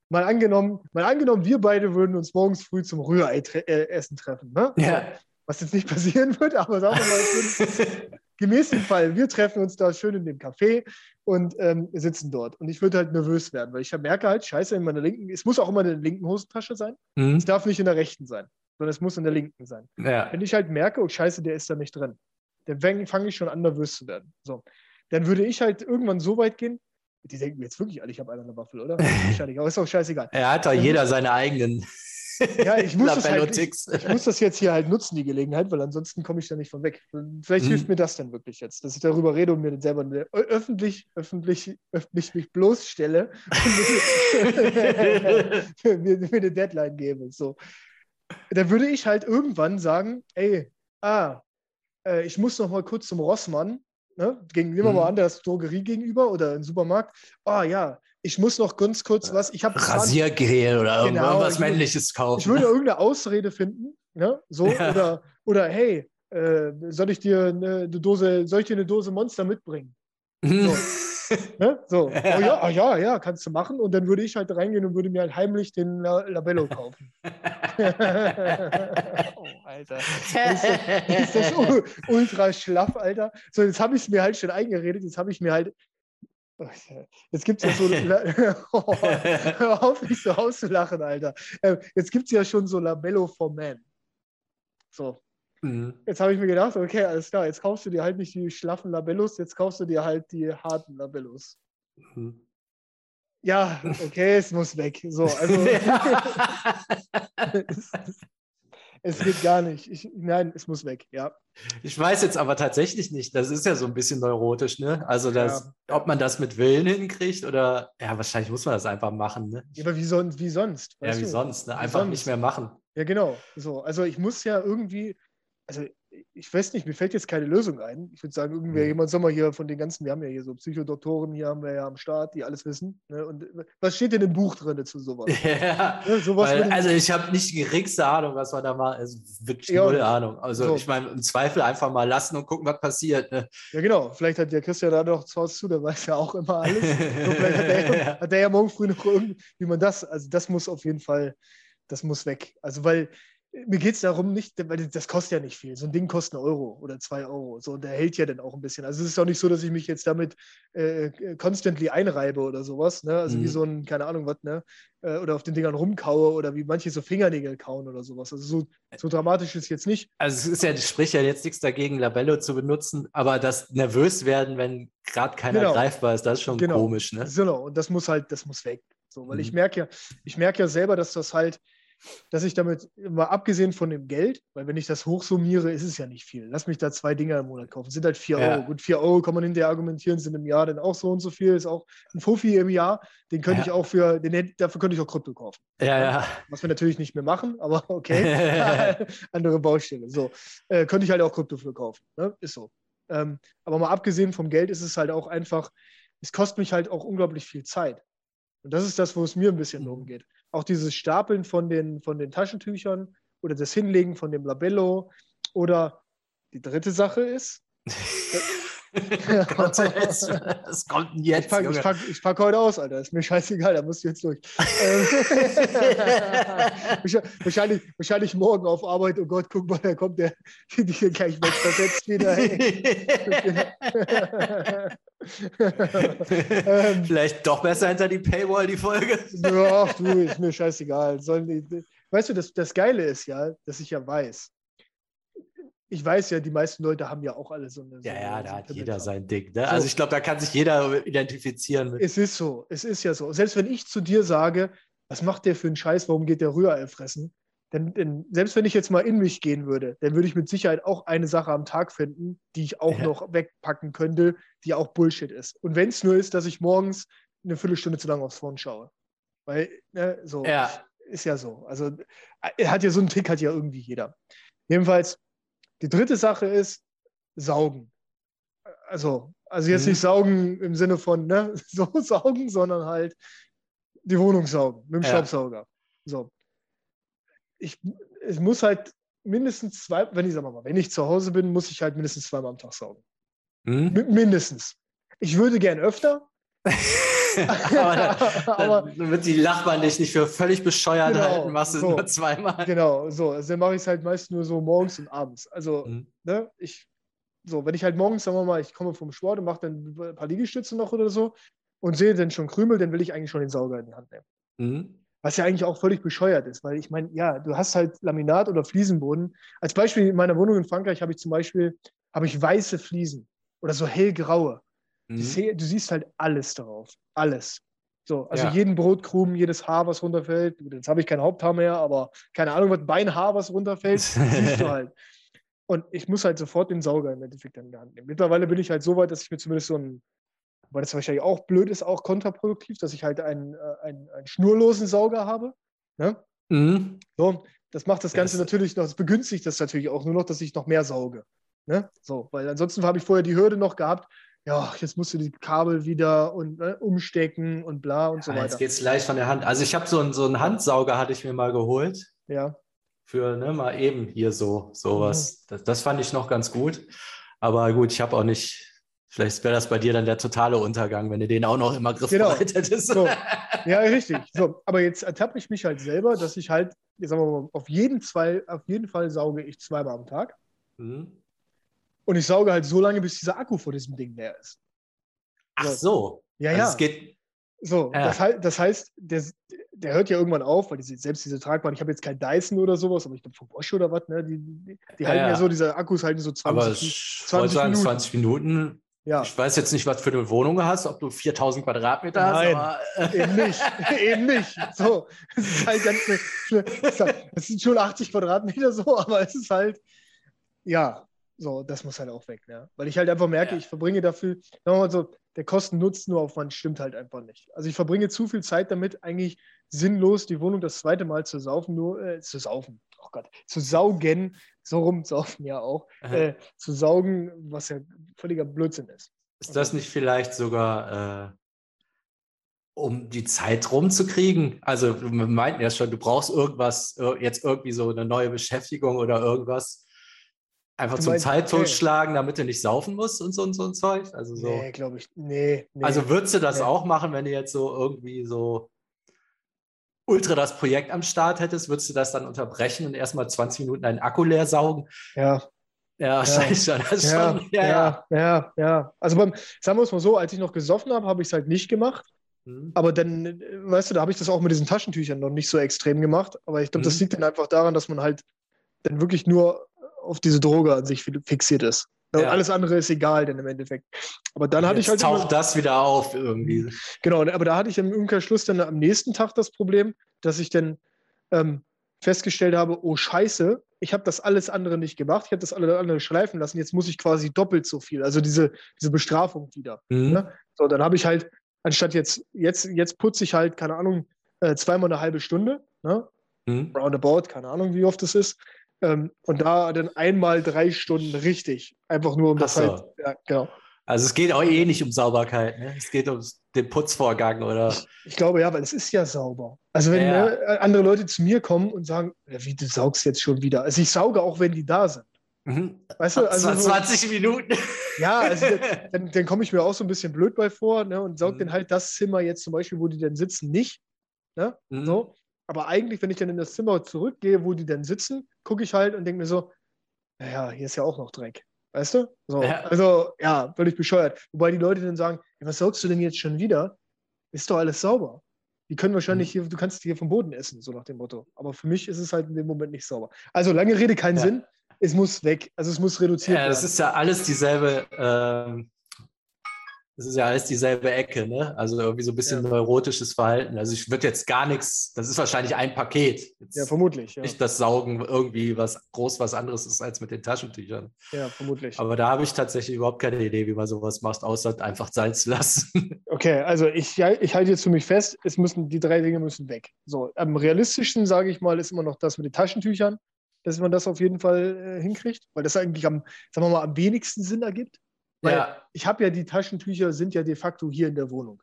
mal angenommen, mal angenommen, wir beide würden uns morgens früh zum Rührei-Essen äh, treffen. Ne? Ja. Was jetzt nicht passieren wird, aber sagen wir mal, gemäß dem Fall, wir treffen uns da schön in dem Café und ähm, sitzen dort. Und ich würde halt nervös werden, weil ich merke halt, scheiße, in meiner linken, es muss auch immer in der linken Hosentasche sein. Mhm. Es darf nicht in der rechten sein, sondern es muss in der linken sein. Ja. Wenn ich halt merke, oh scheiße, der ist da nicht drin, dann fange ich schon an, nervös zu werden. So. Dann würde ich halt irgendwann so weit gehen, die denken mir jetzt wirklich alle, ich habe eine Waffel, oder? Wahrscheinlich, aber ist auch scheißegal. Er hat doch jeder seine eigenen. Ja, ich muss, das halt, ich, ich, muss das jetzt hier halt nutzen, die Gelegenheit, weil ansonsten komme ich da nicht von weg. Vielleicht hm. hilft mir das dann wirklich jetzt, dass ich darüber rede und mir dann selber öffentlich, öffentlich, öffentlich mich bloßstelle und mir, mir eine Deadline gebe. So. dann würde ich halt irgendwann sagen, ey, ah, äh, ich muss noch mal kurz zum Rossmann, ne? Gegen, nehmen wir mhm. mal an, der ist Drogerie gegenüber oder im Supermarkt. Ah ja, ich muss noch ganz kurz was. Ich habe Rasiergel oder genau, irgendwas Männliches kaufen. Ich würde irgendeine Ausrede finden, ne? So ja. oder oder hey, äh, soll ich dir eine Dose, soll ich dir eine Dose Monster mitbringen? So. Ne? so. Oh, ja, ah, ja, ja, kannst du machen. Und dann würde ich halt reingehen und würde mir halt heimlich den Labello kaufen. oh, Alter. Ist das, ist das ultra schlaff, Alter. So, jetzt habe ich es mir halt schon eingeredet. Jetzt habe ich mir halt Jetzt gibt es ja so. oh, hör auf, nicht so auszulachen, Alter. Äh, jetzt gibt es ja schon so Labello for Men. So. Mhm. Jetzt habe ich mir gedacht, okay, alles klar, jetzt kaufst du dir halt nicht die schlaffen Labellos, jetzt kaufst du dir halt die harten Labellos. Mhm. Ja, okay, es muss weg. So, also. es, es, geht gar nicht. Ich, nein, es muss weg, ja. Ich weiß jetzt aber tatsächlich nicht, das ist ja so ein bisschen neurotisch, ne? Also, das, ja. ob man das mit Willen hinkriegt oder, ja, wahrscheinlich muss man das einfach machen, ne? Ja, aber wie, son wie sonst? Ja, wie du? sonst, ne? Einfach sonst. nicht mehr machen. Ja, genau. So, also ich muss ja irgendwie, also ich weiß nicht, mir fällt jetzt keine Lösung ein. Ich würde sagen, irgendwer, mhm. jemand soll mal hier von den ganzen, wir haben ja hier so Psychodoktoren, hier haben wir ja am Start, die alles wissen. Ne? Und was steht denn im Buch drin zu sowas? Ja, ne? sowas weil, also ich habe nicht die geringste Ahnung, was wir da mal, also wirklich ja, null Ahnung. Also so. ich meine, im Zweifel einfach mal lassen und gucken, was passiert. Ne? Ja, genau. Vielleicht hat der Christian da noch zu Hause zu, der weiß ja auch immer alles. so, vielleicht hat der, hat der ja morgen früh noch irgendwie, wie man das, also das muss auf jeden Fall, das muss weg. Also weil mir geht es darum nicht, weil das kostet ja nicht viel. So ein Ding kostet einen Euro oder zwei Euro. So, und der hält ja dann auch ein bisschen. Also es ist auch nicht so, dass ich mich jetzt damit äh, constantly einreibe oder sowas. Ne? Also mhm. wie so ein, keine Ahnung was, ne? Äh, oder auf den Dingern rumkaue oder wie manche so Fingernägel kauen oder sowas. Also so, so dramatisch ist es jetzt nicht. Also es ist ja, spricht ja jetzt nichts dagegen, Labello zu benutzen, aber das nervös werden, wenn gerade keiner genau. greifbar ist, das ist schon genau. komisch, ne? Genau, und das muss halt, das muss weg. So, weil mhm. ich merke ja, ich merke ja selber, dass das halt dass ich damit, mal abgesehen von dem Geld, weil wenn ich das hochsummiere, ist es ja nicht viel. Lass mich da zwei Dinger im Monat kaufen. Sind halt vier ja. Euro. Gut, vier Euro kann man hinterher argumentieren, sind im Jahr dann auch so und so viel. Ist auch ein Fuffi im Jahr. Den könnte ja. ich auch für, den, dafür könnte ich auch Krypto kaufen. Ja, ja. Was wir natürlich nicht mehr machen, aber okay. Andere Baustelle. So. Äh, könnte ich halt auch Krypto für kaufen. Ne? Ist so. Ähm, aber mal abgesehen vom Geld ist es halt auch einfach, es kostet mich halt auch unglaublich viel Zeit. Und das ist das, wo es mir ein bisschen darum geht auch dieses Stapeln von den, von den Taschentüchern oder das Hinlegen von dem Labello. Oder die dritte Sache ist. Was kommt denn jetzt? Ich packe ich pack, ich pack heute aus, Alter. Ist mir scheißegal, da musst du jetzt durch. Ähm, wahrscheinlich, wahrscheinlich morgen auf Arbeit. Oh Gott, guck mal, da kommt der, die gleich weg versetzt wieder. ähm, Vielleicht doch besser hinter die Paywall, die Folge. ja, du, ist mir scheißegal. Sollen die, weißt du, das, das Geile ist ja, dass ich ja weiß, ich weiß ja, die meisten Leute haben ja auch alle so eine. Ja, so ja, da hat jeder sein Ding. Ne? Also ich glaube, da kann sich jeder identifizieren. Mit. Es ist so, es ist ja so. Selbst wenn ich zu dir sage, was macht der für einen Scheiß, warum geht der Rührei fressen? Denn, denn, selbst wenn ich jetzt mal in mich gehen würde, dann würde ich mit Sicherheit auch eine Sache am Tag finden, die ich auch ja. noch wegpacken könnte, die auch Bullshit ist. Und wenn es nur ist, dass ich morgens eine Viertelstunde zu lange aufs Phone schaue. Weil, ne, so, ja. ist ja so. Also, er hat ja so einen Tick, hat ja irgendwie jeder. Jedenfalls, die dritte Sache ist saugen. Also, also jetzt mhm. nicht saugen im Sinne von ne, so saugen, sondern halt die Wohnung saugen mit dem ja. Staubsauger. So. Ich, ich muss halt mindestens zwei, wenn ich sag mal, wenn ich zu Hause bin, muss ich halt mindestens zweimal am Tag saugen. Mhm. Mindestens. Ich würde gern öfter. aber, dann, aber dann wird die Nachbarn dich nicht für völlig bescheuert genau, halten, machst du so, nur zweimal. Genau, so. Also dann mache ich es halt meist nur so morgens und abends. Also, mhm. ne, ich, so, wenn ich halt morgens, sagen wir mal, ich komme vom Sport und mache dann ein paar Liegestütze noch oder so und sehe dann schon Krümel, dann will ich eigentlich schon den Sauger in die Hand nehmen. Mhm. Was ja eigentlich auch völlig bescheuert ist, weil ich meine, ja, du hast halt Laminat oder Fliesenboden. Als Beispiel in meiner Wohnung in Frankreich habe ich zum Beispiel habe ich weiße Fliesen oder so hellgraue. Mhm. Du, siehst halt alles darauf. Alles. So, also ja. jeden Brotkrumen, jedes Haar, was runterfällt. Jetzt habe ich kein Haupthaar mehr, aber keine Ahnung, was Beinhaar, was runterfällt, siehst du halt. Und ich muss halt sofort den Sauger im Endeffekt in die Hand nehmen. Mittlerweile bin ich halt so weit, dass ich mir zumindest so ein, weil das wahrscheinlich auch blöd ist, auch kontraproduktiv, dass ich halt einen, äh, einen, einen schnurlosen Sauger habe. Ne? Mhm. So, Das macht das Ganze das natürlich noch, das begünstigt das natürlich auch nur noch, dass ich noch mehr sauge. Ne? So, weil ansonsten habe ich vorher die Hürde noch gehabt, ja, jetzt musst du die Kabel wieder und ne, umstecken und bla und ja, so weiter. Jetzt geht es leicht von der Hand. Also ich habe so einen, so einen Handsauger, hatte ich mir mal geholt. Ja. Für ne, mal eben hier so sowas. Mhm. Das, das fand ich noch ganz gut. Aber gut, ich habe auch nicht, vielleicht wäre das bei dir dann der totale Untergang, wenn du den auch noch immer griffbereit genau. hättest. So. Ja, richtig. So, aber jetzt ertappe ich mich halt selber, dass ich halt, sagen wir mal, auf jeden Fall, auf jeden Fall sauge ich zweimal am Tag. Mhm. Und ich sauge halt so lange, bis dieser Akku vor diesem Ding leer ist. Ach so. Ja, also ja. Es geht. So, ja. das, das, heißt, der, der hört ja irgendwann auf, weil diese, selbst diese Tragbahn, ich habe jetzt kein Dyson oder sowas, aber ich glaube von Bosch oder was, ne? Die, die, die halten ja, ja, so, diese Akkus halten so 20, aber 20 sagen, Minuten. 20 Minuten. Ja. Ich weiß jetzt nicht, was für eine Wohnung du hast, ob du 4000 Quadratmeter Nein, hast. Aber, eben nicht. eben nicht. So, es ist halt ganz eine, es sind schon 80 Quadratmeter so, aber es ist halt, ja, so, das muss halt auch weg, ne? Weil ich halt einfach merke, ja. ich verbringe dafür, mal so, der Kosten-Nutzen-Aufwand stimmt halt einfach nicht. Also ich verbringe zu viel Zeit damit, eigentlich sinnlos die Wohnung das zweite Mal zu saufen, nur äh, zu saufen, oh Gott, zu saugen, so rum saufen ja auch, äh, zu saugen, was ja völliger Blödsinn ist. Ist das nicht vielleicht sogar, äh, um die Zeit rumzukriegen? Also wir meinten ja schon, du brauchst irgendwas, jetzt irgendwie so eine neue Beschäftigung oder irgendwas Einfach du zum meinst, Zeit totschlagen, damit du nicht saufen musst und so und so ein Zeug. Also so. Nee, glaube ich. Nee, nee, Also würdest du das nee. auch machen, wenn du jetzt so irgendwie so ultra das Projekt am Start hättest, würdest du das dann unterbrechen und erstmal 20 Minuten deinen Akku leer saugen? Ja. Ja, ja. schon. Ja, schon. Ja, ja, ja, ja. Also beim, sagen wir es mal so, als ich noch gesoffen habe, habe ich es halt nicht gemacht. Mhm. Aber dann, weißt du, da habe ich das auch mit diesen Taschentüchern noch nicht so extrem gemacht. Aber ich glaube, mhm. das liegt dann einfach daran, dass man halt dann wirklich nur auf diese Droge an sich fixiert ist. Ja. alles andere ist egal, denn im Endeffekt. Aber dann hatte ich halt. taucht immer, das wieder auf irgendwie. Genau, aber da hatte ich im Umkehrschluss dann am nächsten Tag das Problem, dass ich dann ähm, festgestellt habe: Oh, Scheiße, ich habe das alles andere nicht gemacht, ich habe das alle andere schleifen lassen, jetzt muss ich quasi doppelt so viel. Also diese, diese Bestrafung wieder. Mhm. Ne? So, dann habe ich halt, anstatt jetzt, jetzt, jetzt putze ich halt, keine Ahnung, äh, zweimal eine halbe Stunde, ne? Mhm. Roundabout, keine Ahnung, wie oft das ist. Ähm, und da dann einmal drei Stunden richtig. Einfach nur um das so. halt. Ja, genau. Also es geht auch eh nicht um Sauberkeit, ne? Es geht um den Putzvorgang, oder? Ich, glaube ja, weil es ist ja sauber. Also wenn ja. ne, andere Leute zu mir kommen und sagen, wie du saugst jetzt schon wieder. Also ich sauge auch, wenn die da sind. Mhm. Weißt du, also 20 so, Minuten. Ja, also dann, dann komme ich mir auch so ein bisschen blöd bei vor ne, und saug mhm. dann halt das Zimmer jetzt zum Beispiel, wo die dann sitzen, nicht. Ne? Mhm. So. Aber eigentlich, wenn ich dann in das Zimmer zurückgehe, wo die dann sitzen, gucke ich halt und denke mir so, naja, hier ist ja auch noch Dreck. Weißt du? So, ja. Also, ja, völlig bescheuert. Wobei die Leute dann sagen, ja, was saugst du denn jetzt schon wieder? Ist doch alles sauber. Die können wahrscheinlich mhm. hier, du kannst hier vom Boden essen, so nach dem Motto. Aber für mich ist es halt in dem Moment nicht sauber. Also lange Rede, keinen ja. Sinn. Es muss weg. Also es muss reduziert ja, werden. Das ist ja alles dieselbe, ähm, das ist ja alles dieselbe Ecke, ne? Also irgendwie so ein bisschen ja. neurotisches Verhalten. Also ich würde jetzt gar nichts, das ist wahrscheinlich ein Paket. Jetzt ja, vermutlich. Ja. Nicht das Saugen irgendwie was groß was anderes ist als mit den Taschentüchern. Ja, vermutlich. Aber da habe ich tatsächlich überhaupt keine Idee, wie man sowas macht, außer einfach sein zu lassen. Okay, also ich, ich halte jetzt für mich fest, es müssen, die drei Dinge müssen weg. So, am realistischsten, sage ich mal, ist immer noch das mit den Taschentüchern, dass man das auf jeden Fall äh, hinkriegt, weil das eigentlich am, sagen wir mal, am wenigsten Sinn ergibt. Weil ja. ich habe ja die Taschentücher sind ja de facto hier in der Wohnung.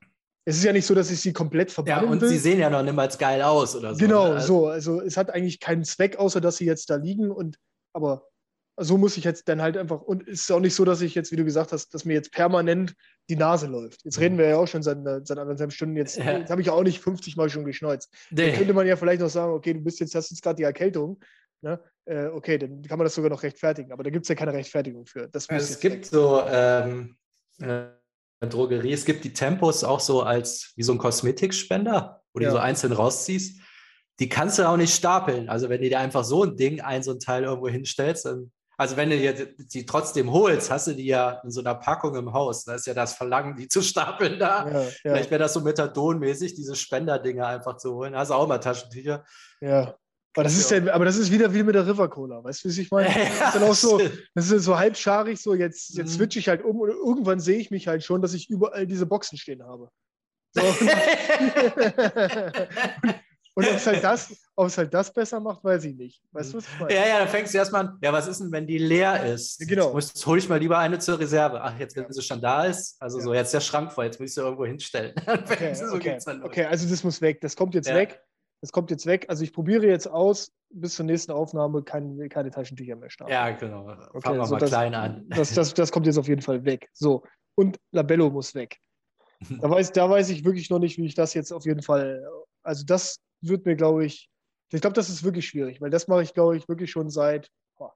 Es ist ja nicht so, dass ich sie komplett verbannen Ja, und will. sie sehen ja noch niemals geil aus oder so. Genau, ne? so. Also es hat eigentlich keinen Zweck, außer dass sie jetzt da liegen. Und aber so muss ich jetzt dann halt einfach. Und es ist auch nicht so, dass ich jetzt, wie du gesagt hast, dass mir jetzt permanent die Nase läuft. Jetzt reden wir ja auch schon seit, seit anderthalb Stunden. Jetzt, ja. jetzt habe ich ja auch nicht 50 Mal schon geschneuzt. Nee. Dann könnte man ja vielleicht noch sagen, okay, du bist jetzt, hast jetzt gerade die Erkältung. Ne? Äh, okay, dann kann man das sogar noch rechtfertigen, aber da gibt es ja keine Rechtfertigung für. Das also es gibt so ähm, äh, Drogerie, es gibt die Tempos auch so als wie so ein Kosmetikspender, wo ja. du so einzeln rausziehst. Die kannst du auch nicht stapeln. Also wenn du dir einfach so ein Ding, ein so ein Teil irgendwo hinstellst, dann, also wenn du dir die trotzdem holst, hast du die ja in so einer Packung im Haus. Da ist ja das Verlangen, die zu stapeln da. Ja, ja. Vielleicht wäre das so Methadonmäßig, diese Spenderdinger einfach zu holen. Hast du auch mal Taschentücher. Ja. Aber das, ist ja, aber das ist wieder wie mit der River Cola, weißt du, wie ich meine? Das ist dann auch so, das ist so halbscharig, so jetzt, jetzt mhm. switche ich halt um und irgendwann sehe ich mich halt schon, dass ich überall diese Boxen stehen habe. So. Und ob es halt, das, halt das besser macht, weiß ich nicht. Weißt du, was ich meine? Ja, ja, dann fängst du erstmal an, ja, was ist denn, wenn die leer ist? Genau. Jetzt, jetzt hole ich mal lieber eine zur Reserve. Ach, jetzt, wenn sie schon da ist, also ja. so, jetzt ist der Schrank voll, jetzt muss ich sie irgendwo hinstellen. Okay, so okay. okay, also das muss weg. Das kommt jetzt ja. weg. Das kommt jetzt weg. Also ich probiere jetzt aus, bis zur nächsten Aufnahme kein, keine Taschentücher mehr starten. Ja, genau. Okay, Fangen wir so mal das, klein an. Das, das, das kommt jetzt auf jeden Fall weg. So. Und Labello muss weg. Da weiß, da weiß ich wirklich noch nicht, wie ich das jetzt auf jeden Fall. Also, das wird mir, glaube ich, ich glaube, das ist wirklich schwierig, weil das mache ich, glaube ich, wirklich schon seit oh,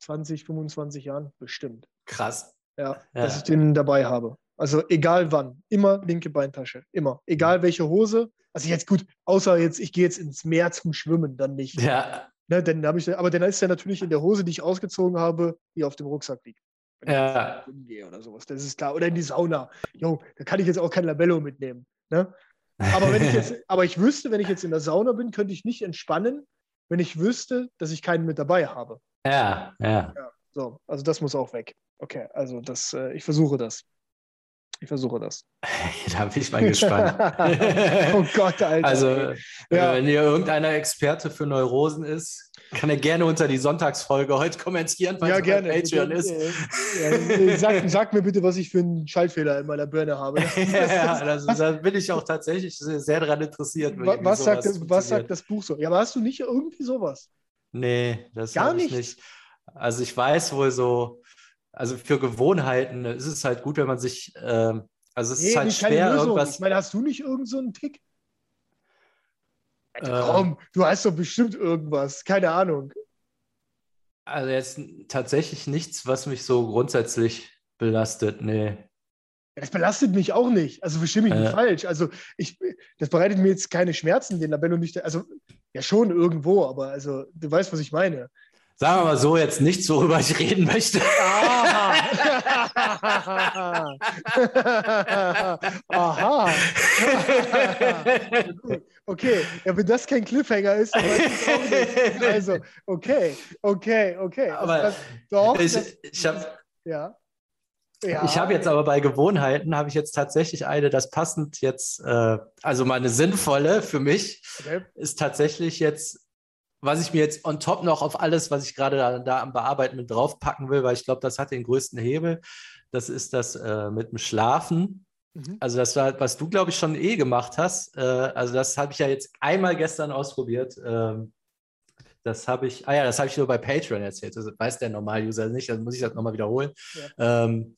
20, 25 Jahren bestimmt. Krass. Ja, ja, dass ich den dabei habe. Also egal wann, immer linke Beintasche, immer. Egal welche Hose. Also jetzt gut, außer jetzt, ich gehe jetzt ins Meer zum Schwimmen, dann nicht. Ja. Ne, dann habe ich, aber dann ist er natürlich in der Hose, die ich ausgezogen habe, die auf dem Rucksack liegt. Wenn ja. ich gehe oder sowas, das ist klar. Oder in die Sauna. Jo, da kann ich jetzt auch kein Labello mitnehmen. Ne? Aber, wenn ich jetzt, aber ich wüsste, wenn ich jetzt in der Sauna bin, könnte ich nicht entspannen, wenn ich wüsste, dass ich keinen mit dabei habe. Ja, ja. ja so, also das muss auch weg. Okay, also das, äh, ich versuche das. Ich versuche das. da bin ich mal gespannt. oh Gott, Alter. Also, ja. wenn hier irgendeiner Experte für Neurosen ist, kann er gerne unter die Sonntagsfolge heute kommentieren, weil ja, es gerne. Patreon ist. Ja, sag, sag, mir bitte, was ich für einen Schaltfehler in meiner Birne habe. ja, das, da bin ich auch tatsächlich sehr daran interessiert. Was, sagt, was sagt das Buch so? Ja, aber hast du nicht irgendwie sowas? Nee, das gar nicht. nicht. Also ich weiß wohl so, also für Gewohnheiten ist es halt gut, wenn man sich, ähm, also es nee, ist halt schwer irgendwas. Ich meine, hast du nicht irgend so einen Tick? Also, komm, du hast doch bestimmt irgendwas, keine Ahnung. Also jetzt tatsächlich nichts, was mich so grundsätzlich belastet, nee. Das belastet mich auch nicht. Also verstehe mich äh. nicht falsch. Also ich, das bereitet mir jetzt keine Schmerzen, den Labello nicht. Also ja schon irgendwo, aber also du weißt, was ich meine. Sagen wir mal so, jetzt nichts, worüber ich reden möchte. Aha. Aha. okay, ja, wenn das kein Cliffhanger ist. Also, okay, okay, okay. Aber das, doch, ich, das, ich habe ja. Ja. Ich habe jetzt aber bei Gewohnheiten, habe ich jetzt tatsächlich eine, das passend jetzt, äh, also meine sinnvolle für mich, okay. ist tatsächlich jetzt was ich mir jetzt on top noch auf alles, was ich gerade da, da am Bearbeiten mit draufpacken will, weil ich glaube, das hat den größten Hebel, das ist das äh, mit dem Schlafen. Mhm. Also das war, was du, glaube ich, schon eh gemacht hast. Äh, also das habe ich ja jetzt einmal gestern ausprobiert. Ähm, das habe ich, ah ja, das habe ich nur bei Patreon erzählt. Das weiß der Normal-User nicht, also muss ich das nochmal wiederholen. Ja. Ähm,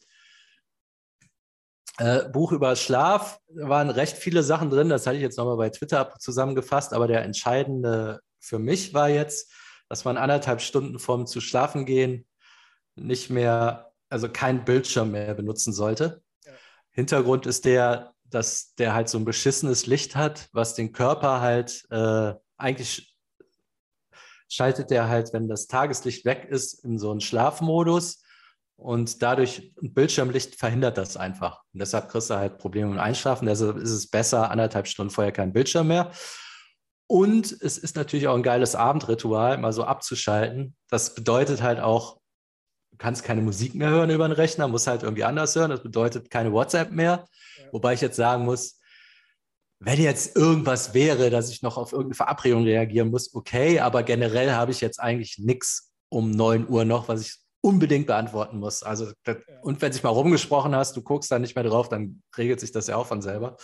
äh, Buch über Schlaf, da waren recht viele Sachen drin, das hatte ich jetzt nochmal bei Twitter zusammengefasst, aber der entscheidende für mich war jetzt, dass man anderthalb Stunden vorm zu schlafen gehen nicht mehr, also kein Bildschirm mehr benutzen sollte. Ja. Hintergrund ist der, dass der halt so ein beschissenes Licht hat, was den Körper halt äh, eigentlich schaltet der halt, wenn das Tageslicht weg ist, in so einen Schlafmodus. Und dadurch Bildschirmlicht verhindert das einfach. Und deshalb kriegst du halt Probleme mit Einschlafen. Deshalb ist es besser, anderthalb Stunden vorher kein Bildschirm mehr. Und es ist natürlich auch ein geiles Abendritual, mal so abzuschalten. Das bedeutet halt auch, du kannst keine Musik mehr hören über den Rechner, musst halt irgendwie anders hören. Das bedeutet keine WhatsApp mehr. Ja. Wobei ich jetzt sagen muss, wenn jetzt irgendwas wäre, dass ich noch auf irgendeine Verabredung reagieren muss, okay, aber generell habe ich jetzt eigentlich nichts um 9 Uhr noch, was ich unbedingt beantworten muss. Also, das, ja. und wenn sich mal rumgesprochen hast, du guckst da nicht mehr drauf, dann regelt sich das ja auch von selber.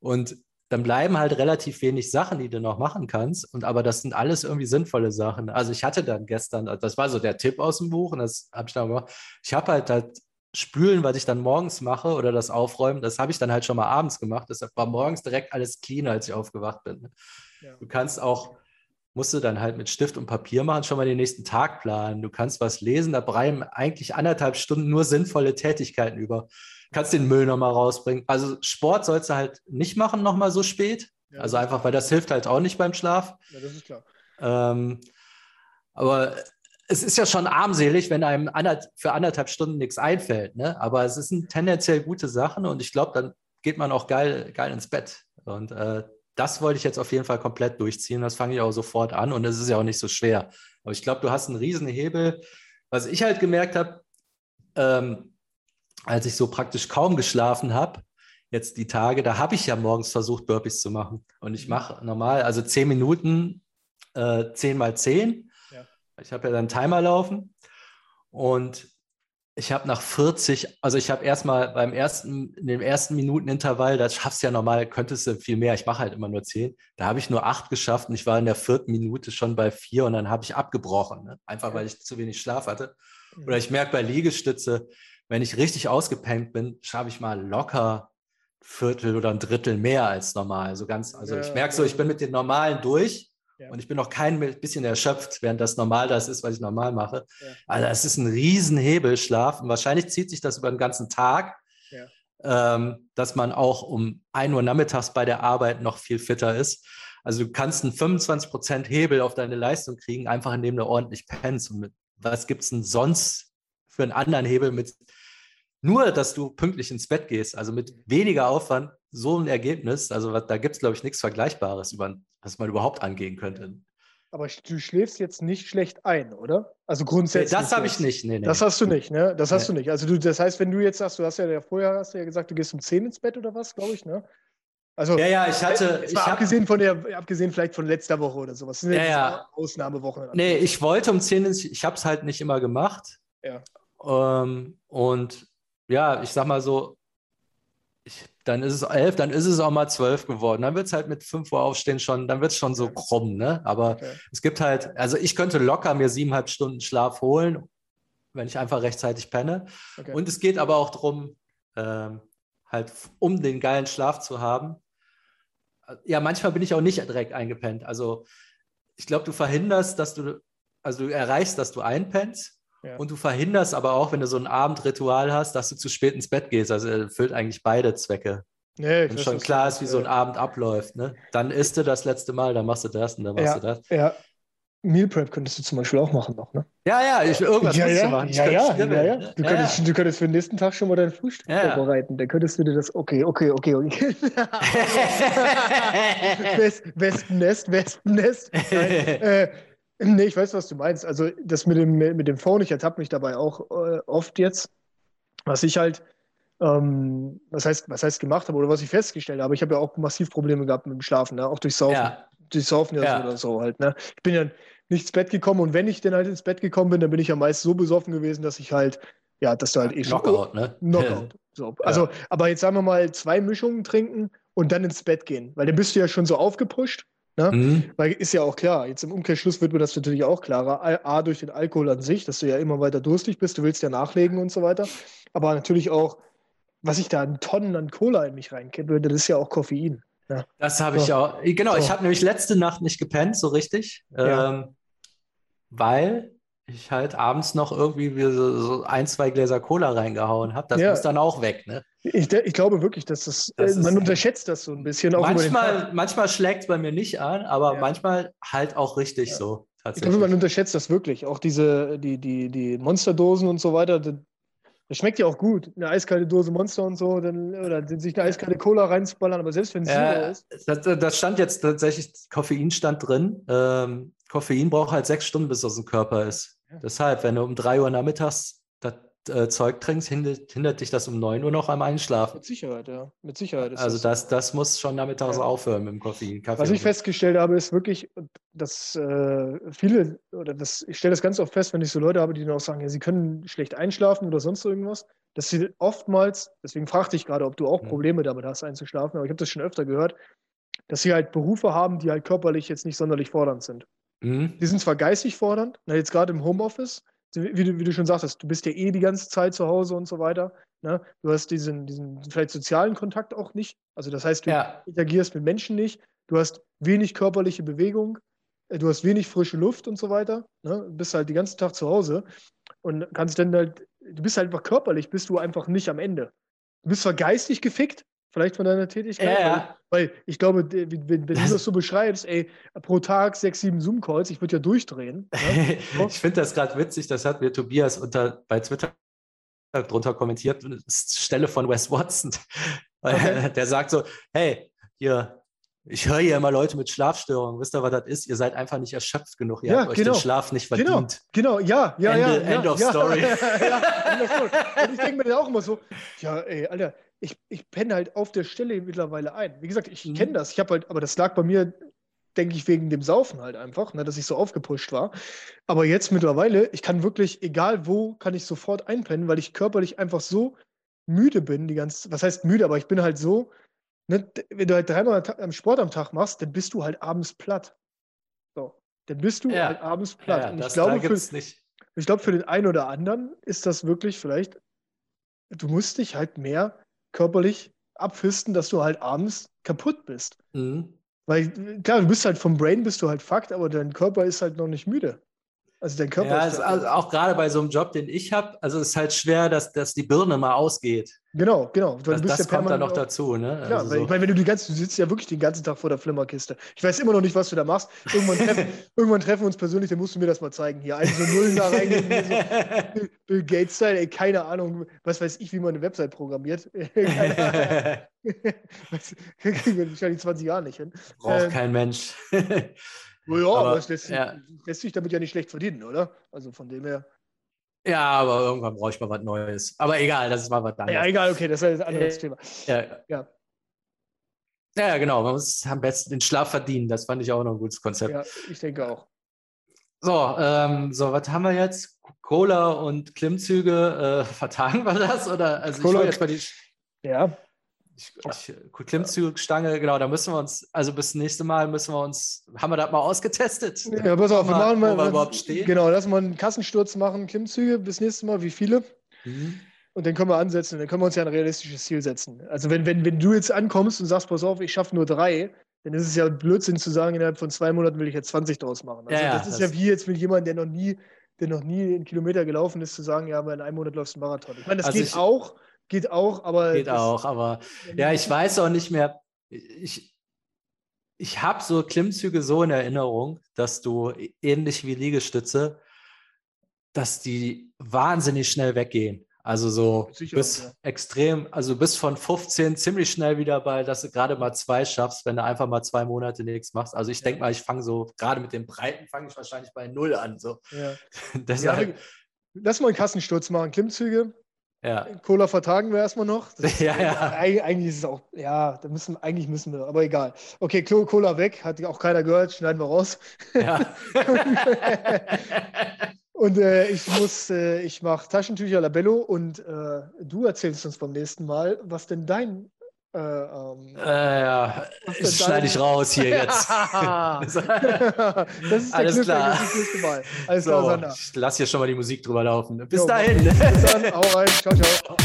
Und dann bleiben halt relativ wenig Sachen, die du noch machen kannst. Und aber das sind alles irgendwie sinnvolle Sachen. Also ich hatte dann gestern, das war so der Tipp aus dem Buch, und das habe ich dann gemacht. Ich habe halt halt Spülen, was ich dann morgens mache oder das Aufräumen, das habe ich dann halt schon mal abends gemacht. Deshalb war morgens direkt alles clean, als ich aufgewacht bin. Ja. Du kannst auch, musst du dann halt mit Stift und Papier machen, schon mal den nächsten Tag planen. Du kannst was lesen, da bleiben eigentlich anderthalb Stunden nur sinnvolle Tätigkeiten über kannst den Müll nochmal rausbringen. Also Sport sollst du halt nicht machen nochmal so spät. Ja, also einfach, weil das hilft halt auch nicht beim Schlaf. Ja, das ist klar. Ähm, aber es ist ja schon armselig, wenn einem für anderthalb Stunden nichts einfällt. Ne? Aber es sind tendenziell gute Sachen und ich glaube, dann geht man auch geil, geil ins Bett. Und äh, das wollte ich jetzt auf jeden Fall komplett durchziehen. Das fange ich auch sofort an und es ist ja auch nicht so schwer. Aber ich glaube, du hast einen riesen Hebel. Was ich halt gemerkt habe, ähm, als ich so praktisch kaum geschlafen habe, jetzt die Tage, da habe ich ja morgens versucht, Burpees zu machen. Und ich mhm. mache normal, also zehn Minuten, äh, 10 mal 10. Ja. Ich habe ja dann Timer laufen. Und ich habe nach 40, also ich habe erstmal beim ersten, in dem ersten Minutenintervall, das schaffst du ja normal, könntest du viel mehr. Ich mache halt immer nur 10. Da habe ich nur 8 geschafft und ich war in der vierten Minute schon bei 4 und dann habe ich abgebrochen. Ne? Einfach weil ich zu wenig Schlaf hatte. Oder ich merke bei Liegestütze, wenn ich richtig ausgepennt bin, schaffe ich mal locker Viertel oder ein Drittel mehr als normal. So ganz, also ja, ich merke so, ich bin mit den normalen durch ja. und ich bin noch kein bisschen erschöpft, während das normal das ist, was ich normal mache. Ja. Also es ist ein Riesenhebel, Schlaf. Und wahrscheinlich zieht sich das über den ganzen Tag, ähm, dass man auch um 1 Uhr nachmittags bei der Arbeit noch viel fitter ist. Also du kannst einen 25% Hebel auf deine Leistung kriegen, einfach indem du ordentlich pennst. Und mit, was gibt es denn sonst für einen anderen Hebel mit nur, dass du pünktlich ins Bett gehst, also mit weniger Aufwand, so ein Ergebnis, also da gibt es, glaube ich, nichts Vergleichbares, über, was man überhaupt angehen könnte. Aber du schläfst jetzt nicht schlecht ein, oder? Also grundsätzlich. Nee, das habe ich nicht. Nee, nee. Das hast du nicht, ne? Das hast du nicht. Also du, das heißt, wenn du jetzt sagst, du hast ja vorher hast du ja gesagt, du gehst um 10 ins Bett oder was, glaube ich, ne? Also, ja, ja, ich hatte. Ich abgesehen von der, abgesehen vielleicht von letzter Woche oder sowas. Das ja, ja. Ausnahmewochen. Nee, ich wollte um 10 ins, ich habe es halt nicht immer gemacht. Ja. Ähm, und ja, ich sag mal so, ich, dann ist es elf, dann ist es auch mal zwölf geworden. Dann wird es halt mit fünf Uhr aufstehen schon, dann wird es schon so krumm, ne? Aber okay. es gibt halt, also ich könnte locker mir siebeneinhalb Stunden Schlaf holen, wenn ich einfach rechtzeitig penne. Okay. Und es geht aber auch darum, ähm, halt, um den geilen Schlaf zu haben. Ja, manchmal bin ich auch nicht direkt eingepennt. Also ich glaube, du verhinderst, dass du, also du erreichst, dass du einpennst ja. Und du verhinderst aber auch, wenn du so ein Abendritual hast, dass du zu spät ins Bett gehst. Also erfüllt eigentlich beide Zwecke. Nee, wenn schon klar ist, wie so ein Abend abläuft. Ne? Dann isst du das letzte Mal, dann machst du das und dann machst ja, du das. Ja. Meal Prep könntest du zum Beispiel auch machen noch, ne? Ja, ja, ich, irgendwas ja, ja, du machen. Ja, ja, ja, ja. Du, könntest, du könntest für den nächsten Tag schon mal dein Frühstück vorbereiten. Dann könntest du dir das, okay, okay, okay, okay. Wespennest, Wespennest. Nein, äh, Nee, ich weiß, was du meinst. Also das mit dem, mit dem Phone, ich ertappe mich dabei auch äh, oft jetzt. Was ich halt, ähm, was, heißt, was heißt gemacht habe oder was ich festgestellt habe, ich habe ja auch massiv Probleme gehabt mit dem Schlafen, ne? auch durch Saufen. Ja. Durch Saufen ja, ja. oder so halt. Ne? Ich bin ja nicht ins Bett gekommen und wenn ich dann halt ins Bett gekommen bin, dann bin ich ja meist so besoffen gewesen, dass ich halt, ja, dass du halt eh schon. Knockout, ne? Knockout. So. Also, aber jetzt sagen wir mal zwei Mischungen trinken und dann ins Bett gehen, weil dann bist du ja schon so aufgepusht Ne? Mhm. Weil ist ja auch klar, jetzt im Umkehrschluss wird mir das natürlich auch klarer. A, durch den Alkohol an sich, dass du ja immer weiter durstig bist, du willst ja nachlegen und so weiter. Aber natürlich auch, was ich da an Tonnen an Cola in mich reinkippe, das ist ja auch Koffein. Ja. Das habe so. ich auch. Genau, so. ich habe nämlich letzte Nacht nicht gepennt, so richtig. Ja. Ähm, weil ich halt abends noch irgendwie so, so ein, zwei Gläser Cola reingehauen habe. Das ja. muss dann auch weg, ne? Ich, ich glaube wirklich, dass das, das äh, man unterschätzt das so ein bisschen. manchmal manchmal schlägt es bei mir nicht an, aber ja. manchmal halt auch richtig ja. so. Ich glaube, man unterschätzt das wirklich. Auch diese, die, die, die Monsterdosen und so weiter, das, schmeckt ja auch gut. Eine eiskalte Dose Monster und so, dann, oder sich eine eiskalte Cola reinzuballern, aber selbst wenn es äh, ist. Das, das, stand jetzt tatsächlich, Koffein stand drin. Ähm, Koffein braucht halt sechs Stunden, bis es aus dem Körper ist. Deshalb, wenn du um 3 Uhr nachmittags äh, Zeug trinkst, hindert, hindert, dich das um 9 Uhr noch am Einschlafen. Mit Sicherheit, ja. Mit Sicherheit. also das, das muss schon nachmittags ja. aufhören mit dem Koffein. Kaffee Was ich festgestellt habe, ist wirklich, dass äh, viele, oder das, ich stelle das ganz oft fest, wenn ich so Leute habe, die dann auch sagen, ja, sie können schlecht einschlafen oder sonst irgendwas, dass sie oftmals, deswegen fragte ich gerade, ob du auch hm. Probleme damit hast, einzuschlafen, aber ich habe das schon öfter gehört, dass sie halt Berufe haben, die halt körperlich jetzt nicht sonderlich fordernd sind. Mhm. Die sind zwar geistig fordernd, na, jetzt gerade im Homeoffice, wie du, wie du schon sagtest, du bist ja eh die ganze Zeit zu Hause und so weiter. Ne? Du hast diesen, diesen vielleicht sozialen Kontakt auch nicht. Also das heißt, du ja. interagierst mit Menschen nicht. Du hast wenig körperliche Bewegung. Äh, du hast wenig frische Luft und so weiter. Ne? Du bist halt den ganzen Tag zu Hause und kannst dann halt, du bist halt einfach körperlich, bist du einfach nicht am Ende. Du bist zwar geistig gefickt, vielleicht von deiner Tätigkeit. Ja, ja. Weil, ich glaube, wenn, wenn du das so beschreibst, ey, pro Tag sechs, sieben Zoom-Calls, ich würde ja durchdrehen. Ne? ich finde das gerade witzig, das hat mir Tobias unter, bei Twitter drunter kommentiert, Stelle von Wes Watson. Okay. Der sagt so, hey, hier, ich höre hier immer Leute mit Schlafstörungen. Wisst ihr, was das ist? Ihr seid einfach nicht erschöpft genug. Ihr ja, habt genau. euch den Schlaf nicht genau, verdient. Genau, genau. ja, ja, Ende, ja. End ja, of ja, story. ja, End of story. Und ich denke mir dann auch immer so, ja, ey, Alter, ich, ich penne halt auf der Stelle mittlerweile ein. Wie gesagt, ich mhm. kenne das. Ich habe halt, aber das lag bei mir, denke ich, wegen dem Saufen halt einfach, ne, dass ich so aufgepusht war. Aber jetzt mittlerweile, ich kann wirklich, egal wo, kann ich sofort einpennen, weil ich körperlich einfach so müde bin, die ganze, was heißt müde, aber ich bin halt so, ne, wenn du halt dreimal am Sport am Tag machst, dann bist du halt abends platt. So. Dann bist du ja. halt abends platt. Ja, Und ich glaube, für, nicht. ich glaube, für den einen oder anderen ist das wirklich vielleicht, du musst dich halt mehr körperlich abfisten, dass du halt abends kaputt bist. Mhm. Weil, klar, du bist halt vom Brain bist du halt Fakt, aber dein Körper ist halt noch nicht müde. Also dein Körper ja, ist also auch gerade bei so einem Job, den ich habe, also es ist halt schwer, dass, dass die Birne mal ausgeht. Genau, genau. das, das ja kommt da noch dazu, ne? Klar, also so. ich meine, wenn du die ganze, du sitzt ja wirklich den ganzen Tag vor der Flimmerkiste. Ich weiß immer noch nicht, was du da machst. Irgendwann treffen, irgendwann treffen wir uns persönlich, dann musst du mir das mal zeigen hier. Also so Nullen da reingehen, so Bill Gates Style, ey, keine Ahnung, was weiß ich, wie man eine Website programmiert. keine Ahnung. kriegen wir wahrscheinlich 20 Jahre nicht hin. Braucht ähm, kein Mensch. Ja, aber, aber es lässt, ja. lässt, sich damit ja nicht schlecht verdienen, oder? Also von dem her. Ja, aber irgendwann brauche ich mal was Neues. Aber egal, das ist mal was anderes. Ja, egal, okay, das ist ein anderes äh, Thema. Ja. ja. Ja, genau. Man muss am besten den Schlaf verdienen. Das fand ich auch noch ein gutes Konzept. Ja, ich denke auch. So, ähm, so was haben wir jetzt? Cola und Klimmzüge, äh, vertagen wir das? Oder also Cola, ich jetzt mal die. Ja. Ich, ich, Klimmzugstange, genau, da müssen wir uns, also bis nächste Mal müssen wir uns, haben wir das mal ausgetestet? Ja, pass auf, wir machen mal, wir überhaupt stehen. Genau, lass mal einen Kassensturz machen, Klimmzüge, bis nächste Mal, wie viele? Mhm. Und dann können wir ansetzen, dann können wir uns ja ein realistisches Ziel setzen. Also wenn, wenn, wenn du jetzt ankommst und sagst, pass auf, ich schaffe nur drei, dann ist es ja Blödsinn zu sagen, innerhalb von zwei Monaten will ich jetzt 20 draus machen. Also ja, das ist das ja wie jetzt mit jemandem, der noch nie, der noch nie einen Kilometer gelaufen ist, zu sagen, ja, aber in einem Monat läufst du einen Marathon. Ich meine, das also geht ich, auch, Geht auch, aber. Geht auch, aber ja, ich weiß auch nicht mehr. Ich, ich habe so Klimmzüge so in Erinnerung, dass du ähnlich wie Liegestütze, dass die wahnsinnig schnell weggehen. Also so Sicher, bis ja. extrem, also bis von 15 ziemlich schnell wieder bei, dass du gerade mal zwei schaffst, wenn du einfach mal zwei Monate nichts machst. Also ich ja. denke mal, ich fange so, gerade mit den Breiten fange ich wahrscheinlich bei null an. So. Ja. Deshalb, ja, lass mal einen Kassensturz machen. Klimmzüge, ja. Cola vertagen wir erstmal noch. Das, ja, ja. Eigentlich ist es auch, ja, da müssen, eigentlich müssen wir, aber egal. Okay, Cola weg, hat auch keiner gehört, schneiden wir raus. Ja. und äh, ich muss, äh, ich mache Taschentücher Labello und äh, du erzählst uns beim nächsten Mal, was denn dein äh, ähm, äh, ja, das schneide ich raus hier jetzt. das ist Alles Glück, klar. Alles so, klar, Sander. Ich lasse hier schon mal die Musik drüber laufen. Bis jo, dahin. Bis dann, hau rein. Ciao, ciao.